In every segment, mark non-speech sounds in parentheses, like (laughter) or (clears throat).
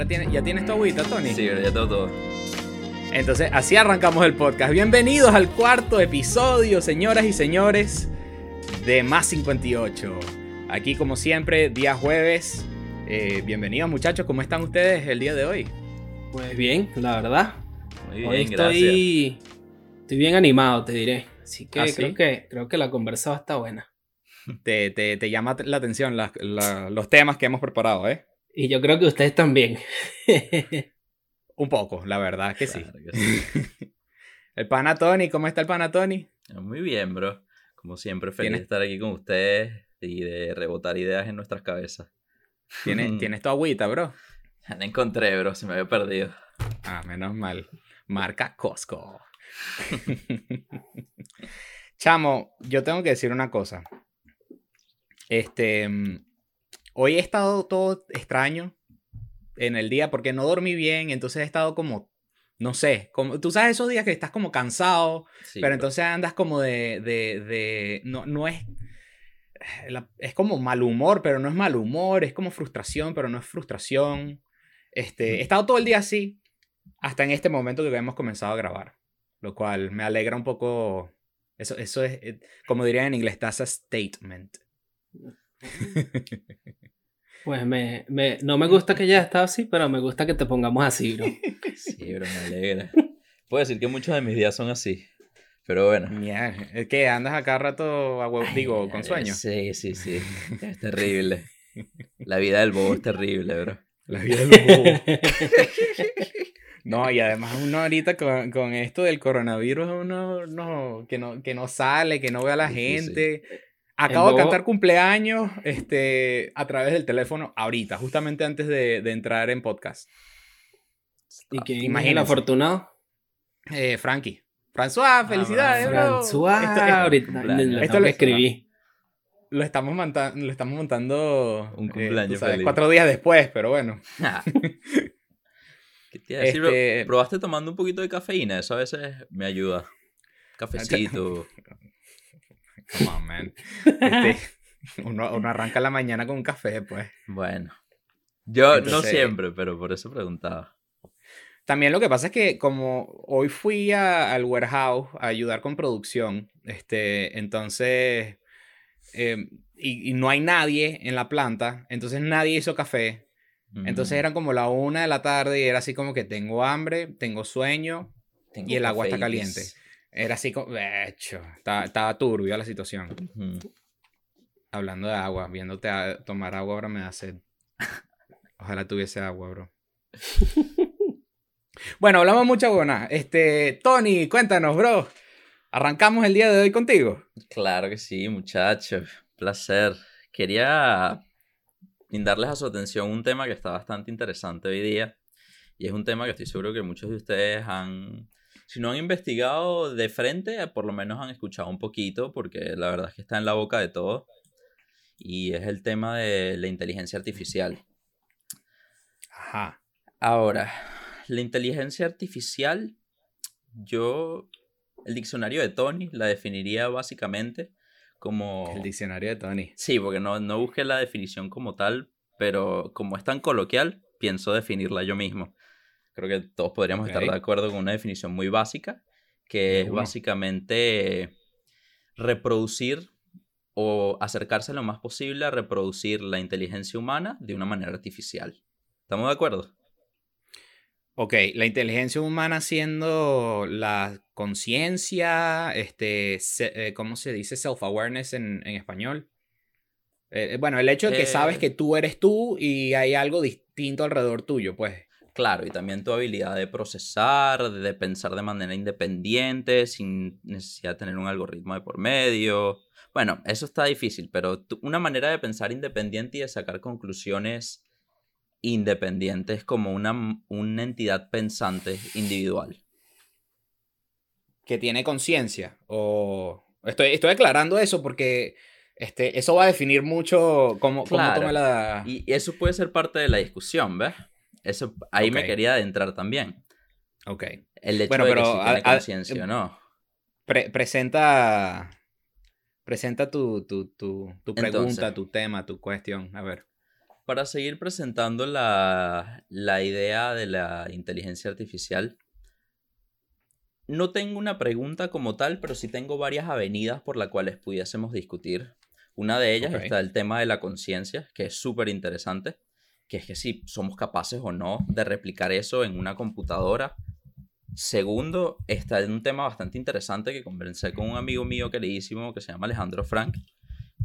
Ahora tiene, ya tienes tu agüita, Tony. Sí, ya tengo todo. Entonces, así arrancamos el podcast. Bienvenidos al cuarto episodio, señoras y señores, de Más 58. Aquí, como siempre, día jueves. Eh, bienvenidos, muchachos. ¿Cómo están ustedes el día de hoy? Pues bien, la verdad. Muy bien, Hoy gracias. estoy, estoy bien animado, te diré. Así que, ¿Ah, sí? creo que creo que la conversa va a estar buena. Te, te- te llama la atención la- los temas que hemos preparado, ¿eh? Y yo creo que ustedes también. (laughs) Un poco, la verdad que sí. Claro que sí. (laughs) El pana Tony, ¿cómo está el pana Tony? Muy bien, bro. Como siempre, feliz ¿Tienes- de estar aquí con ustedes y de rebotar ideas en nuestras cabezas. ¿Tienes, (laughs) ¿Tienes tu agüita, bro? Ya la encontré, bro. Se me había perdido. Ah, menos mal. Marca Costco. Chamo, yo tengo que decir una cosa. Este, mm, hoy he estado todo extraño en el día porque no dormí bien, entonces he estado como, no sé, como, tú sabes esos días que estás como cansado, Sí, pero entonces andas como de, de, de, no, no es, la- es como mal humor, pero no es mal humor, es como frustración, pero no es frustración. Este, he estado todo el día así, hasta en este momento que hemos comenzado a grabar, lo cual me alegra un poco. Eso, eso es, eh, como dirían en inglés, that's a statement. (laughs) Pues me, me- no me gusta que ya estado así, pero me gusta que te pongamos así, bro. (laughs) Sí, bro, me alegra. Puedo decir que muchos de mis días son así. Pero bueno. Mierda, es que andas acá rato, a hue- digo, con sueño. Sí, sí, sí. Es terrible. La vida del bobo es terrible, bro. La vida del bobo. (laughs) No, y además uno ahorita con, con esto del coronavirus, uno no, que, no, que no sale, que no ve a la gente. Acabo de cantar cumpleaños este, a través del teléfono ahorita, justamente antes de, de entrar en podcast. ¿Y quién es el afortunado? Eh, Frankie. François, felicidades, Frank- bro. François, Esto- esto- ahorita Esto lo- que escribir. (laughs) lo, estamos monta- lo estamos montando Un eh, cumpleaños tú sabes, feliz. cuatro días después, pero bueno. Ah. (laughs) ¿Qué te iba a decir? Este- ¿Probaste tomando un poquito de cafeína? Eso a veces me ayuda. Cafecito. (laughs) Come on, man. Este, uno, uno arranca la mañana con un café, pues. Bueno. Yo no Entonces- siempre, pero por eso preguntaba. También lo que pasa es que como hoy fui a- al warehouse a ayudar con producción, este, entonces, eh, y, y no hay nadie en la planta, entonces nadie hizo café. Entonces Mm, eran como la una de la tarde y era así como que tengo hambre, tengo sueño, tengo y el agua está caliente. Era así como, hecho, estaba, estaba turbia la situación. Hablando de agua, viéndote a tomar agua ahora me da sed. (laughs) Ojalá tuviese agua, bro. (laughs) bueno, hablamos mucha buena. Este, Tony, cuéntanos, bro. Arrancamos el día de hoy contigo. Claro que sí, muchachos. Placer. Quería brindarles a su atención un tema que está bastante interesante hoy día. Y es un tema que estoy seguro que muchos de ustedes han, si no han investigado de frente, por lo menos han escuchado un poquito, porque la verdad es que está en la boca de todos. Y es el tema de la inteligencia artificial. Ajá. Ahora, la inteligencia artificial, yo, el diccionario de Tony la definiría básicamente como... El diccionario de Tony. Sí, porque no, no busqué la definición como tal, pero como es tan coloquial, pienso definirla yo mismo. Creo que todos podríamos estar de acuerdo con una definición muy básica, que es básicamente reproducir o acercarse lo más posible a reproducir la inteligencia humana de una manera artificial. ¿Estamos de acuerdo? Ok, la inteligencia humana siendo la conciencia, este, se- eh, ¿cómo se dice? Self-awareness en, en español. Eh, bueno, el hecho de que Eh, sabes que tú eres tú y hay algo distinto alrededor tuyo, pues. Claro, y también tu habilidad de procesar, de pensar de manera independiente, sin necesidad de tener un algoritmo de por medio. Bueno, eso está difícil, pero una manera de pensar independiente y de sacar conclusiones independientes como una, una entidad pensante individual. que tiene conciencia. O estoy, estoy aclarando eso porque este, eso va a definir mucho cómo, cómo Claro. toma la. Y eso puede ser parte de la discusión, ¿ves? Eso, ahí me quería adentrar también. Ok. El hecho Bueno, de que pero si tiene a- a- conciencia o no. Pre- presenta. Presenta tu, tu, tu, tu pregunta, Entonces. tu tema, tu cuestión. A ver. para seguir presentando la, la idea de la inteligencia artificial, no tengo una pregunta como tal, pero sí tengo varias avenidas por las cuales pudiésemos discutir. Una de ellas está el tema de la conciencia, que es súper interesante, que es que si somos capaces o no de replicar eso en una computadora. Segundo, está en un tema bastante interesante que conversé con un amigo mío queridísimo que se llama Alejandro Frank,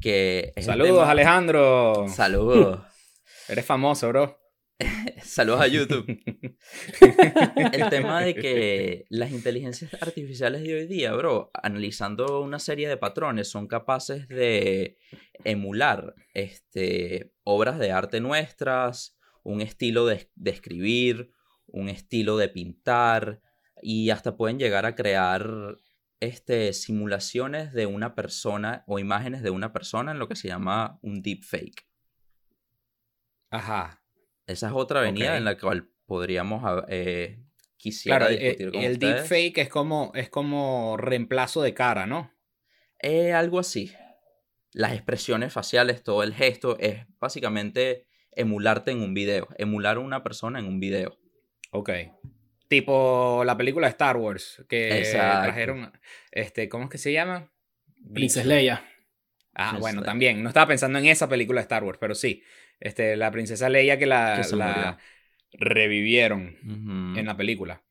que es Saludos, tema- Alejandro. Saludos. (laughs) Eres famoso, bro. (laughs) Saludos a YouTube. El tema de que (laughs) las inteligencias artificiales de hoy día, bro, analizando una serie de patrones, son capaces de emular este, obras de arte nuestras, un estilo de, de escribir, un estilo de pintar, y hasta pueden llegar a crear este, simulaciones de una persona o imágenes de una persona en lo que se llama un deepfake. Ajá. Esa es otra avenida en la cual podríamos eh, quisiera Claro, eh, discutir con el ustedes. deepfake es como, es como reemplazo de cara, ¿no? Eh, algo así. Las expresiones faciales, todo el gesto, es básicamente emularte en un video, emular a una persona en un video. Ok. Tipo la película de Star Wars, que Exacto. trajeron, este, ¿cómo es que se llama? Princess. Leia. Ah, Princess bueno, Leia. también. No estaba pensando en esa película de Star Wars, pero sí. Este, la princesa Leia que la, Que se la revivieron en la película.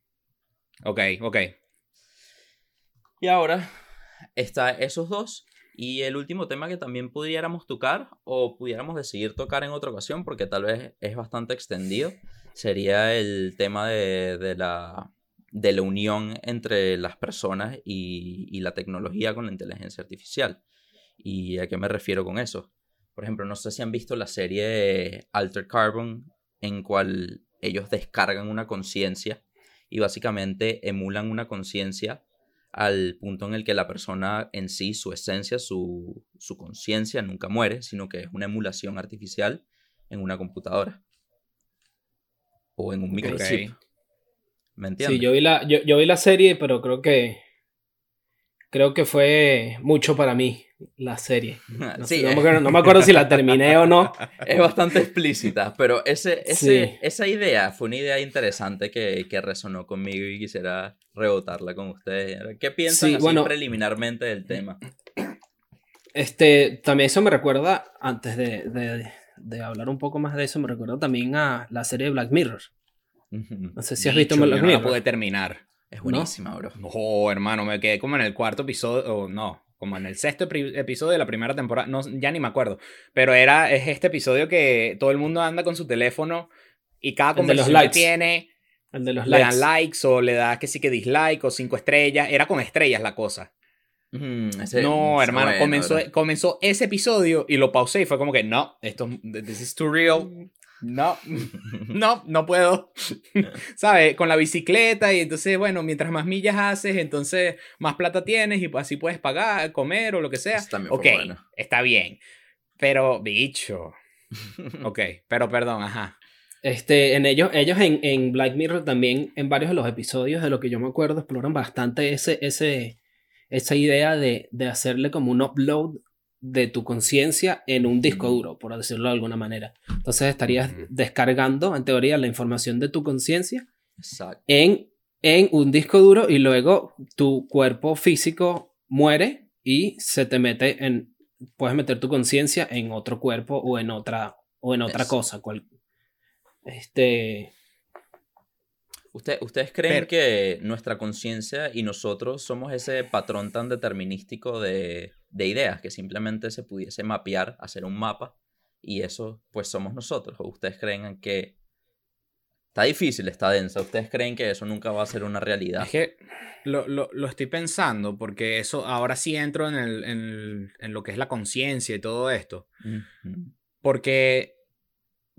Ok, ok. Y ahora está esos dos. Y el último tema que también pudiéramos tocar o pudiéramos decidir tocar en otra ocasión, porque tal vez es bastante extendido, sería el tema de, de la, de la unión entre las personas y, y la tecnología con la inteligencia artificial. ¿Y a qué me refiero con eso? Por ejemplo, no sé si han visto la serie Alter Carbon, en cual ellos descargan una conciencia y básicamente emulan una conciencia al punto en el que la persona en sí, su esencia, su, su conciencia nunca muere, sino que es una emulación artificial en una computadora o en un microchip. ¿Me entiendes? Sí, yo vi, la, yo, yo vi la serie, pero creo que. Creo que fue mucho para mí la serie. No, Sí, sé, no me acuerdo, no me acuerdo si la terminé o no. (laughs) es bastante explícita, pero ese, ese, Sí. esa idea fue una idea interesante que, que resonó conmigo y quisiera rebotarla con ustedes. ¿Qué piensan Sí, así bueno. preliminarmente del tema? Este, también eso me recuerda, antes de, de- de hablar un poco más de eso, me recuerda también a la serie de Black Mirror. No sé si has visto Black yo no la Mirror. pude terminar. Es buenísima, bro. Oh, hermano, me quedé como en el cuarto episodio, o no, como en el sexto epi- episodio de la primera temporada, no, ya ni me acuerdo, pero era, es este episodio que todo el mundo anda con su teléfono y cada conversación que tiene El de los le likes. dan likes o le das que sí que dislike o cinco estrellas, era con estrellas la cosa. Mm, ese- no, hermano, bueno, comenzó, bro. comenzó ese episodio y lo pausé y fue como que no, esto, this is too real. No, (laughs) no, no puedo. (laughs) ¿Sabes? Con la bicicleta y entonces, bueno, mientras más millas haces, entonces más plata tienes y pues así puedes pagar, comer o lo que sea. Ok, bueno. está bien. Pero, bicho. (laughs) Ok, pero perdón, ajá. Este, en ellos, ellos en, en Black Mirror también, en varios de los episodios, de lo que yo me acuerdo, exploran bastante ese, ese, esa idea de, de hacerle como un upload de tu conciencia en un disco duro, por decirlo de alguna manera. Entonces estarías descargando, en teoría, la información de tu conciencia en, en un disco duro y luego tu cuerpo físico muere y se te mete en, puedes meter tu conciencia en otro cuerpo o en otra, o en otra Eso. cosa. cual- este, ¿Usted- ¿Ustedes creen Pero- que nuestra conciencia y nosotros somos ese patrón tan determinístico de, de ideas que simplemente se pudiese mapear, hacer un mapa y eso pues somos nosotros? ¿O ustedes creen que está difícil, está densa? ¿Ustedes creen que eso nunca va a ser una realidad? Es que lo, lo- lo estoy pensando porque eso ahora sí entro en, el, en, el- en lo que es la conciencia y todo esto. Porque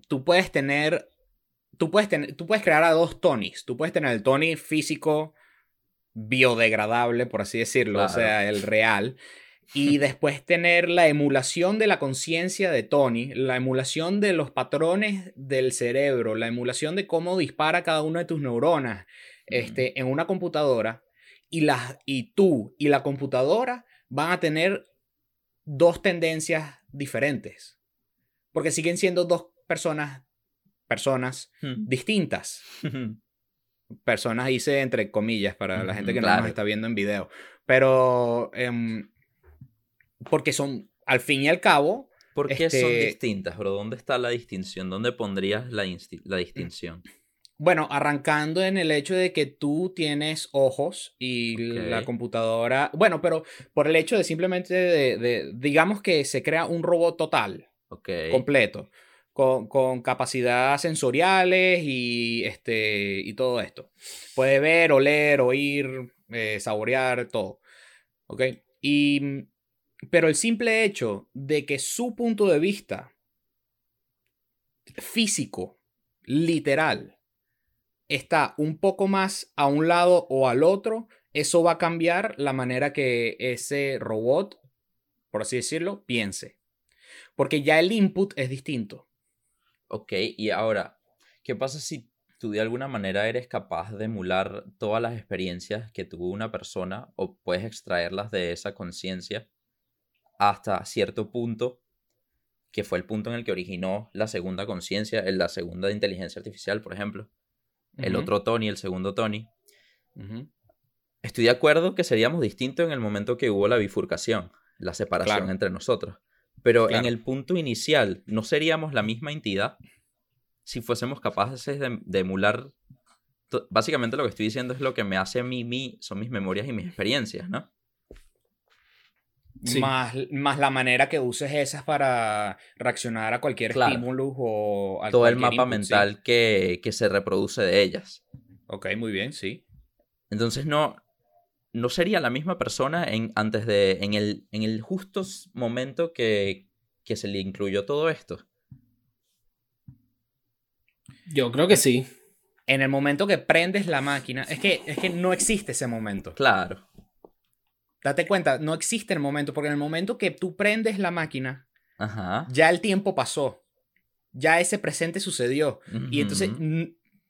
tú puedes tener. Tú puedes, tener, tú puedes crear a dos Tonys. Tú puedes tener el Tony físico biodegradable, por así decirlo, o sea, el real. Y (laughs) después tener la emulación de la conciencia de Tony, la emulación de los patrones del cerebro, la emulación de cómo dispara cada una de tus neuronas este, en una computadora. Y, las, y tú y la computadora van a tener dos tendencias diferentes. Porque siguen siendo dos, personas, personas Hmm. distintas. Personas hice entre comillas para la gente que no nos está viendo en video. Pero, em, porque son, al fin y al cabo, ¿Por qué son Este- distintas, bro? ¿Dónde está la distinción? ¿Dónde pondrías la, la distinción? Bueno, arrancando en el hecho de que tú tienes ojos y la computadora. Bueno, pero por el hecho de simplemente de, de- digamos que se crea un robot total, completo, con, con capacidades sensoriales y este y todo esto. Puede ver, oler, oír, eh, saborear, todo. ¿Ok? Y. Pero el simple hecho de que su punto de vista físico, literal, está un poco más a un lado o al otro, eso va a cambiar la manera que ese robot, por así decirlo, piense. Porque ya el input es distinto. Ok, y ahora, ¿qué pasa si tú de alguna manera eres capaz de emular todas las experiencias que tuvo una persona o puedes extraerlas de esa conciencia hasta cierto punto, que fue el punto en el que originó la segunda conciencia, en la segunda inteligencia artificial, por ejemplo, el otro Tony, el segundo Tony? Estoy de acuerdo que seríamos distintos en el momento que hubo la bifurcación, la separación Claro. entre nosotros. Pero en el punto inicial, ¿no seríamos la misma entidad si fuésemos capaces de, de emular? Básicamente lo que estoy diciendo es lo que me hace a mí, mí, son mis memorias y mis experiencias, ¿no? Sí. Más, más la manera que uses esas para reaccionar a cualquier Claro. estímulo o a Todo el mapa input, sí. mental que, que se reproduce de ellas. Ok, muy bien, sí. Entonces no, no sería la misma persona en, antes de, en el, en el justo momento que, que se le incluyó todo esto. Yo creo que sí. En el momento que prendes la máquina, es que, es que no existe ese momento. Claro. Date cuenta, no existe el momento, porque en el momento que tú prendes la máquina, Ajá. ya el tiempo pasó. Ya ese presente sucedió. Y entonces,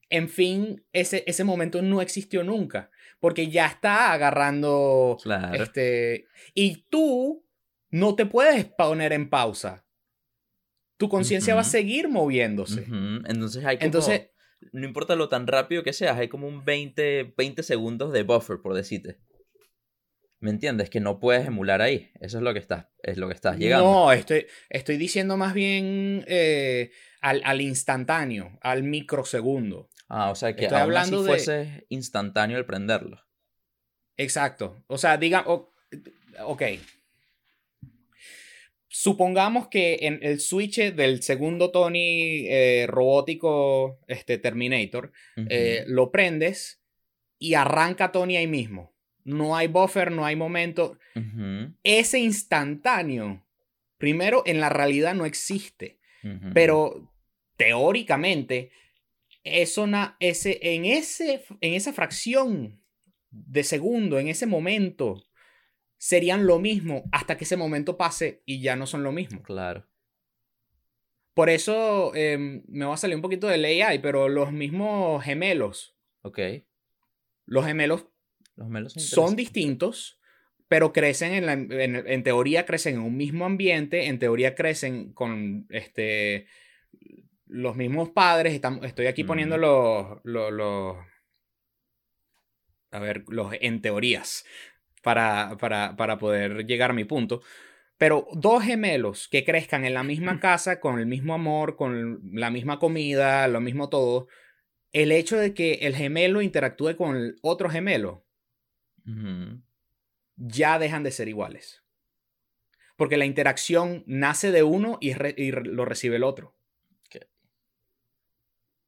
en fin, ese, ese momento no existió nunca. Porque ya está agarrando. Claro. Este. Y tú no te puedes poner en pausa. Tu conciencia va a seguir moviéndose. Entonces hay como... Entonces, no importa lo tan rápido que seas, hay como un 20, 20 segundos de buffer, por decirte. ¿Me entiendes? Que no puedes emular ahí. Eso es lo que estás, es lo que estás llegando. no, estoy, estoy diciendo más bien eh, al, al instantáneo, al microsegundo. Ah, o sea que Estoy aún hablando así de- fuese instantáneo el prenderlo. Exacto. O sea, diga, o- ok. Supongamos que en el switch del segundo Tony eh, robótico este, Terminator, eh, lo prendes y arranca Tony ahí mismo. No hay buffer, no hay momento. Ese instantáneo, primero, en la realidad no existe. Pero teóricamente, eso na- ese, en, ese, en esa fracción de segundo, en ese momento, serían lo mismo hasta que ese momento pase y ya no son lo mismo. Claro. Por eso em, me va a salir un poquito del AI, pero los mismos gemelos, Ok. los gemelos Los melos son distintos, pero crecen en, la- en, en teoría crecen en un mismo ambiente, en teoría crecen con este los mismos padres. Estamos, estoy aquí poniendo los, los- a ver, los en teorías para, para, para poder llegar a mi punto. Pero dos gemelos que crezcan en la misma (clears throat) casa, con el mismo amor, con la misma comida, lo mismo todo, el hecho de que el gemelo interactúe con el otro gemelo, Ya dejan de ser iguales. Porque la interacción nace de uno y, re- y re- lo recibe el otro.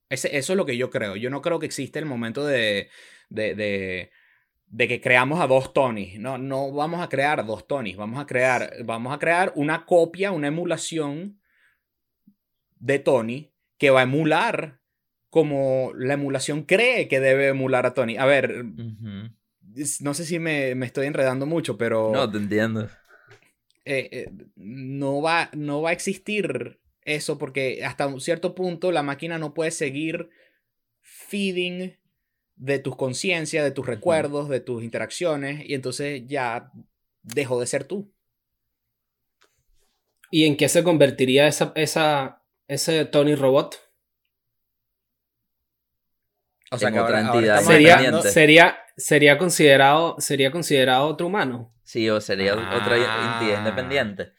Ese- eso es lo que yo creo. Yo no creo que existe el momento de, de, de, de que creamos a dos Tonys. No, no vamos a crear dos Tonys. Vamos a crear, vamos a crear una copia, una emulación de Tony que va a emular como la emulación cree que debe emular a Tony. A ver, no sé si me, me estoy enredando mucho, pero No, te entiendo. eh, eh, no, va, no va a existir eso porque hasta un cierto punto la máquina no puede seguir feeding de tus conciencias, de tus recuerdos, de tus interacciones y entonces ya dejó de ser tú. ¿Y en qué se convertiría esa, esa, ese Tony Robot. O sea, En que otra ahora, entidad Sería, sería, sería, considerado, sería considerado otro humano. Sí, o sería otra Ah. entidad independiente.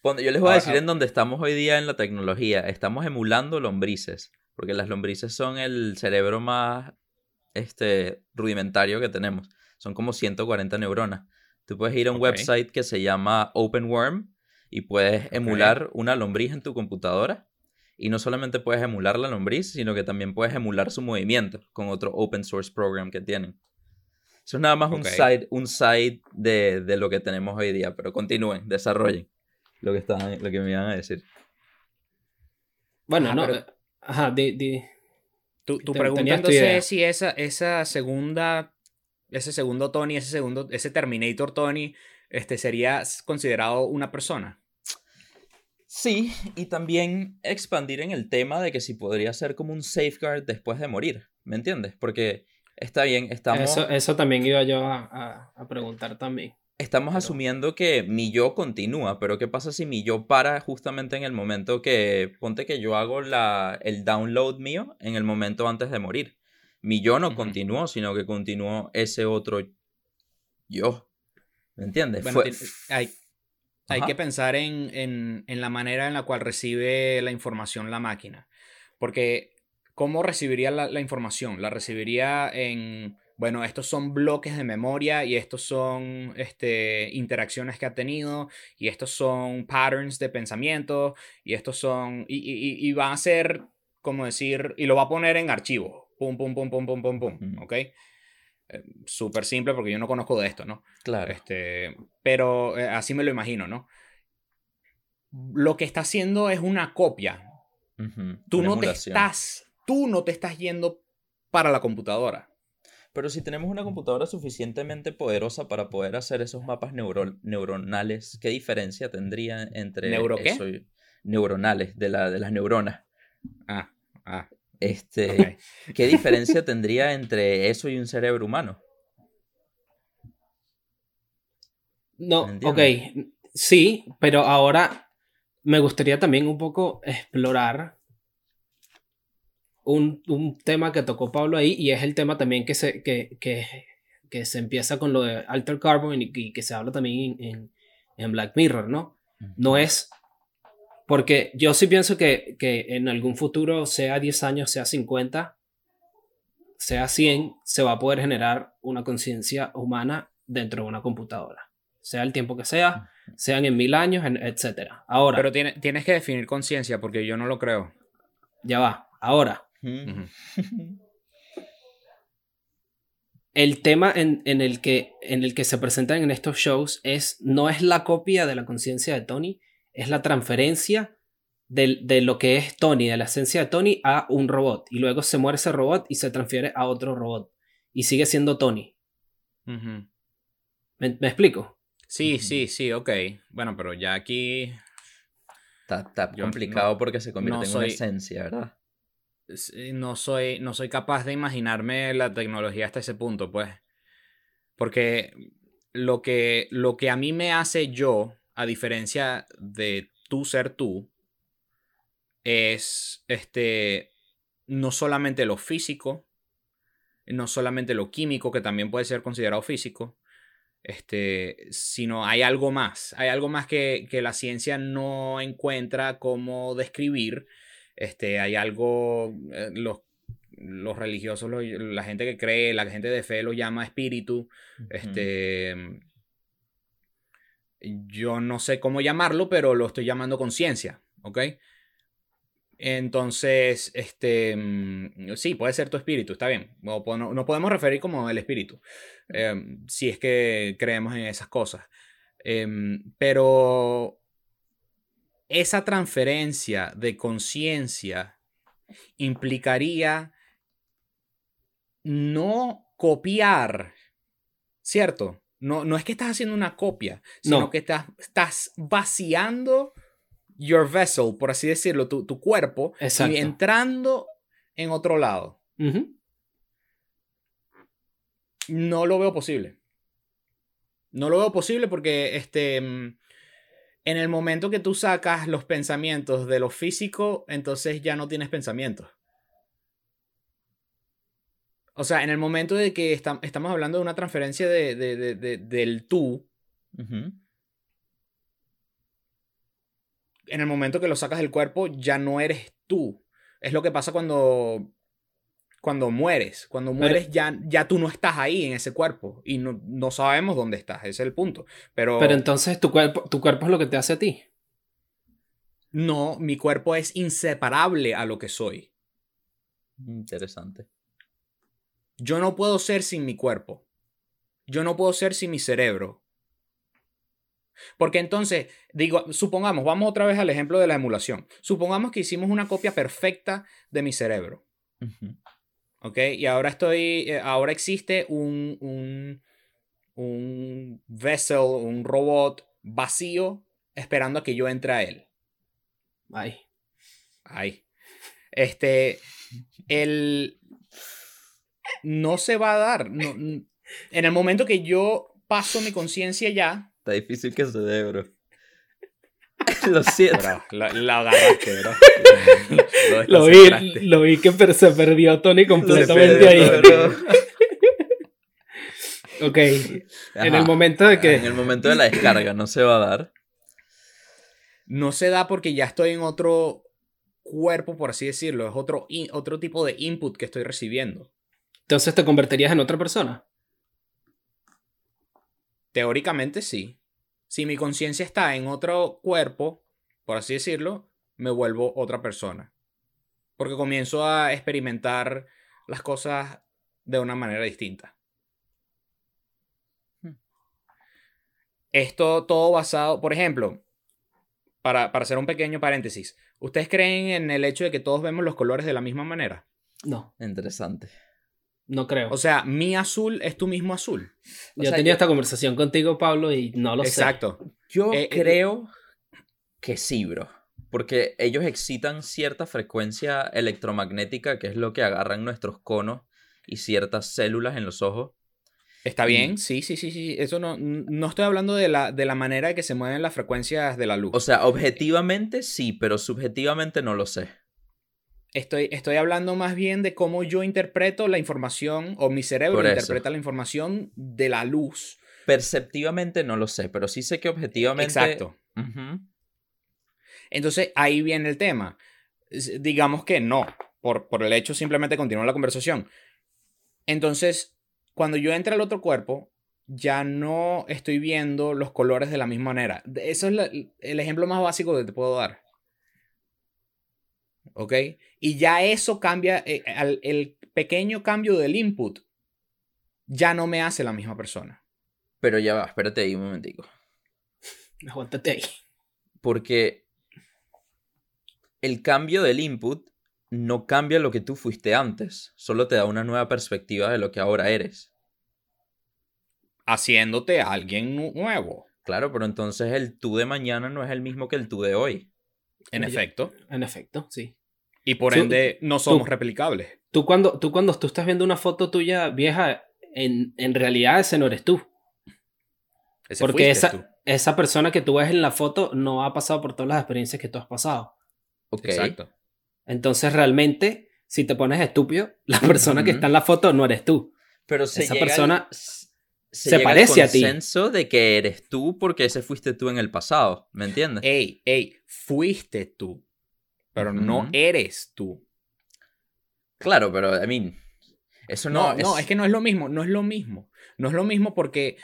Cuando yo les voy a decir ah. en donde estamos hoy día en la tecnología, estamos emulando lombrices, porque las lombrices son el cerebro más este, rudimentario que tenemos. Son como 140 neuronas. Tú puedes ir a un Ok. website que se llama OpenWorm y puedes emular una lombriz en tu computadora. Y no solamente puedes emular la lombriz, sino que también puedes emular su movimiento con otro open source program que tienen. Eso es nada más un side, un side de, de lo que tenemos hoy día, pero continúen, desarrollen lo que, estaban, lo que me iban a decir. Bueno, Ah, no. pero- Ajá, di, di- Tu, tu Ten- pregunta tenías tu entonces idea. es si esa, esa segunda, ese segundo Tony, ese segundo, ese Terminator Tony, este, sería considerado una persona. Sí, y también expandir en el tema de que si podría ser como un safeguard después de morir, ¿me entiendes? Porque está bien, estamos... Eso, eso también iba yo a, a- a preguntar también. Estamos Pero- asumiendo que mi yo continúa, pero ¿qué pasa si mi yo para justamente en el momento que, ponte que yo hago la, el download mío en el momento antes de morir? Mi yo no Ujú. continuó, sino que continuó ese otro yo. ¿Me entiendes? Bueno, Fue- hay, hay que pensar en, en- en la manera en la cual recibe la información la máquina. Porque, ¿cómo recibiría la, la información? La recibiría en, bueno, estos son bloques de memoria y estos son este, interacciones que ha tenido y estos son patterns de pensamiento y estos son, y, y, y- y va a ser, como decir, y lo va a poner en archivo. Pum, pum, pum, pum, pum, pum, pum. ¿Ok? Eh, Súper simple porque yo no conozco de esto, ¿no? Claro. Este, pero eh, así me lo imagino, ¿no? Lo que está haciendo es una copia. Tú una no te estás, tú no te estás yendo para la computadora. Pero si tenemos una computadora suficientemente poderosa para poder hacer esos mapas neuro- neuronales, ¿qué diferencia tendría entre ¿Neuro qué? eso y- neuronales de, la, de las neuronas? Ah, ah, Este. ¿Qué diferencia tendría entre eso y un cerebro humano? No, ¿Me ok, sí, pero ahora me gustaría también un poco explorar un, un tema que tocó Pablo ahí y es el tema también que se, que, que, que se empieza con lo de Alter Carbon y, y que se habla también en, en- en Black Mirror, ¿no? No es porque yo sí pienso que, que en algún futuro, sea 10 años, sea 50, sea 100, se va a poder generar una conciencia humana dentro de una computadora. Sea el tiempo que sea, sean en mil años, etc. Ahora, Pero tiene- tienes que definir conciencia porque yo no lo creo. ya va. Ahora, El tema en, en el que, en el que se presentan en estos shows es, no es la copia de la conciencia de Tony, es la transferencia del- de, lo que es Tony, de la esencia de Tony, a un robot. Y luego se muere ese robot y se transfiere a otro robot. Y sigue siendo Tony. ¿Me, me explico? Sí, sí, sí, ok. Bueno, pero ya aquí Está, está complicado no- porque se convierte no en una esencia, ¿verdad? No soy, no soy capaz de imaginarme la tecnología hasta ese punto, pues. Porque lo que, lo que a mí me hace yo, a diferencia de tú ser tú, es este, no solamente lo físico, no solamente lo químico, que también puede ser considerado físico, este, sino hay algo más. Hay algo más que, que la ciencia no encuentra cómo describir. Este, hay algo, eh, los, los religiosos, la gente que cree, la gente de fe lo llama espíritu. Este, yo no sé cómo llamarlo, pero lo estoy llamando conciencia, ¿ok? Entonces, este, mm, sí, puede ser tu espíritu, está bien. No podemos referir como el espíritu, em, si es que creemos en esas cosas. Em, pero esa transferencia de conciencia implicaría no copiar, ¿cierto? No, no es que estás haciendo una copia, sino No. que estás, estás vaciando your vessel, por así decirlo, tu, tu cuerpo, Exacto. y entrando en otro lado. No lo veo posible. No lo veo posible porque este, mm, En el momento que tú sacas los pensamientos de lo físico, entonces ya no tienes pensamientos. O sea, en el momento de que estamos hablando de una transferencia de, del tú, en el momento que lo sacas del cuerpo, ya no eres tú. Es lo que pasa cuando, cuando mueres. Cuando mueres, ya, ya tú no estás ahí en ese cuerpo. Y no, no sabemos dónde estás. Ese es el punto. Pero, pero entonces tu cuerpo, tu cuerpo es lo que te hace a ti. No, mi cuerpo es inseparable a lo que soy. Interesante. Yo no puedo ser sin mi cuerpo. Yo no puedo ser sin mi cerebro. Porque entonces, digo, supongamos, vamos otra vez al ejemplo de la emulación. Supongamos que hicimos una copia perfecta de mi cerebro. ¿Ok? Y ahora estoy, eh, ahora existe un, un, un vessel, un robot vacío esperando a que yo entre a él. Ay. Ay. Este, el, no se va a dar. en el momento que yo paso mi conciencia ya. Está difícil que se dé, bro. (laughs) lo siento. lo, agarraste, bro. Lo, vi, lo vi que se perdió Tony completamente ahí. (laughs) ok. En el momento de que. En el momento de la descarga, ¿no se va a dar? No se da porque ya estoy en otro cuerpo, por así decirlo. Es otro, otro tipo de input que estoy recibiendo. Entonces te convertirías en otra persona. Teóricamente sí. Si mi conciencia está en otro cuerpo, por así decirlo, me vuelvo otra persona. Porque comienzo a experimentar las cosas de una manera distinta. Hmm. Esto todo basado, por ejemplo, para, para hacer un pequeño paréntesis, ¿ustedes creen en el hecho de que todos vemos los colores de la misma manera? No. Interesante. No creo. O sea, mi azul es tu mismo azul. yo tenía esta conversación contigo, Pablo, y no lo sé. Exacto. Yo eh, eh, creo que sí, bro. Porque ellos excitan cierta frecuencia electromagnética, que es lo que agarran nuestros conos y ciertas células en los ojos. Está bien, sí, sí, sí, sí. Eso no, no estoy hablando de la, de la manera que se mueven las frecuencias de la luz. O sea, objetivamente sí, pero subjetivamente no lo sé. Estoy, estoy hablando más bien de cómo yo interpreto la información o mi cerebro interpreta la información de la luz. Perceptivamente no lo sé, pero sí sé que objetivamente. Exacto. Entonces ahí viene el tema. Digamos que no, por, por el hecho simplemente continúa la conversación. Entonces, cuando yo entro al otro cuerpo, ya no estoy viendo los colores de la misma manera. Eso es el ejemplo más básico que te puedo dar. ¿Ok? Y ya eso cambia, eh, el pequeño cambio del input ya no me hace la misma persona. Pero ya va, espérate ahí un momentico. Aguántate ahí. Porque el cambio del input no cambia lo que tú fuiste antes, solo te da una nueva perspectiva de lo que ahora eres. Haciéndote alguien nuevo. Claro, pero entonces el tú de mañana no es el mismo que el tú de hoy. En efecto. En efecto, sí. Y por ende no somos replicables. Tú cuando, tú cuando tú estás viendo una foto tuya vieja, en, en realidad ese no eres tú. Porque esa, esa persona que tú ves en la foto no ha pasado por todas las experiencias que tú has pasado. Exacto. Entonces realmente, si te pones estúpido, (laughs) la persona que está en la foto no eres tú. Pero esa persona se, parece a ti. consenso de que eres tú porque ese fuiste tú en el pasado, ¿me entiendes? Ey, ey, fuiste tú pero no eres tú. Claro, pero, I mean, eso no, no es... No, es que no es lo mismo, no es lo mismo. No es lo mismo porque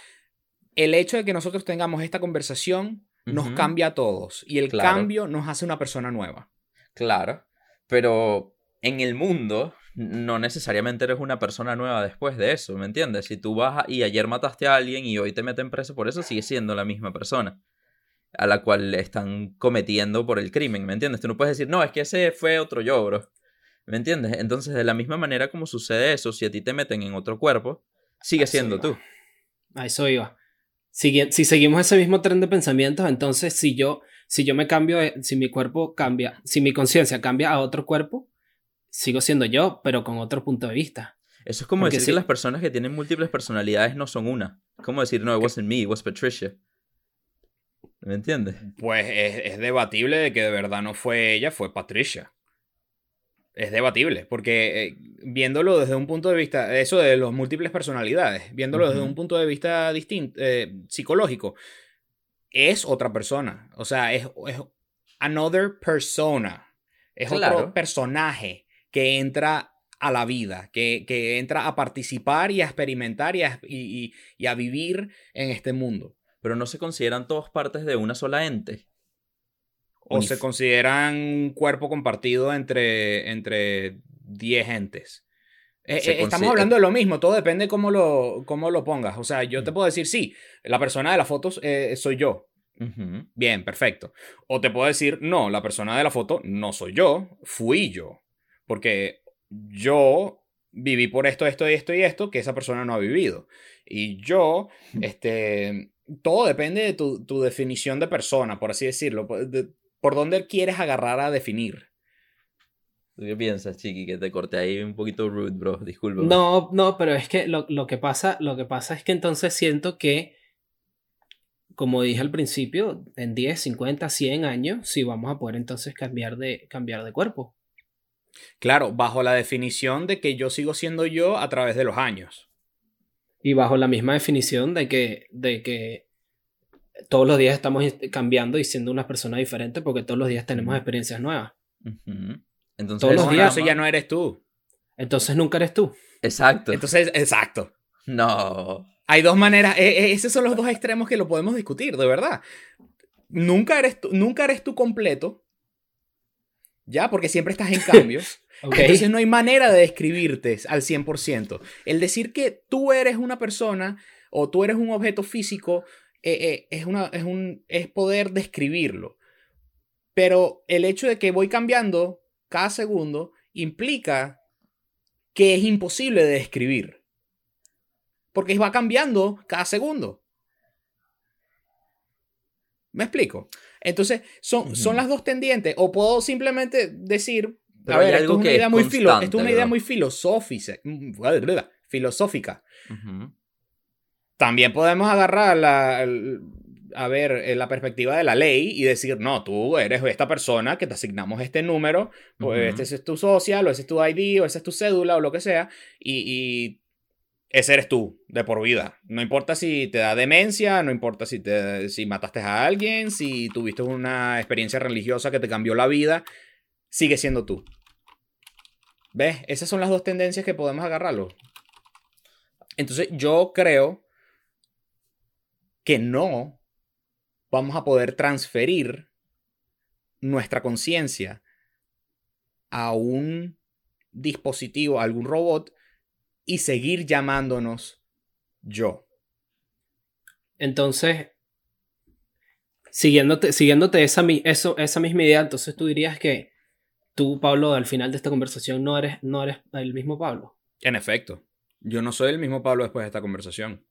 el hecho de que nosotros tengamos esta conversación nos cambia a todos y el cambio nos hace una persona nueva. Claro, pero en el mundo no necesariamente eres una persona nueva después de eso, ¿me entiendes? Si tú vas y ayer mataste a alguien y hoy te meten preso por eso, sigues siendo la misma persona a la cual están cometiendo por el crimen, ¿me entiendes? Tú no puedes decir, no, es que ese fue otro yo, bro. ¿Me entiendes? Entonces, de la misma manera como sucede eso, si a ti te meten en otro cuerpo, sigue siendo tú. A eso iba. Si, si seguimos ese mismo tren de pensamientos, entonces si yo, si yo me cambio, si mi cuerpo cambia, si mi conciencia cambia a otro cuerpo, sigo siendo yo, pero con otro punto de vista. Eso es como decir que las personas que tienen múltiples personalidades no son una. Como decir, no, it wasn't me, it was Patricia. ¿Me entiendes? Pues es, es debatible de que de verdad no fue ella, fue Patricia. Es debatible, porque eh, viéndolo desde un punto de vista, eso de los múltiples personalidades, viéndolo desde un punto de vista distinto, eh, psicológico, es otra persona. O sea, es, es another persona. Es Claro. otro personaje que entra a la vida, que, que entra a participar y a experimentar y a, y- y- y a vivir en este mundo. Pero no se consideran todos partes de una sola ente. O se consideran un cuerpo compartido entre, entre 10 entes. Eh, eh, estamos hablando de lo mismo, todo depende cómo lo, cómo lo pongas. O sea, yo te Mm. puedo decir, sí, la persona de las fotos eh, soy yo. Bien, perfecto. O te puedo decir, no, la persona de la foto no soy yo, fui yo. Porque yo viví por esto, esto y esto y esto que esa persona no ha vivido. Y yo, (laughs) este, todo depende de tu, tu definición de persona, por así decirlo. Por, de- por dónde quieres agarrar a definir. ¿Tú qué piensas, Chiqui? Que te corté ahí un poquito rude, bro. Disculpa. No, no, pero es que lo, lo que pasa, lo que pasa es que entonces siento que, como dije al principio, en 10, 50, 100 años, sí vamos a poder entonces cambiar de, cambiar de cuerpo. Claro, bajo la definición de que yo sigo siendo yo a través de los años. Y bajo la misma definición de que, de que todos los días estamos cambiando y siendo una persona diferente porque todos los días tenemos experiencias nuevas. Entonces, Todos los No, días- Eso ya no eres tú. Entonces nunca eres tú. Exacto. Entonces, exacto. No. Hay dos maneras, eh, eh, esos son los dos extremos que lo podemos discutir, de verdad. Nunca eres tú, nunca eres tú completo, ya, porque siempre estás en (laughs) cambio. Entonces no hay manera de describirte al 100%. El decir que tú eres una persona o tú eres un objeto físico eh, eh, es, una, es, un, es poder describirlo. Pero el hecho de que voy cambiando cada segundo implica que es imposible de describir. Porque va cambiando cada segundo. ¿Me explico? Entonces, son, son las dos tendientes. O puedo simplemente decir, Pero a ver, hay esto algo es una que idea es muy filo- esto es una idea muy filosófica. filosófica. Ujú. También podemos agarrar la, el- a ver, eh, la perspectiva de la ley y decir, no, tú eres esta persona que te asignamos este número, pues Ujú. este es tu social, o ese es tu ID, o esa es tu cédula, o lo que sea, y, y ese eres tú, de por vida. No importa si te da demencia, no importa si, te, si mataste a alguien, si tuviste una experiencia religiosa que te cambió la vida, sigue siendo tú. ¿Ves? Esas son las dos tendencias que podemos agarrarlo. Entonces yo creo que no vamos a poder transferir nuestra conciencia a un dispositivo, a algún robot y seguir llamándonos yo. Entonces, siguiéndote, siguiéndote esa, eso, esa misma idea, entonces tú dirías que tú, Pablo, al final de esta conversación no eres, no eres el mismo Pablo. En efecto, yo no soy el mismo Pablo después de esta conversación.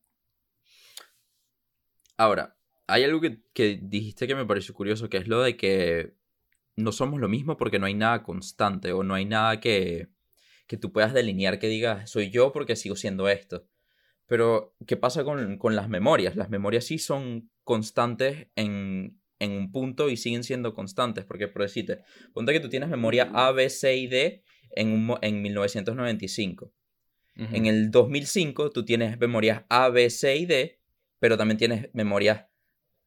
Ahora, hay algo que, que dijiste que me pareció curioso, que es lo de que no somos lo mismo porque no hay nada constante o no hay nada que, que tú puedas delinear que digas, soy yo porque sigo siendo esto. Pero, ¿qué pasa con, con las memorias? Las memorias sí son constantes en, en un punto y siguen siendo constantes. Porque, por decirte, ponte que tú tienes memoria A, B, C y D en, un en 1995. En el 2005 tú tienes memorias A, B, C y D, pero también tienes memorias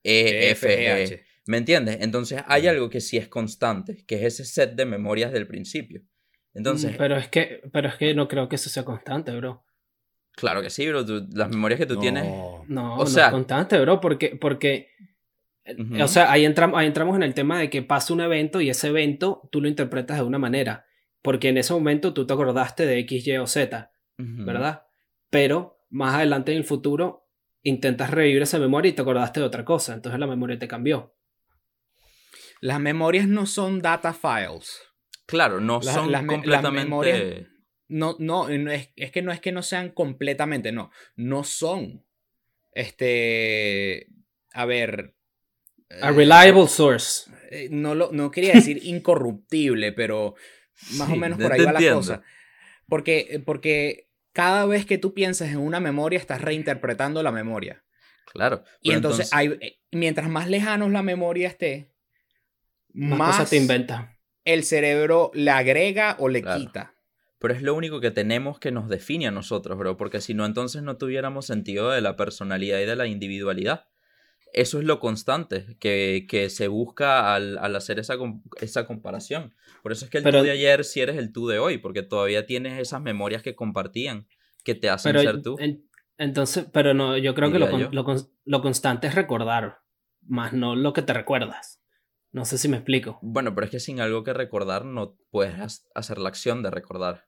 E, F, G. H. ¿Me entiendes? Entonces hay algo que sí es constante, que es ese set de memorias del principio. Entonces, Mm, pero es que, pero es que no creo que eso sea constante, bro. claro que sí, bro. tú- las memorias que tú tienes. No. No, O no sea- es constante, bro, porque, porque O sea, ahí entramos, ahí entramos en el tema de que pasa un evento y ese evento tú lo interpretas de una manera, porque en ese momento tú te acordaste de X, Y o Z. ¿verdad? Pero más adelante en el futuro intentas revivir esa memoria y te acordaste de otra cosa, entonces la memoria te cambió. Las memorias no son data files. Claro, no Las- son las me- las completamente. memorias- No, no, no es, es que no es que no sean completamente, no. No son. Este. A ver. A eh, reliable source. eh, no, lo, no quería decir (laughs) incorruptible, pero más o menos por ahí va la cosa. Porque, porque cada vez que tú piensas en una memoria, estás reinterpretando la memoria. Claro. Y entonces, hay, eh, mientras más lejanos la memoria esté, Más, te inventas. el cerebro le agrega o le Claro. quita. Pero es lo único que tenemos que nos define a nosotros, bro. Porque si no, entonces no tuviéramos sentido de la personalidad y de la individualidad. Eso es lo constante que, que se busca al, al hacer esa, esa comparación. Por eso es que el Pero- tú de ayer sí eres el tú de hoy, porque todavía tienes esas memorias que compartían, que te hacen Pero ser tú. en- entonces, pero no, yo creo que lo, lo, lo constante es recordar, más no lo que te recuerdas. No sé si me explico. Bueno, pero es que sin algo que recordar no puedes hacer la acción de recordar.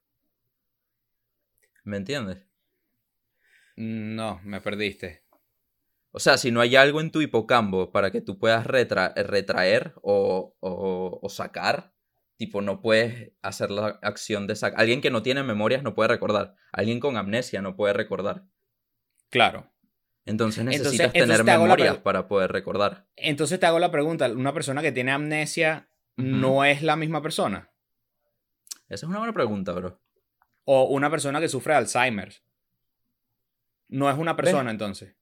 ¿Me entiendes? No, me perdiste. O sea, si no hay algo en tu hipocampo para que tú puedas retra- retraer o, o- o sacar, tipo, no puedes hacer la acción de sacar. Alguien que no tiene memorias no puede recordar. Alguien con amnesia no puede recordar. Claro. Entonces necesitas entonces tener te memorias para poder recordar. Entonces te hago la pregunta, ¿una persona que tiene amnesia no es la misma persona? Esa es una buena pregunta, bro. ¿O una persona que sufre de Alzheimer? No es una persona entonces.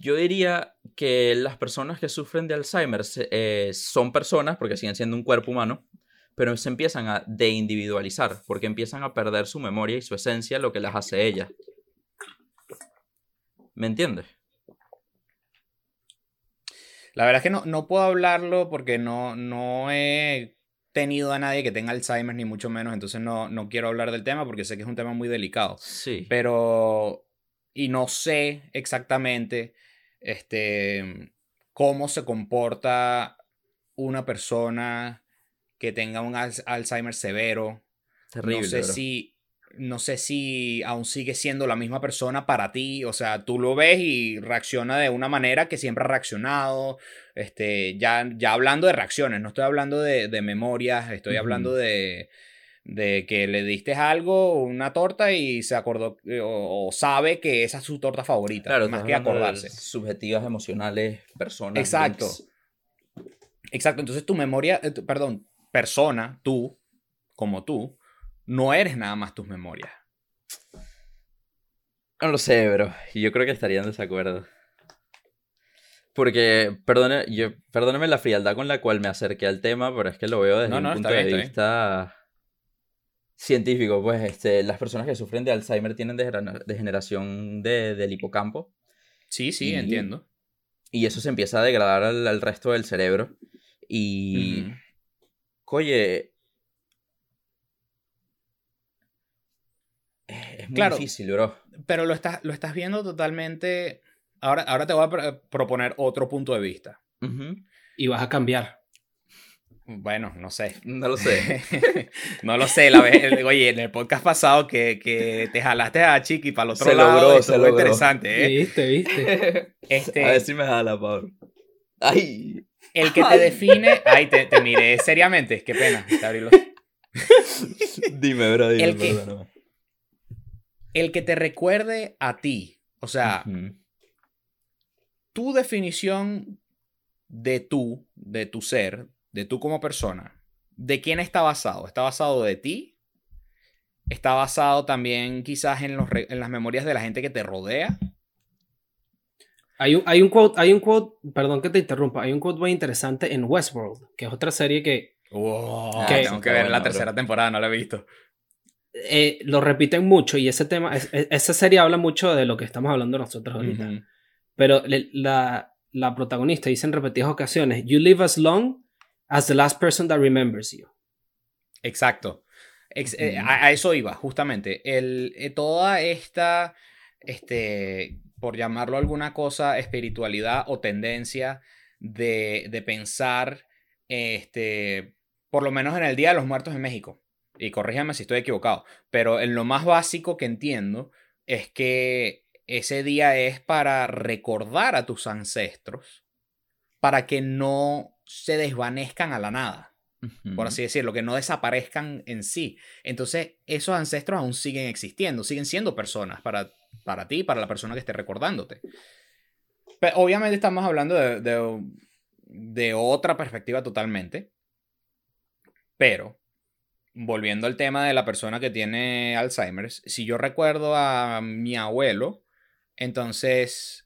Yo diría que las personas que sufren de Alzheimer eh, son personas, porque siguen siendo un cuerpo humano, pero se empiezan a deindividualizar, porque empiezan a perder su memoria y su esencia, lo que las hace ellas. ¿Me entiendes? La verdad es que no, no puedo hablarlo porque no, no he tenido a nadie que tenga Alzheimer, ni mucho menos, entonces no, no quiero hablar del tema porque sé que es un tema muy delicado. Sí. Pero, y no sé exactamente este, cómo se comporta una persona que tenga un Alz- Alzheimer severo. Terrible. no sé bro. si no sé si aún sigue siendo la misma persona para ti, o sea, tú lo ves y reacciona de una manera que siempre ha reaccionado, este, ya, ya hablando de reacciones, no estoy hablando de, de memorias, estoy hablando de, de que le diste algo, una torta y se acordó eh, o, o sabe que esa es su torta favorita, Claro, más que acordarse. Subjetivas, emocionales, personas. Exacto. links. Exacto, entonces tu memoria, eh, tu- perdón, persona, tú, como tú, no eres nada más tus memorias. No lo sé, bro. Y Yo creo que estaría en desacuerdo. Porque, perdone, yo, perdóneme la frialdad con la cual me acerqué al tema, pero es que lo veo desde No, un punto de vista científico. Pues este, las personas que sufren de Alzheimer tienen degenera- degeneración de- del hipocampo Sí, sí, Y- entiendo. y eso se empieza a degradar al, al resto del cerebro. Y, Ujú. oye, es muy Claro. difícil, bro. Pero lo estás, lo estás viendo totalmente. Ahora, ahora te voy a pro- proponer otro punto de vista. Y vas a cambiar. Bueno, no sé. No lo sé. (laughs) no lo sé. La vez, oye, en el podcast pasado que, que te jalaste a Chiqui para el otro Se lado. logró, se logró. interesante, ¿eh? ¿Viste? ¿Viste? (laughs) Este, A ver si me jala, Pablo. Ay. El que te Ay. define. Ay, te, te miré seriamente. Qué pena. Te abrí los- (laughs) Dime, bro, dime, El que- perdóname. El que te recuerde a ti. O sea, tu definición de tú, de tu ser, de tú como persona, ¿de quién está basado? ¿Está basado de ti? ¿Está basado también quizás en, los en las memorias de la gente que te rodea? Hay un, hay un quote, hay un quote, perdón que te interrumpa, hay un quote muy interesante en Westworld, que es otra serie que Wow, Ah, Que- tengo que ver bueno, la bro. tercera temporada, no la he visto. eh, lo repiten mucho y ese tema, es- es- esa serie habla mucho de lo que estamos hablando nosotros ahorita. Ujú. Pero le- la, la protagonista dice en repetidas ocasiones, You live as long as the last person that remembers you. Exacto. Ex- eh, a, a eso iba, justamente. El, eh, toda esta, este, por llamarlo alguna cosa, espiritualidad o tendencia de, de pensar, este, por lo menos en el Día de los Muertos en México. Y corrígeme si estoy equivocado. Pero en lo más básico que entiendo es que ese día es para recordar a tus ancestros, para que no se desvanezcan a la nada por así decirlo, que no desaparezcan en sí. Entonces, esos ancestros aún siguen existiendo, siguen siendo personas para, para ti, para la persona que esté recordándote. Pero obviamente estamos hablando de, de, de otra perspectiva totalmente. Pero, volviendo al tema de la persona que tiene Alzheimer, si yo recuerdo a mi abuelo, entonces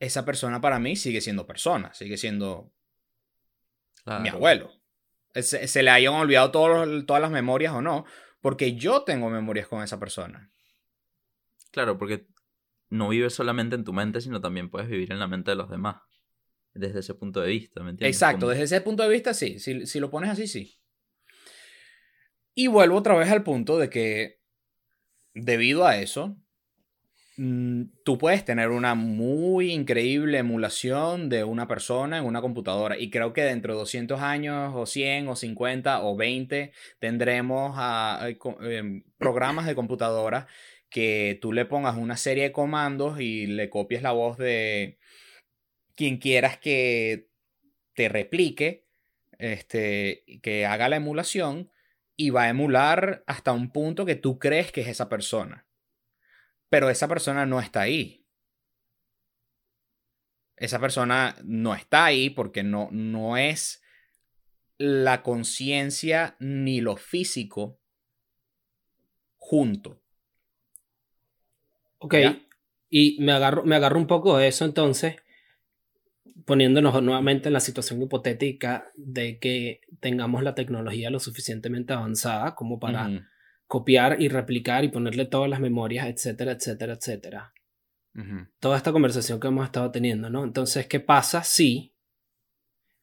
esa persona para mí sigue siendo persona, sigue siendo mi abuelo. Se, se le hayan olvidado todos todas las memorias o no, porque yo tengo memorias con esa persona. Claro, porque no vives solamente en tu mente, sino también puedes vivir en la mente de los demás. Desde ese punto de vista, ¿me entiendes? Exacto, desde ese punto de vista sí, si, si lo pones así, sí. Y vuelvo otra vez al punto de que debido a eso, tú puedes tener una muy increíble emulación de una persona en una computadora y creo que dentro de 200 años o 100 o 50 o 20 tendremos a- a- co- em, programas de computadora que tú le pongas una serie de comandos y le copies la voz de quien quieras que te replique, este, que haga la emulación y va a emular hasta un punto que tú crees que es esa persona. Pero esa persona no está ahí. Esa persona no está ahí porque no, no es la conciencia ni lo físico junto. Ok. ¿Ya? Y me agarro, me agarro un poco de eso entonces, poniéndonos nuevamente en la situación hipotética de que tengamos la tecnología lo suficientemente avanzada como para copiar y replicar y ponerle todas las memorias, etcétera, etcétera, etcétera. Toda esta conversación que hemos estado teniendo, ¿no? Entonces, ¿qué pasa si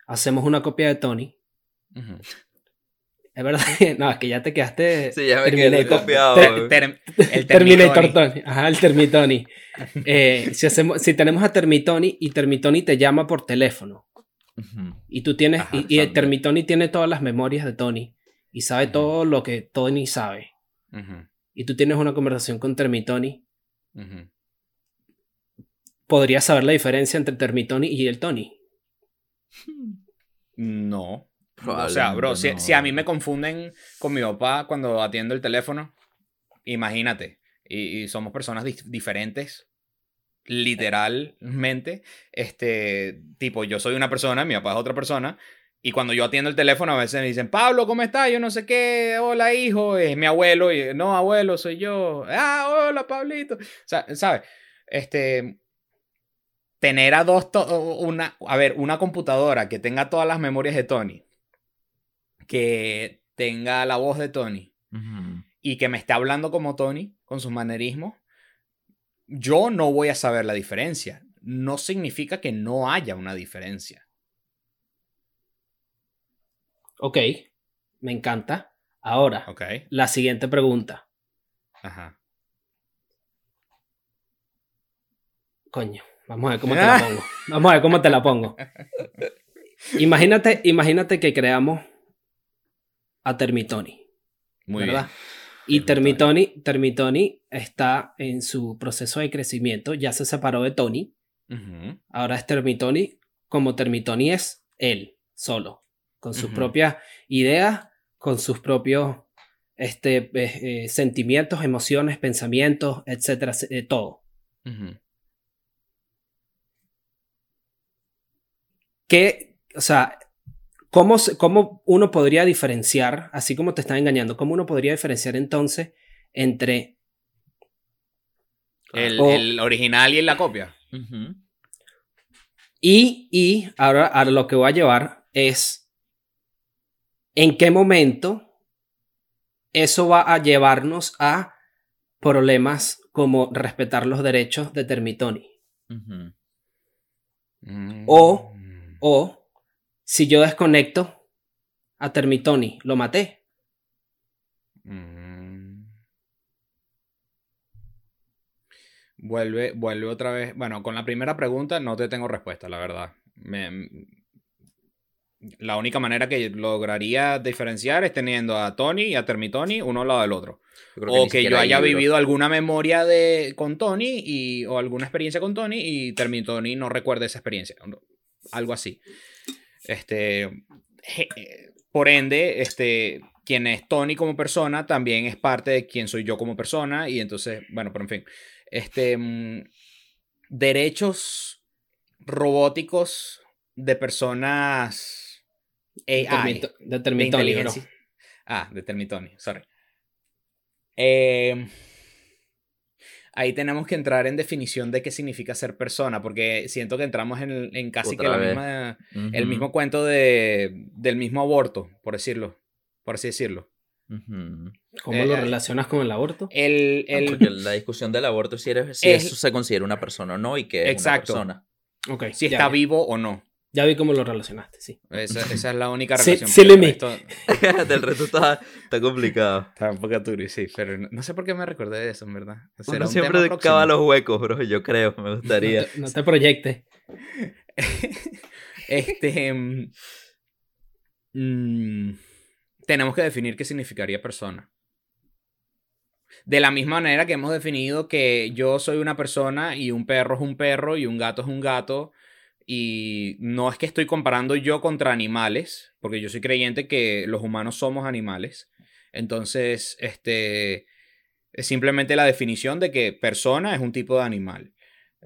hacemos una copia de Tony? Es verdad que no, es que ya te quedaste Sí, ya me quedé copiado. Ter- el Terminator. Tony. Ajá, el Termitoni. (laughs) Eh, si, hacemos, si tenemos a Termitoni y Termitoni te llama por teléfono y tú tienes Ajá, y, y. Termitoni tiene todas las memorias de Tony y sabe todo lo que Tony sabe Y tú tienes una conversación con Termitoni, ujú. podrías saber la diferencia entre Termitoni y el Tony. No. O sea, bro, si, a mí me confunden con mi papá cuando atiendo el teléfono, imagínate. Y, y somos personas diferentes, literalmente. Este, tipo, yo soy una persona, mi papá es otra persona. Y cuando yo atiendo el teléfono, a veces me dicen, Pablo, ¿cómo estás? Yo no sé qué, hola, hijo, es mi abuelo. Y no, abuelo, soy yo. Ah, hola, Pablito. O sea, ¿sabes? Este, tener a dos, to- una, a ver, una computadora que tenga todas las memorias de Tony, que tenga la voz de Tony y que me esté hablando como Tony, con sus manerismos, yo no voy a saber la diferencia. No significa que no haya una diferencia. Ok, me encanta. Ahora, la siguiente pregunta. Ajá. Coño, vamos a ver cómo te la (laughs) pongo. Vamos a ver cómo te la pongo. Imagínate, imagínate que creamos a Termitoni, Muy ¿verdad? bien. Y Termitoni. Termitoni, está en su proceso de crecimiento, ya se separó de Tony, ahora es Termitoni, como Termitoni es él, solo, con sus propias ideas, con sus propios este, eh, eh, sentimientos, emociones, pensamientos, etcétera, eh, todo. ujú. ¿Qué, o sea, cómo, cómo uno podría diferenciar, así como te están engañando, cómo uno podría diferenciar entonces entre El, O- el original y la copia. Y, y ahora, ahora lo que voy a llevar es en qué momento eso va a llevarnos a problemas como respetar los derechos de Termitoni. O- Mm. O si yo desconecto a Termitoni, lo maté. Mm. Vuelve, vuelve otra vez. Bueno, con la primera pregunta no te tengo respuesta, la verdad. Me- la única manera que lograría diferenciar es teniendo a Tony y a Termitoni uno al lado del otro. O que yo haya vivido alguna memoria de, con Tony y, o alguna experiencia con Tony y Termitoni no recuerde esa experiencia. Algo así. Este, je- eh, por ende, este, quien es Tony como persona también es parte de quien soy yo como persona y entonces, bueno, pero en fin. Este, mm, derechos robóticos de personas AI. Termito- de bro. Ah, de Termitoni, sorry. Eh, ahí tenemos que entrar en definición de qué significa ser persona, porque siento que entramos en, en casi que la misma, el mismo cuento de, del mismo aborto, por decirlo, por así decirlo. ¿Cómo Eh, lo eh, relacionas con el aborto? El, Ah, Porque la discusión del aborto si, eres, si Es- eso se considera una persona o no y que es Exacto. una persona. Ok, si ya, está ya. vivo o no. Ya vi cómo lo relacionaste, sí. Esa, esa es la única relación. sí, porque Limi. esto- (laughs) Del resto está, está complicado. Está un poco turbio, sí, pero no, no sé por qué me recordé de eso, en verdad. ¿Será Uno un siempre cava los huecos, bro. Yo creo, me No gustaría. te, no te proyectes. (laughs) este. mm, mm, tenemos que definir qué significaría persona. De la misma manera que hemos definido que yo soy una persona y un perro es un perro y un gato es un gato. Y no es que estoy comparando yo contra animales, porque yo soy creyente que los humanos somos animales. Entonces, este. Es simplemente la definición de que persona es un tipo de animal.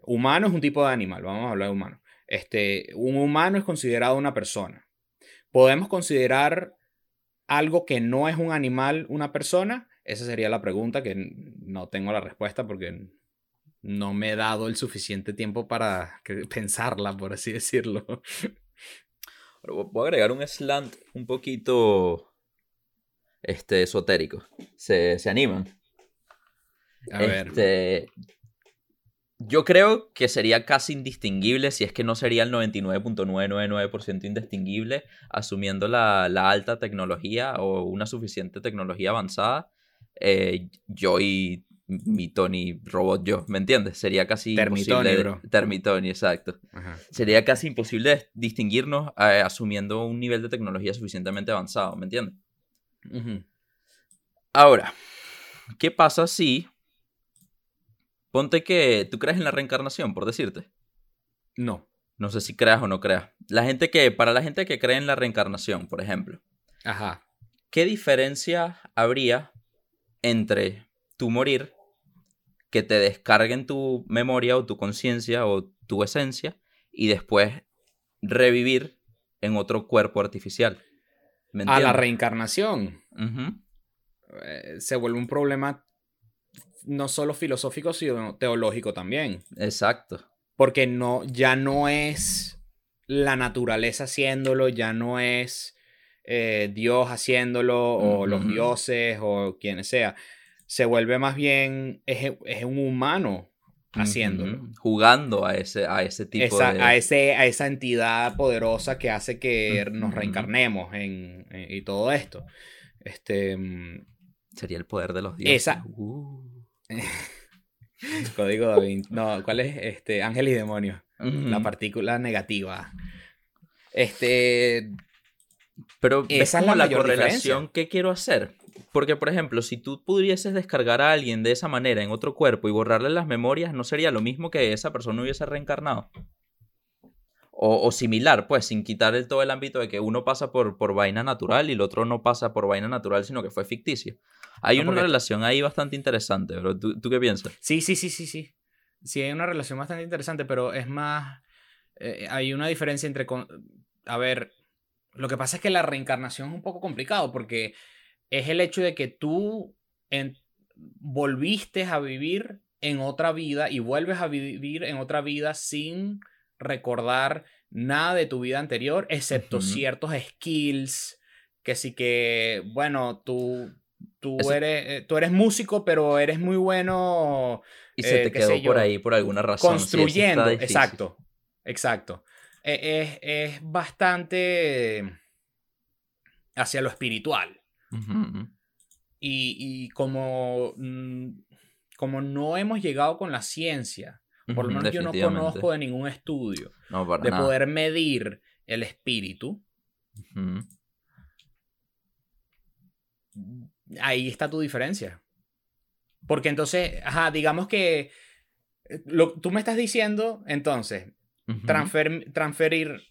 Humano es un tipo de animal. Vamos a hablar de humano. Este, un humano es considerado una persona. ¿Podemos considerar algo que no es un animal una persona? Esa sería la pregunta que no tengo la respuesta porque no me he dado el suficiente tiempo para (laughs) pensarla, por así decirlo. Voy a agregar un slant un poquito este, esotérico. ¿Se, se animan? A ver. Este, yo creo que sería casi indistinguible, si es que no sería el 99.999% indistinguible, asumiendo la, la alta tecnología o una suficiente tecnología avanzada, eh, yo y mi Tony robot yo, ¿me entiendes? Sería casi Termitoni, imposible. bro. Termitoni, exacto. Ajá. Sería casi imposible distinguirnos eh, asumiendo un nivel de tecnología suficientemente avanzado, ¿me entiendes? Ahora, ¿qué pasa si... Ponte que tú crees en la reencarnación, por decirte. No. No sé si creas o no creas. La gente que, para la gente que cree en la reencarnación, por ejemplo, Ajá. ¿qué diferencia habría entre tu morir, que te descarguen tu memoria o tu conciencia o tu esencia, y después revivir en otro cuerpo artificial? ¿Me A la reencarnación. Eh, se vuelve un problema no solo filosófico, sino teológico también. Exacto. Porque no, ya no es la naturaleza haciéndolo, ya no es eh, Dios haciéndolo, o los dioses, o quien sea. Se vuelve más bien, es, es un humano haciéndolo. Ujú. Jugando a ese, a ese tipo Esa- de... a, ese, a esa entidad poderosa que hace que nos reencarnemos en, en- y todo esto. Este, mm, Sería el poder de los dioses. Esa- Uh. (laughs) código Da Vinci. No, ¿cuál es? Este, ángel y demonio. La partícula negativa. Este, Pero esa es como la correlación que quiero hacer. Porque, por ejemplo, si tú pudieses descargar a alguien de esa manera en otro cuerpo y borrarle las memorias, ¿no sería lo mismo que esa persona hubiese reencarnado? O, o similar, pues, sin quitar el, todo el ámbito de que uno pasa por, por vaina natural y el otro no pasa por vaina natural, sino que fue ficticio. Hay No, una porque- relación ahí bastante interesante. ¿Tú, tú qué piensas? sí, sí, sí, sí, sí. Sí, hay una relación bastante interesante, pero es más. eh, hay una diferencia entre. con- A ver, lo que pasa es que la reencarnación es un poco complicado porque es el hecho de que tú en- volviste a vivir en otra vida y vuelves a vivir en otra vida sin recordar nada de tu vida anterior, excepto ciertos skills que sí que, bueno, tú, tú, Eso- eres, eh, tú eres músico, pero eres muy bueno Y se Eh, te quedó por ahí por alguna razón. construyendo. exacto, exacto. Es, es bastante hacia lo espiritual. Y, y como, mm, como no hemos llegado con la ciencia, por lo menos yo no conozco de ningún estudio No, de nada. poder medir el espíritu, ahí está tu diferencia. Porque entonces, ajá, digamos que eh, lo, tú me estás diciendo, entonces, transfer- transferir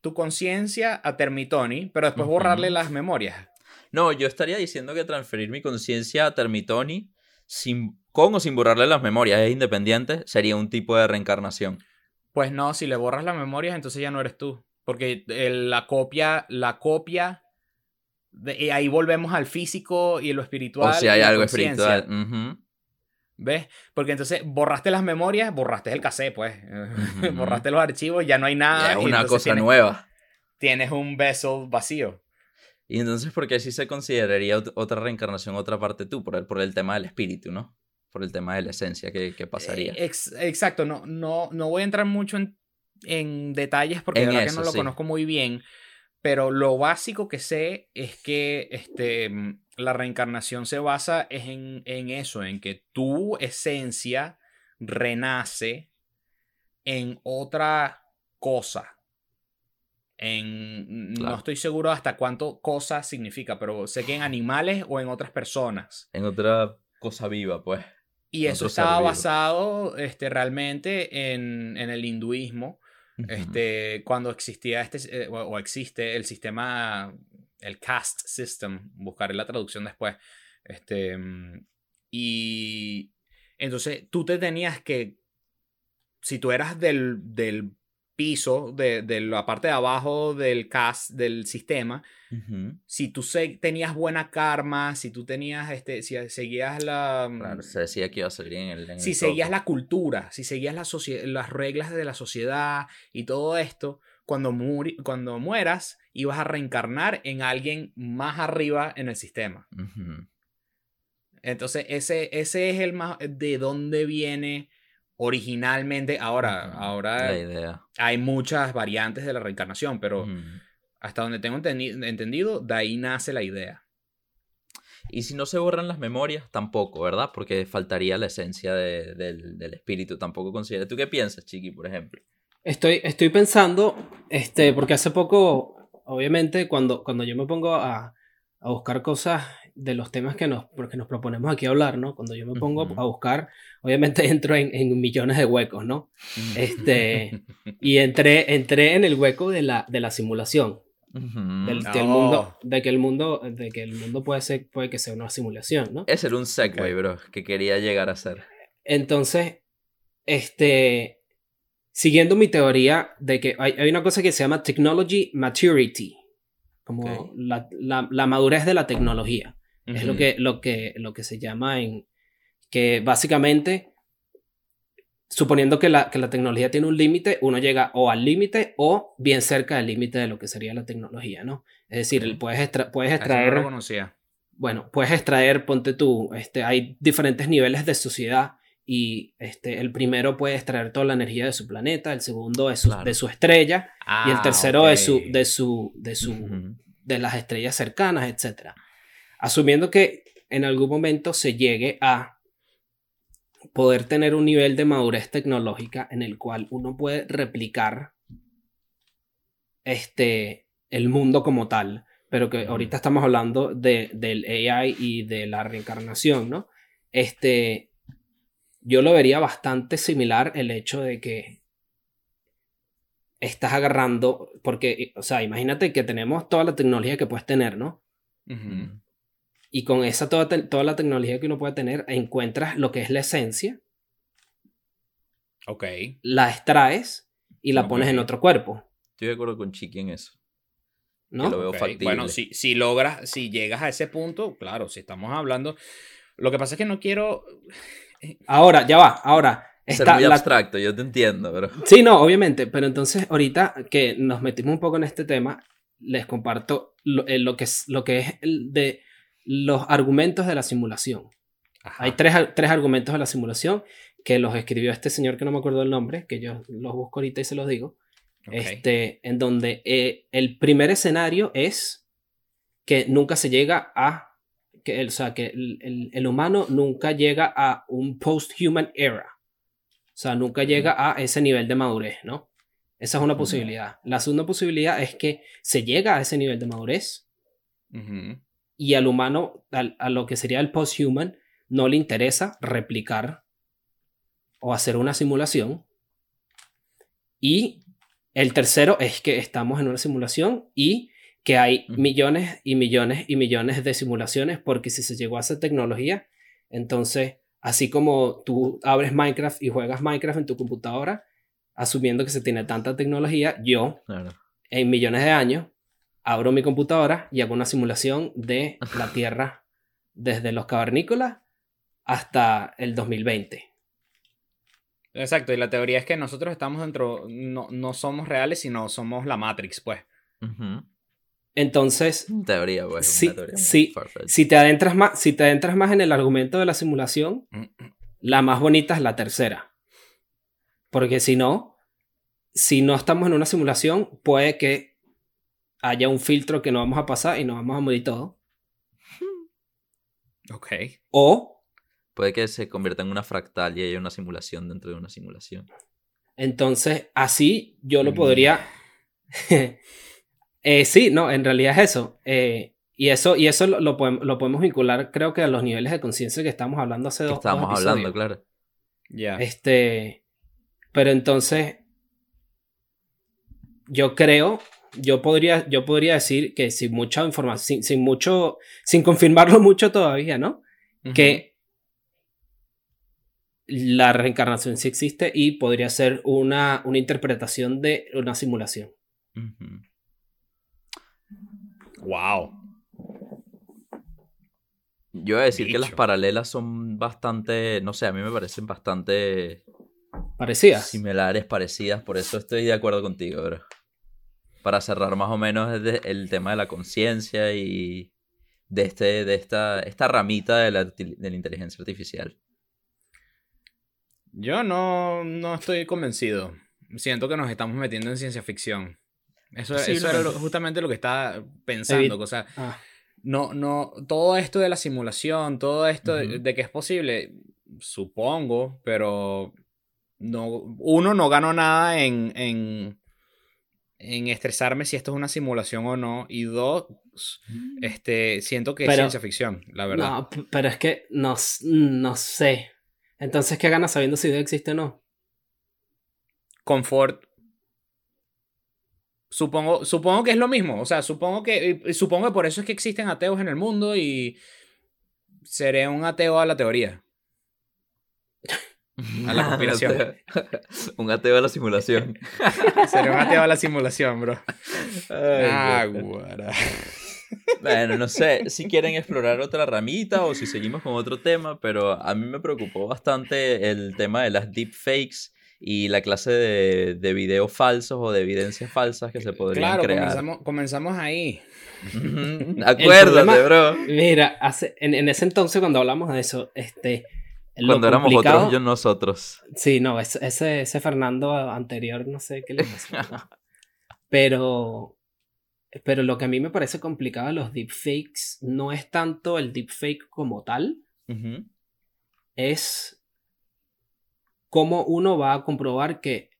tu conciencia a Termitoni, pero después borrarle las memorias. No, yo estaría diciendo que transferir mi conciencia a Termitoni sin, con o sin borrarle las memorias es independiente, sería un tipo de reencarnación. Pues no, si le borras las memorias, entonces ya no eres tú. Porque el- la copia, la copia, de- y ahí volvemos al físico y lo espiritual. o si hay algo espiritual. ¿Ves? Porque entonces borraste las memorias, borraste el cassette, pues. (laughs) Borraste los archivos, ya no hay nada. Ya es una cosa tienes, nueva. Tienes un vessel vacío. Y entonces, ¿por qué sí se consideraría ot- otra reencarnación, otra parte tú? Por el, por el tema del espíritu, ¿no? Por el tema de la esencia, ¿qué, qué pasaría? Eh, ex- exacto, no, no, no voy a entrar mucho en, en detalles porque En de verdad eso, que no lo sí. conozco muy bien, pero lo básico que sé es que este, mm, la reencarnación se basa en, en eso, en que tu esencia renace en otra cosa. En, No estoy seguro hasta cuánto cosa significa, pero sé que en animales o en otras personas. En otra cosa viva, pues. Y eso estaba basado este, realmente en, en el hinduismo, este, cuando existía este, eh, o, o existe el sistema, el caste system, buscaré la traducción después. Este, y entonces tú te tenías que, si tú eras del, del piso, de, de la parte de abajo del caste, del sistema, si tú tenías buena karma, si tú tenías, este, si seguías la... mm, Claro, se decía que iba a salir en el. en si el seguías la cultura, si seguías la las reglas de la sociedad y todo esto, cuando, muri- cuando mueras, ibas a reencarnar en alguien más arriba en el sistema. Entonces, ese, ese es el más de dónde viene originalmente. Ahora, ahora La idea. hay muchas variantes de la reencarnación, pero hasta donde tengo entendi- entendido, de ahí nace la idea. Y si no se borran las memorias, tampoco, ¿verdad? Porque faltaría la esencia de- del, del espíritu. Tampoco considera. ¿Tú qué piensas, Chiqui, por ejemplo? Estoy, estoy pensando, este, porque hace poco, obviamente, cuando, cuando yo me pongo a, a buscar cosas de los temas que nos, porque nos proponemos aquí hablar, ¿no? Cuando yo me pongo a buscar, obviamente (laughs) entro en, en millones de huecos, ¿no? Este, y entré, entré en el hueco de la, de la simulación. Del, Ah. del Oh. mundo, de que el mundo, de que el mundo puede ser, puede que sea una simulación, ¿no? Ese era un segue, bro, que quería llegar a ser. Entonces, este, siguiendo mi teoría de que hay, hay una cosa que se llama technology maturity, como Ok. la, la- la madurez de la tecnología. Es lo que, lo, que, lo que se llama en que básicamente, suponiendo que la, que la tecnología tiene un límite, uno llega o al límite o bien cerca del límite de lo que sería la tecnología, ¿no? Es decir, puedes, extra- puedes no extraer... lo conocía. Bueno, puedes extraer, ponte tú, este, hay diferentes niveles de sociedad y este, el primero puede extraer toda la energía de su planeta, el segundo de su, Claro. de su estrella y el Ah, tercero ok. de su, de su, de su, de las estrellas cercanas, etc. Asumiendo que en algún momento se llegue a poder tener un nivel de madurez tecnológica en el cual uno puede replicar este, el mundo como tal, pero que ahorita estamos hablando de, del AI y de la reencarnación, ¿no? Este, yo lo vería bastante similar el hecho de que estás agarrando, porque, o sea, imagínate que tenemos toda la tecnología que puedes tener, ¿no? Ujú. Y con esa toda, te- toda la tecnología que uno puede tener, encuentras lo que es la esencia, Ok. la extraes y la pones en otro cuerpo, Estoy de acuerdo con Chiqui en eso. ¿no? Lo veo Ok, factible. Bueno, si, si logras, si llegas a ese punto, claro, si estamos hablando. Lo que pasa es que no quiero. Ahora, ya va, ahora. Es Está muy la- abstracto, yo te entiendo, bro. (laughs) Sí, no, obviamente, pero entonces ahorita que nos metimos un poco en este tema, les comparto lo, eh, lo que, es, lo que es el de los argumentos de la simulación. Ajá. Hay tres, tres argumentos de la simulación que los escribió este señor que no me acuerdo el nombre, que yo los busco ahorita y se los digo. Este, en donde eh, el primer escenario es que nunca se llega a, que, el- o sea, que el, el- el humano nunca llega a un post-human era. O sea, nunca llega a ese nivel de madurez, ¿no? Esa es una posibilidad. La segunda posibilidad es que se llega a ese nivel de madurez Ujú. Y al humano, al- a lo que sería el post-human, no le interesa replicar o hacer una simulación. Y el tercero es que estamos en una simulación y que hay millones y millones y millones de simulaciones porque si se llegó a esa tecnología, entonces, así como tú abres Minecraft y juegas Minecraft en tu computadora, asumiendo que se tiene tanta tecnología, yo Claro. en millones de años, abro mi computadora y hago una simulación de la (laughs) Tierra desde los cavernícolas hasta el 2020. Exacto, y la teoría es que nosotros estamos dentro, no, no somos reales, sino somos la Matrix, pues. Entonces, Teoría, pues. Sí, una teoría far-fetched. si te adentras más, si te adentras más en el argumento de la simulación, la más bonita es la tercera. Porque si no, si no estamos en una simulación, puede que haya un filtro que no vamos a pasar y nos vamos a morir todos. (laughs) Ok. O Puede que se convierta en una fractal y haya una simulación dentro de una simulación. entonces así yo lo Mm. podría... (laughs) Eh, sí, no, en realidad es eso. Eh, y eso, y eso lo, lo podemos, lo podemos vincular, creo que a los niveles de conciencia que estamos hablando hace dos, estábamos dos hablando, claro. Ya. Este, pero entonces, yo creo, yo podría, yo podría decir que sin mucha información, sin, sin mucho, sin confirmarlo (laughs) mucho todavía, ¿no? Que la reencarnación sí existe y podría ser una, una interpretación de una simulación. Wow. Yo voy a decir que las paralelas son bastante, no sé, a mí me parecen bastante Parecidas. similares, parecidas, por eso estoy de acuerdo contigo, bro. Para cerrar más o menos el, tema de la conciencia y de, este, de esta, esta ramita de la, arti- de la inteligencia artificial. Yo no, no estoy convencido. Siento que nos estamos metiendo en ciencia ficción. Eso, eso era lo- justamente lo que estaba pensando. Evi- O sea, Ah, no, no, todo esto de la simulación, todo esto de, que es posible, supongo, pero no, uno, no gano nada en, en, en estresarme si esto es una simulación o no. Y dos, este, siento que es ciencia ficción, la verdad. no, pero es que no, no sé. Entonces, ¿qué ganas sabiendo si Dios existe o no? confort. Supongo, supongo que es lo mismo. O sea, supongo que. Supongo que por eso es que existen ateos en el mundo y. Seré un ateo a la teoría. (laughs) A la conspiración. Un ateo (laughs) a la simulación. (laughs) Seré un ateo a la simulación, bro. Ah, Ay, loco. guara. Bueno, no sé si quieren explorar otra ramita o si seguimos con otro tema, pero a mí me preocupó bastante el tema de las deepfakes y la clase de, de videos falsos o de evidencias falsas que se podrían Claro, crear. comenzamos, comenzamos ahí. Acuérdate, problema- bro. Mira, hace, en, en ese entonces cuando hablamos de eso, este... Cuando éramos otros, yo nosotros. Sí, no, ese, Fernando anterior, no sé qué le pasó. (laughs) pero, pero lo que a mí me parece complicado de los deepfakes no es tanto el deepfake como tal, es cómo uno va a comprobar que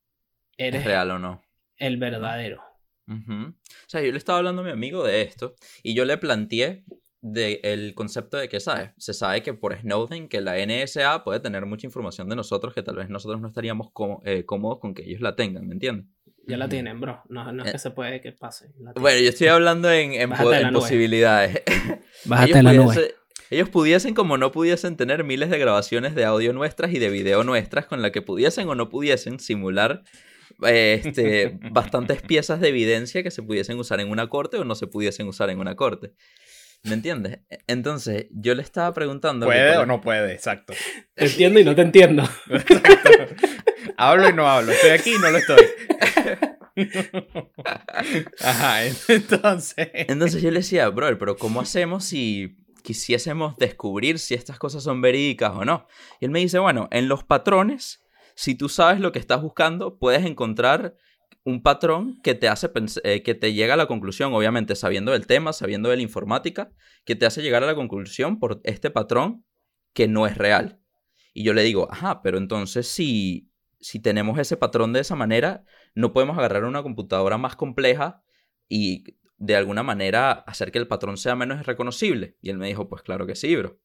¿Es eres real o no? el verdadero. O sea, yo le estaba hablando a mi amigo de esto y yo le planteé de el concepto de que, ¿sabes? Se sabe que por Snowden, que la NSA puede tener mucha información de nosotros que tal vez nosotros no estaríamos eh, cómodos con que ellos la tengan, ¿me entiendes? Ya la tienen, bro. No, no es Eh. que se puede que pase. Bueno, yo estoy hablando en, en, Bájate po- de en la nube. posibilidades. (laughs) Bájate ellos, la nube. pudiese- ellos pudiesen como no pudiesen tener miles de grabaciones de audio nuestras y de video nuestras con la que pudiesen o no pudiesen simular eh, este, (laughs) bastantes piezas de evidencia que se pudiesen usar en una corte o no se pudiesen usar en una corte. ¿Me entiendes? E- Entonces, yo le estaba preguntando... ¿Puede o no puede? Exacto. Te (laughs) entiendo y no te entiendo. (laughs) Hablo y no hablo. Estoy aquí y no lo estoy. (laughs) Ajá, entonces. Entonces yo le decía, brother, pero ¿cómo hacemos si quisiésemos descubrir si estas cosas son verídicas o no? Y él me dice, bueno, en los patrones, si tú sabes lo que estás buscando, puedes encontrar un patrón que te hace eh, que te llega a la conclusión, obviamente sabiendo del tema, sabiendo de la informática, que te hace llegar a la conclusión por este patrón que no es real. Y yo le digo, ajá, pero entonces si, si tenemos ese patrón de esa manera, no podemos agarrar una computadora más compleja y de alguna manera hacer que el patrón sea menos reconocible. Y él me dijo, pues claro que sí, bro.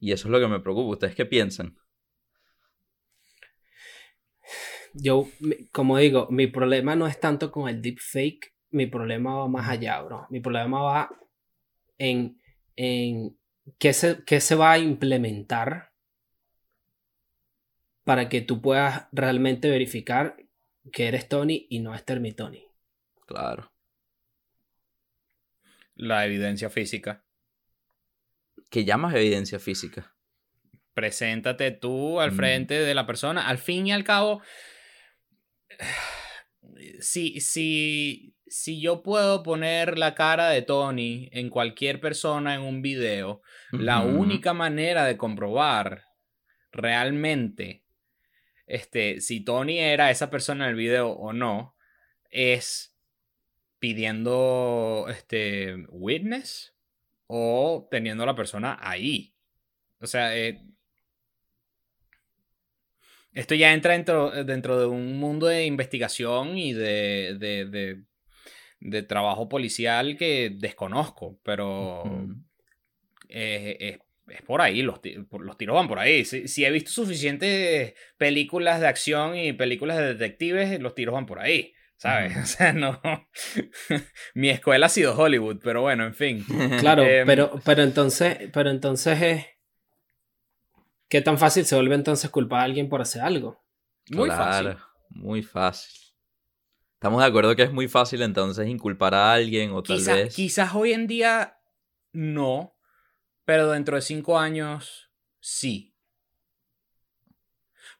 Y eso es lo que me preocupa. ¿Ustedes qué piensan? Yo, como digo, mi problema no es tanto con el deepfake, mi problema va más allá, bro. Mi problema va en, en qué, se, qué se va a implementar para que tú puedas realmente verificar que eres Tony y no es Termitony. Claro. La evidencia física. ¿Qué llamas evidencia física? preséntate tú al Mm. frente de la persona. Al fin y al cabo, (sighs) si, si, si yo puedo poner la cara de Tony en cualquier persona en un video, la única manera de comprobar realmente este, si Tony era esa persona en el video o no es pidiendo este witness o teniendo a la persona ahí. O sea, eh, esto ya entra dentro, dentro de un mundo de investigación y de, de, de- de trabajo policial que desconozco, pero eh, es, es por ahí, los, los tiros van por ahí. Si, si he visto suficientes películas de acción y películas de detectives, los tiros van por ahí, ¿sabes? (laughs) O sea, no... (laughs) Mi escuela ha sido Hollywood, pero bueno, en fin. (laughs) Claro, Em, pero, pero entonces, pero entonces es. ¿Qué tan fácil se vuelve entonces culpar a alguien por hacer algo? Muy Claro, fácil. Muy fácil. Estamos de acuerdo que es muy fácil entonces inculpar a alguien o tal Quizá- vez. Quizás hoy en día no, pero dentro de cinco años sí.